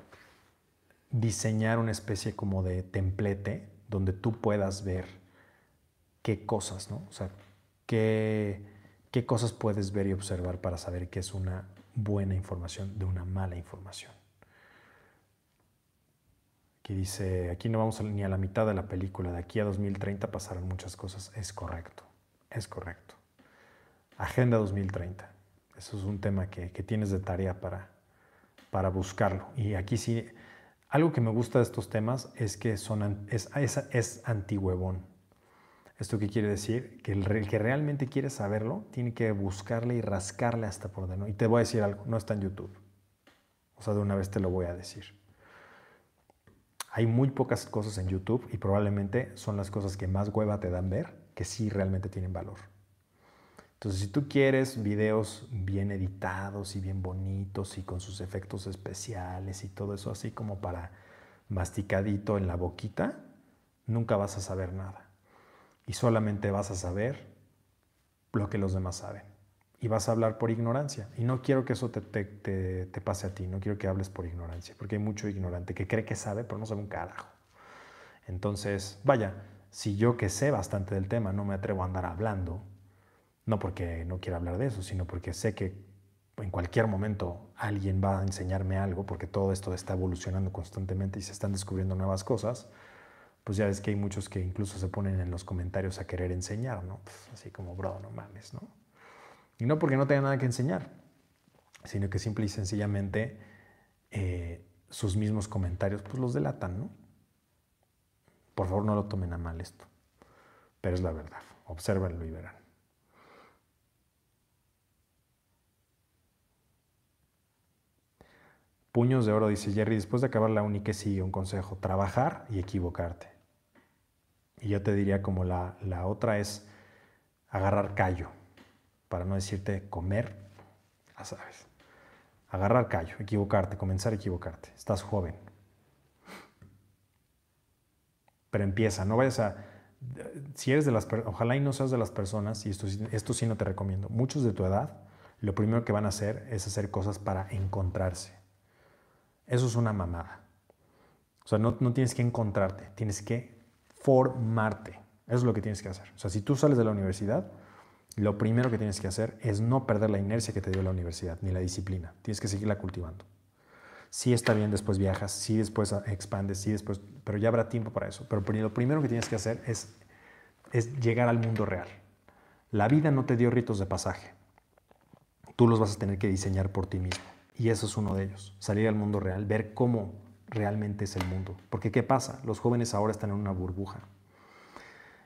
diseñar una especie como de templete donde tú puedas ver qué cosas, ¿no? O sea, qué, qué cosas puedes ver y observar para saber qué es una buena información de una mala información. Aquí dice, aquí no vamos ni a la mitad de la película, de aquí a 2030 pasarán muchas cosas. Es correcto, es correcto. Agenda 2030. Eso es un tema que, tienes de tarea para, para buscarlo. Y aquí sí, algo que me gusta de estos temas es que son, es, es, es antihuevón. ¿Esto qué quiere decir? Que el, que realmente quiere saberlo tiene que buscarle y rascarle hasta por dentro. Y te voy a decir algo, no está en YouTube. O sea, de una vez te lo voy a decir. Hay muy pocas cosas en YouTube y probablemente son las cosas que más hueva te dan ver que sí realmente tienen valor. Entonces, si tú quieres videos bien editados y bien bonitos y con sus efectos especiales y todo eso así como para masticadito en la boquita, nunca vas a saber nada y solamente vas a saber lo que los demás saben. Y vas a hablar por ignorancia. Y no quiero que eso te, te, pase a ti, no quiero que hables por ignorancia, porque hay mucho ignorante que cree que sabe, pero no sabe un carajo. Entonces, vaya, si yo que sé bastante del tema no me atrevo a andar hablando, no porque no quiera hablar de eso, sino porque sé que en cualquier momento alguien va a enseñarme algo, porque todo esto está evolucionando constantemente y se están descubriendo nuevas cosas, pues ya ves que hay muchos que incluso se ponen en los comentarios a querer enseñar, ¿no? Pues así como, bro, no mames, ¿no? Y no porque no tenga nada que enseñar, sino que simple y sencillamente eh, sus mismos comentarios pues los delatan, ¿no? Por favor, no lo tomen a mal esto, pero es la verdad. Obsérvenlo y verán. Puños de oro, dice Jerry, después de acabar la uni, ¿qué sigue? Un consejo, trabajar y equivocarte. Y yo te diría como la, la otra es agarrar callo, para no decirte comer, ya sabes. Agarrar callo, equivocarte, comenzar a equivocarte. Estás joven. Pero empieza, no vayas a... Si eres de las... Ojalá y no seas de las personas, y esto, esto sí no te recomiendo, muchos de tu edad, lo primero que van a hacer es hacer cosas para encontrarse eso es una mamada. O sea, no, tienes que encontrarte, tienes que formarte. Eso es lo que tienes que hacer. O sea, si tú sales de la universidad, lo primero que tienes que hacer es no perder la inercia que te dio la universidad, ni la disciplina. Tienes que seguirla cultivando. Sí está bien, después viajas, sí después expandes, sí después, pero ya habrá tiempo para eso. Pero lo primero que tienes que hacer es, es llegar al mundo real. La vida no te dio ritos de pasaje. Tú los vas a tener que diseñar por ti mismo. Y eso es uno de ellos, salir al mundo real, ver cómo realmente es el mundo. Porque ¿qué pasa? Los jóvenes ahora están en una burbuja.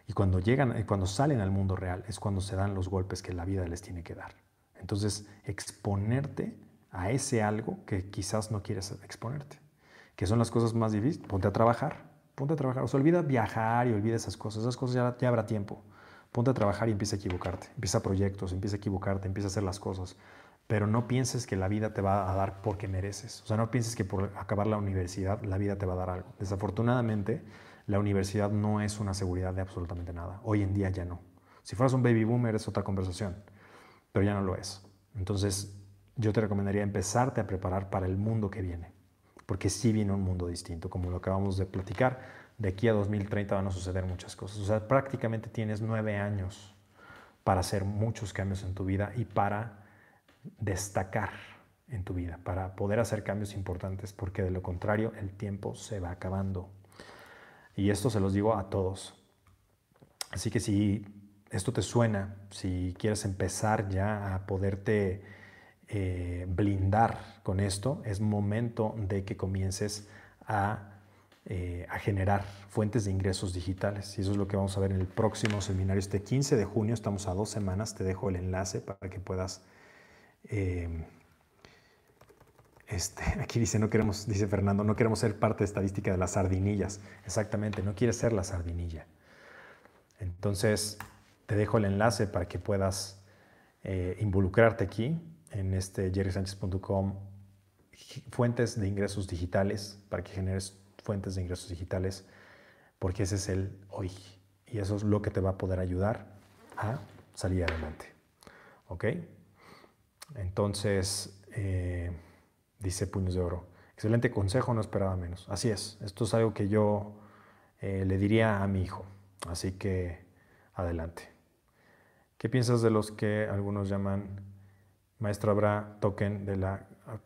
Y cuando llegan, cuando salen al mundo real es cuando se dan los golpes que la vida les tiene que dar. Entonces, exponerte a ese algo que quizás no quieres exponerte, que son las cosas más difíciles. Ponte a trabajar, ponte a trabajar. O sea, olvida viajar y olvida esas cosas. Esas cosas ya, ya habrá tiempo. Ponte a trabajar y empieza a equivocarte. Empieza proyectos, empieza a equivocarte, empieza a hacer las cosas pero no pienses que la vida te va a dar porque mereces. O sea, no pienses que por acabar la universidad la vida te va a dar algo. Desafortunadamente, la universidad no es una seguridad de absolutamente nada. Hoy en día ya no. Si fueras un baby boomer es otra conversación, pero ya no lo es. Entonces, yo te recomendaría empezarte a preparar para el mundo que viene, porque sí viene un mundo distinto, como lo acabamos de platicar. De aquí a 2030 van a suceder muchas cosas. O sea, prácticamente tienes nueve años para hacer muchos cambios en tu vida y para destacar en tu vida, para poder hacer cambios importantes, porque de lo contrario el tiempo se va acabando. Y esto se los digo a todos. Así que si esto te suena, si quieres empezar ya a poderte eh, blindar con esto, es momento de que comiences a, eh, a, generar fuentes de ingresos digitales. Y eso es lo que vamos a ver en el próximo seminario, este 15 de junio, estamos a dos semanas, te dejo el enlace para que puedas eh, este, aquí dice, no queremos, dice Fernando, no queremos ser parte estadística de las sardinillas. Exactamente, no quieres ser la sardinilla. Entonces, te dejo el enlace para que puedas eh, involucrarte aquí en este jerrysanchez.com fuentes de ingresos digitales, para que generes fuentes de ingresos digitales, porque ese es el hoy. Y eso es lo que te va a poder ayudar a salir adelante. ¿Ok? Entonces, eh, dice Puños de Oro. Excelente consejo, no esperaba menos. Así es, esto es algo que yo eh, le diría a mi hijo. Así que adelante. ¿Qué piensas de los que algunos llaman maestro habrá token de la ah,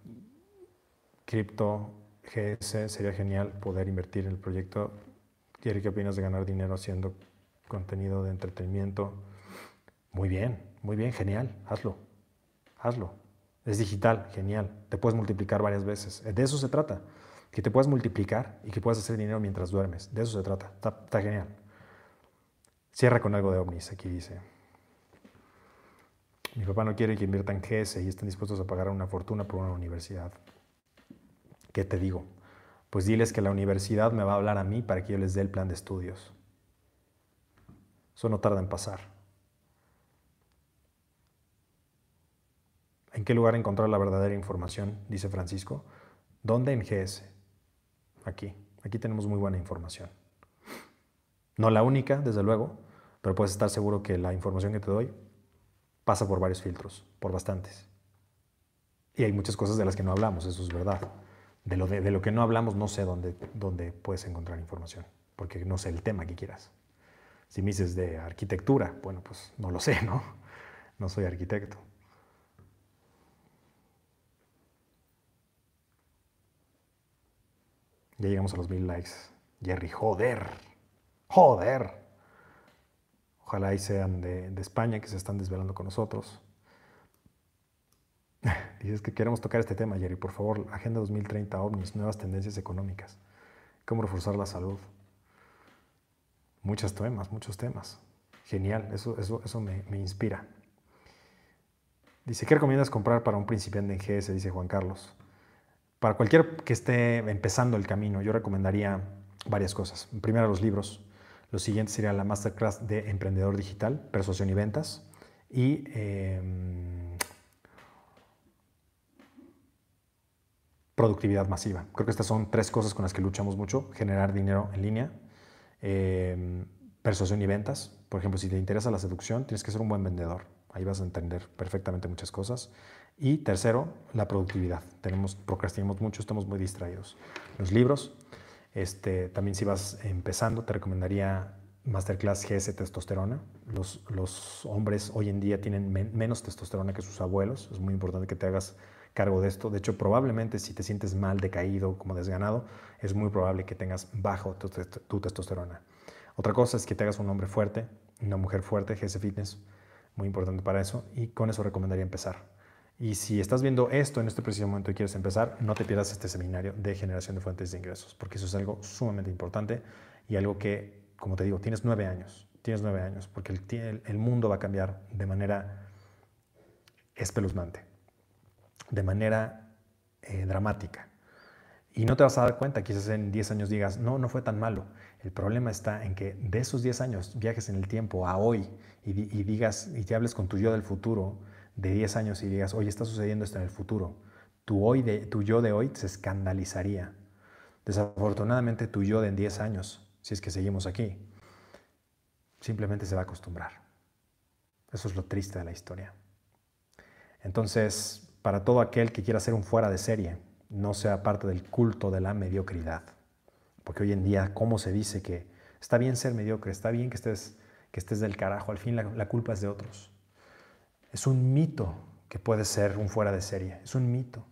cripto GS? Sería genial poder invertir en el proyecto. ¿Qué opinas de ganar dinero haciendo contenido de entretenimiento? Muy bien, muy bien, genial, hazlo, hazlo. Es digital, genial. Te puedes multiplicar varias veces. De eso se trata. Que te puedas multiplicar y que puedas hacer dinero mientras duermes. De eso se trata. Está, genial. Cierra con algo de ovnis, aquí dice. Mi papá no quiere que invierta en GS y estén dispuestos a pagar una fortuna por una universidad. ¿Qué te digo? Pues diles que la universidad me va a hablar a mí para que yo les dé el plan de estudios. Eso no tarda en pasar. ¿En qué lugar encontrar la verdadera información? Dice Francisco. ¿Dónde? En GS. Aquí. Aquí tenemos muy buena información. No la única, desde luego, pero puedes estar seguro que la información que te doy pasa por varios filtros, por bastantes. Y hay muchas cosas de las que no hablamos, eso es verdad. De lo, de, lo que no hablamos no sé dónde, dónde puedes encontrar información, porque no sé el tema que quieras. Si me dices de arquitectura, bueno, pues no lo sé, ¿no? No soy arquitecto. Ya llegamos a los mil likes. Jerry, joder. Joder. Ojalá ahí sean de, España que se están desvelando con nosotros. Dices que queremos tocar este tema, Jerry. Por favor, Agenda 2030 OVNIs, nuevas tendencias económicas. Cómo reforzar la salud. Muchos temas, muchos temas. Genial, eso, eso, eso me, me inspira. Dice, ¿qué recomiendas comprar para un principiante en GS? Dice Juan Carlos. Para cualquier que esté empezando el camino, yo recomendaría varias cosas. Primero, los libros. Lo siguiente sería la masterclass de emprendedor digital, persuasión y ventas. Y em, productividad masiva. Creo que estas son tres cosas con las que luchamos mucho. Generar dinero en línea, em, persuasión y ventas. Por ejemplo, si te interesa la seducción, tienes que ser un buen vendedor. Ahí vas a entender perfectamente muchas cosas. Y tercero, la productividad. Tenemos, procrastinamos mucho, estamos muy distraídos. Los libros, este, también si vas empezando, te recomendaría Masterclass GS Testosterona. Los, hombres hoy en día tienen menos testosterona que sus abuelos. Es muy importante que te hagas cargo de esto. De hecho, probablemente si te sientes mal, decaído, como desganado, es muy probable que tengas bajo tu, tu testosterona. Otra cosa es que te hagas un hombre fuerte, una mujer fuerte, GS Fitness, muy importante para eso. Y con eso recomendaría empezar. Y si estás viendo esto en este preciso momento y quieres empezar, no te pierdas este seminario de generación de fuentes de ingresos, porque eso es algo sumamente importante y algo que, como te digo, tienes nueve años, tienes nueve años, porque el, el mundo va a cambiar de manera espeluznante, de manera eh, dramática. Y no te vas a dar cuenta, quizás en 10 años digas, no, no fue tan malo. El problema está en que de esos 10 años viajes en el tiempo a hoy y, y digas y te hables con tu yo del futuro de 10 años y digas, oye, está sucediendo esto en el futuro, tu, hoy de, yo de hoy se escandalizaría. Desafortunadamente, tu yo de en 10 años, si es que seguimos aquí, simplemente se va a acostumbrar. Eso es lo triste de la historia. Entonces, para todo aquel que quiera ser un fuera de serie, no sea parte del culto de la mediocridad. Porque hoy en día, ¿cómo se dice que está bien ser mediocre, está bien que estés, que estés del carajo? Al fin la culpa es de otros. Es un mito que puede ser un fuera de serie, es un mito.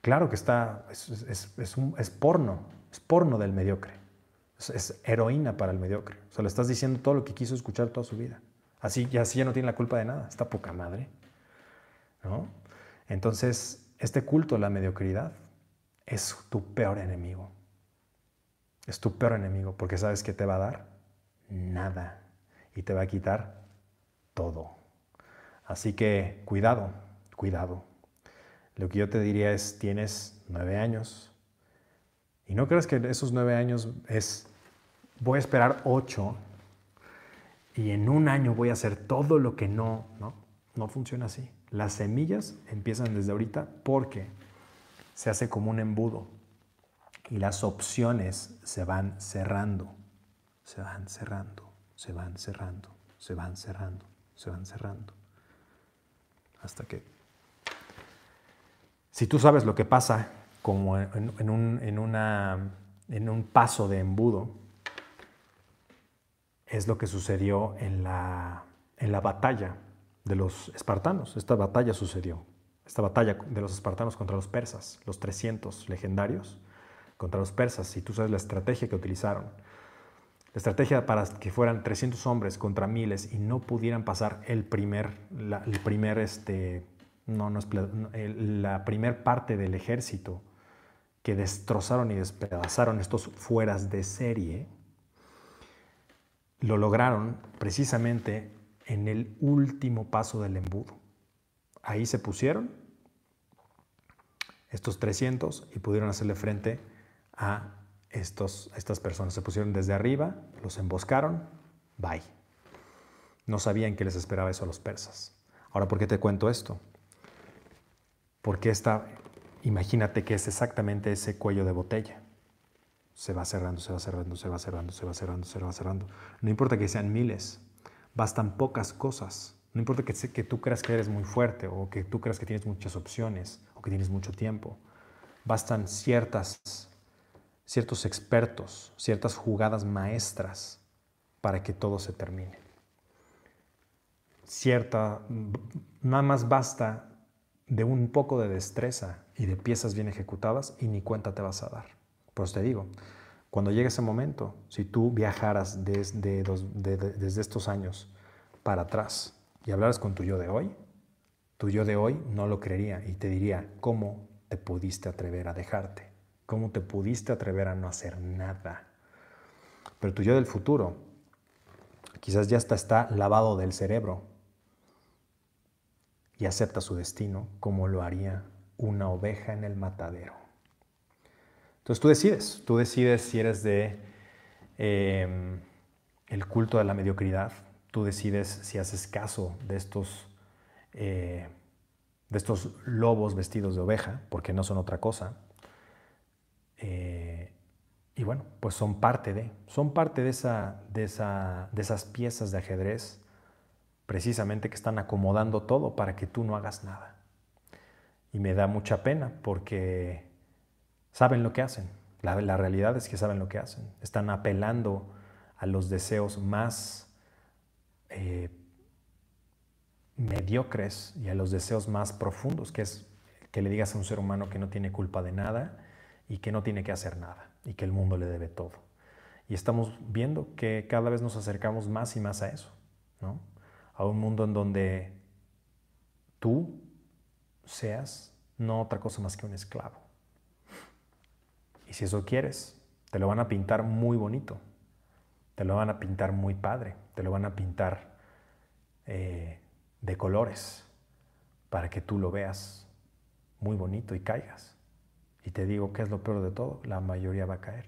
Claro que está, es, un, es porno, es porno del mediocre, es, heroína para el mediocre. O sea, le estás diciendo todo lo que quiso escuchar toda su vida. Así, y así ya no tiene la culpa de nada, está poca madre. ¿no? Entonces, este culto a la mediocridad es tu peor enemigo. Es tu peor enemigo porque sabes que te va a dar nada y te va a quitar todo. Así que cuidado, cuidado. Lo que yo te diría es, tienes nueve años y no creas que esos nueve años es, voy a esperar ocho y en un año voy a hacer todo lo que no, no, no funciona así. Las semillas empiezan desde ahorita porque se hace como un embudo y las opciones se van cerrando, se van cerrando, se van cerrando, se van cerrando, se van cerrando. Hasta que, si tú sabes lo que pasa como en, un, en, en un paso de embudo, es lo que sucedió en la, en la batalla de los espartanos. Esta batalla sucedió, esta batalla de los espartanos contra los persas, los 300 legendarios contra los persas, y tú sabes la estrategia que utilizaron. La estrategia para que fueran 300 hombres contra miles y no pudieran pasar el primer, la, el primer, este, no, no la primer parte del ejército que destrozaron y despedazaron estos fueras de serie, lo lograron precisamente en el último paso del embudo. Ahí se pusieron estos 300 y pudieron hacerle frente a estos, estas personas. Se pusieron desde arriba, los emboscaron, bye. No sabían que les esperaba eso a los persas. Ahora, ¿por qué te cuento esto? Porque esta, imagínate que es exactamente ese cuello de botella. Se va cerrando, se va cerrando, se va cerrando, se va cerrando, se va cerrando. No importa que sean miles, bastan pocas cosas. No importa que, que tú creas que eres muy fuerte o que tú creas que tienes muchas opciones o que tienes mucho tiempo. Bastan ciertas, ciertos expertos, ciertas jugadas maestras para que todo se termine. Cierta, nada más basta de un poco de destreza y de piezas bien ejecutadas y ni cuenta te vas a dar. Pues te digo, cuando llegue ese momento, si tú viajaras desde, desde estos años para atrás y hablaras con tu yo de hoy, tu yo de hoy no lo creería y te diría, ¿cómo te pudiste atrever a dejarte? ¿Cómo te pudiste atrever a no hacer nada? Pero tu yo del futuro quizás ya está, lavado del cerebro y acepta su destino como lo haría una oveja en el matadero. Entonces tú decides, tú decides si eres de em, el culto de la mediocridad, tú decides si haces caso de estos, eh, de estos lobos vestidos de oveja, porque no son otra cosa. Eh, y bueno, pues son parte de, son parte de, esa, de, esa, de esas piezas de ajedrez precisamente que están acomodando todo para que tú no hagas nada. Y me da mucha pena porque saben lo que hacen. La, realidad es que saben lo que hacen. Están apelando a los deseos más eh, mediocres y a los deseos más profundos, que es que le digas a un ser humano que no tiene culpa de nada y que no tiene que hacer nada y que el mundo le debe todo. Y estamos viendo que cada vez nos acercamos más y más a eso, ¿no? A un mundo en donde tú seas no otra cosa más que un esclavo. Y si eso quieres, te lo van a pintar muy bonito, te lo van a pintar muy padre, te lo van a pintar eh, de colores para que tú lo veas muy bonito y caigas. Y te digo, ¿qué es lo peor de todo? La mayoría va a caer.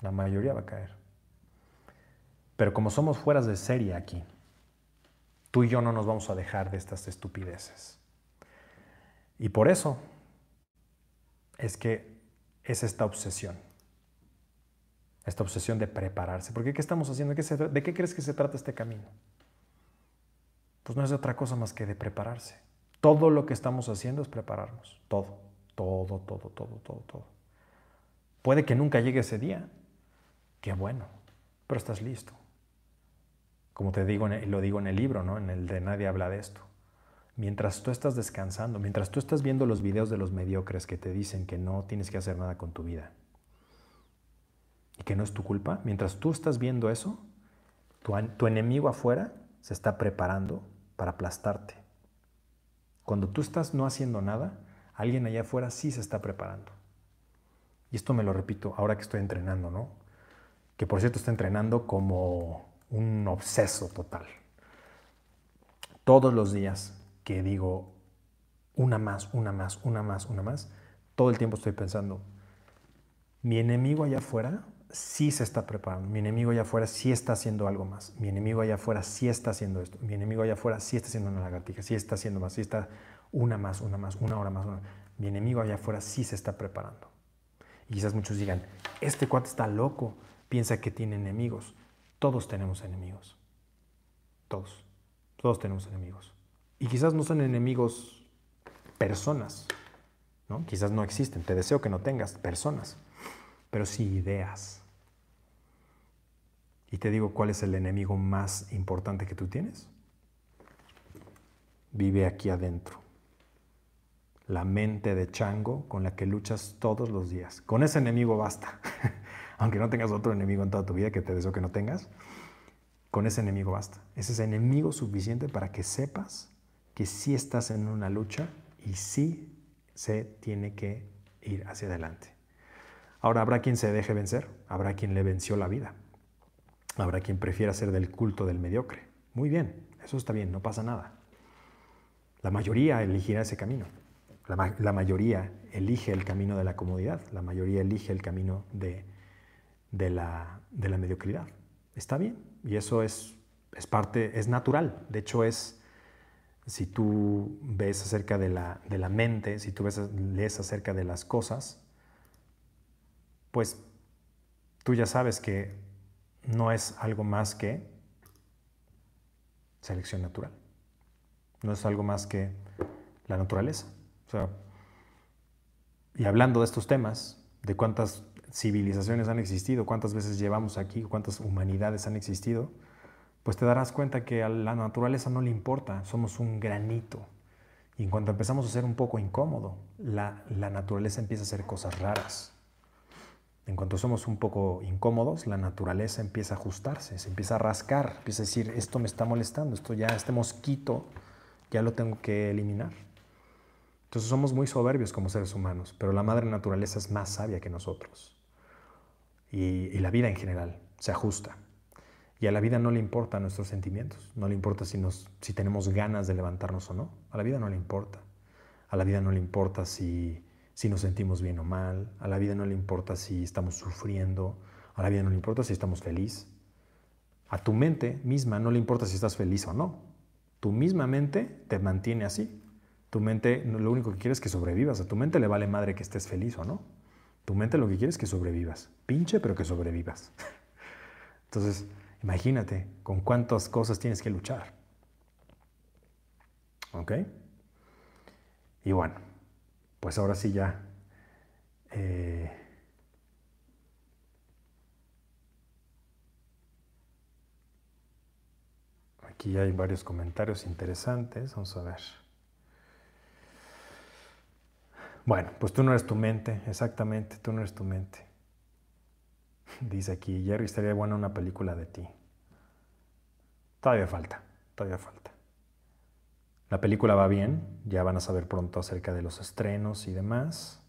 La mayoría va a caer. Pero como somos fueras de serie aquí, tú y yo no nos vamos a dejar de estas estupideces. Y por eso es que es esta obsesión. Esta obsesión de prepararse. Porque ¿qué estamos haciendo? ¿De qué crees que se trata este camino? Pues no es otra cosa más que de prepararse. Todo lo que estamos haciendo es prepararnos. Todo, todo, todo, todo, todo, todo. Puede que nunca llegue ese día. Qué bueno, pero estás listo. Como te digo, lo digo en el libro, ¿no? En el de Nadie habla de esto mientras tú estás descansando, mientras tú estás viendo los videos de los mediocres que te dicen que no tienes que hacer nada con tu vida y que no es tu culpa, mientras tú estás viendo eso, tu, enemigo afuera se está preparando para aplastarte. Cuando tú estás no haciendo nada, alguien allá afuera sí se está preparando. Y esto me lo repito ahora que estoy entrenando, ¿no? Que por cierto está entrenando como un obseso total. Todos los días que digo una más, una más, una más, una más, todo el tiempo estoy pensando, mi enemigo allá afuera sí se está preparando, mi enemigo allá afuera sí está haciendo algo más, mi enemigo allá afuera sí está haciendo esto, mi enemigo allá afuera sí está haciendo una lagartija, sí está haciendo más, sí está una más, una más, una hora más, mi enemigo allá afuera sí se está preparando. Y quizás muchos digan, este cuate está loco, piensa que tiene enemigos. Todos tenemos enemigos. Todos. Todos tenemos enemigos. Y quizás no son enemigos personas, ¿no? Quizás no existen. Te deseo que no tengas personas, pero sí ideas. Y te digo cuál es el enemigo más importante que tú tienes. Vive aquí adentro. La mente de chango con la que luchas todos los días. Con ese enemigo basta. Aunque no tengas otro enemigo en toda tu vida que te deseo que no tengas, con ese enemigo basta. Ese es enemigo suficiente para que sepas que sí estás en una lucha y sí se tiene que ir hacia adelante. Ahora habrá quien se deje vencer, habrá quien le venció la vida, habrá quien prefiera ser del culto del mediocre. Muy bien, eso está bien, no pasa nada. La mayoría elegirá ese camino. La, mayoría elige el camino de la comodidad, la mayoría elige el camino de, de, la, de la mediocridad. Está bien, y eso es, es parte, es natural. De hecho, es, si tú ves acerca de la, de la mente, si tú ves, lees acerca de las cosas, pues tú ya sabes que no es algo más que selección natural. No es algo más que la naturaleza. Y hablando de estos temas, de cuántas civilizaciones han existido, cuántas veces llevamos aquí, cuántas humanidades han existido, pues te darás cuenta que a la naturaleza no le importa, somos un granito. Y en cuanto empezamos a ser un poco incómodo, la, la naturaleza empieza a hacer cosas raras. En cuanto somos un poco incómodos, la naturaleza empieza a ajustarse, se empieza a rascar, empieza a decir, esto me está molestando, esto ya, este mosquito, ya lo tengo que eliminar. Entonces somos muy soberbios como seres humanos, pero la madre naturaleza es más sabia que nosotros. Y, la vida en general se ajusta. Y a la vida no le importan nuestros sentimientos, no le importa si, si tenemos ganas de levantarnos o no. A la vida no le importa. A la vida no le importa si, si nos sentimos bien o mal. A la vida no le importa si estamos sufriendo. A la vida no le importa si estamos feliz. A tu mente misma no le importa si estás feliz o no. Tu misma mente te mantiene así. Tu mente lo único que quiere es que sobrevivas. A tu mente le vale madre que estés feliz o no. Tu mente lo que quiere es que sobrevivas. Pinche, pero que sobrevivas. Entonces, Imagínate con cuántas cosas tienes que luchar. ¿Ok? Y bueno, pues ahora sí ya. Eh, aquí hay varios comentarios interesantes. Vamos a ver. Bueno, pues tú no eres tu mente, exactamente, tú no eres tu mente. Dice aquí, Jerry, estaría buena una película de ti. Todavía falta, todavía falta. La película va bien, ya van a saber pronto acerca de los estrenos y demás.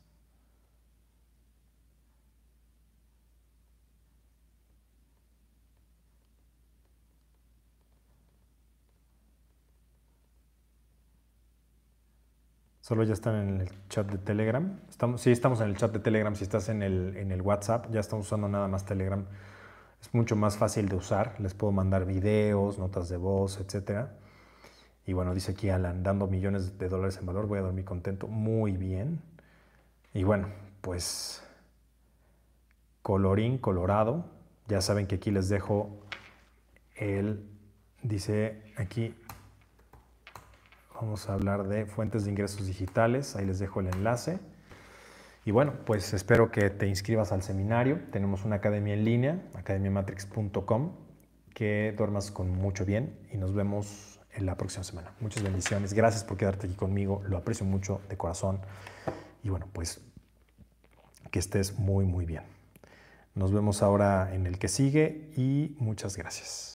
Solo ya están en el chat de Telegram. Estamos, sí, estamos en el chat de Telegram. Si estás en el, en el WhatsApp, ya estamos usando nada más Telegram. Es mucho más fácil de usar. Les puedo mandar videos, notas de voz, etc. Y bueno, dice aquí Alan, dando millones de dólares en valor, voy a dormir contento. Muy bien. Y bueno, pues colorín colorado. Ya saben que aquí les dejo el, dice aquí, Vamos a hablar de fuentes de ingresos digitales. Ahí les dejo el enlace. Y bueno, pues espero que te inscribas al seminario. Tenemos una academia en línea, academiamatrix.com. Que duermas con mucho bien y nos vemos en la próxima semana. Muchas bendiciones. Gracias por quedarte aquí conmigo. Lo aprecio mucho de corazón. Y bueno, pues que estés muy, muy bien. Nos vemos ahora en el que sigue y muchas gracias.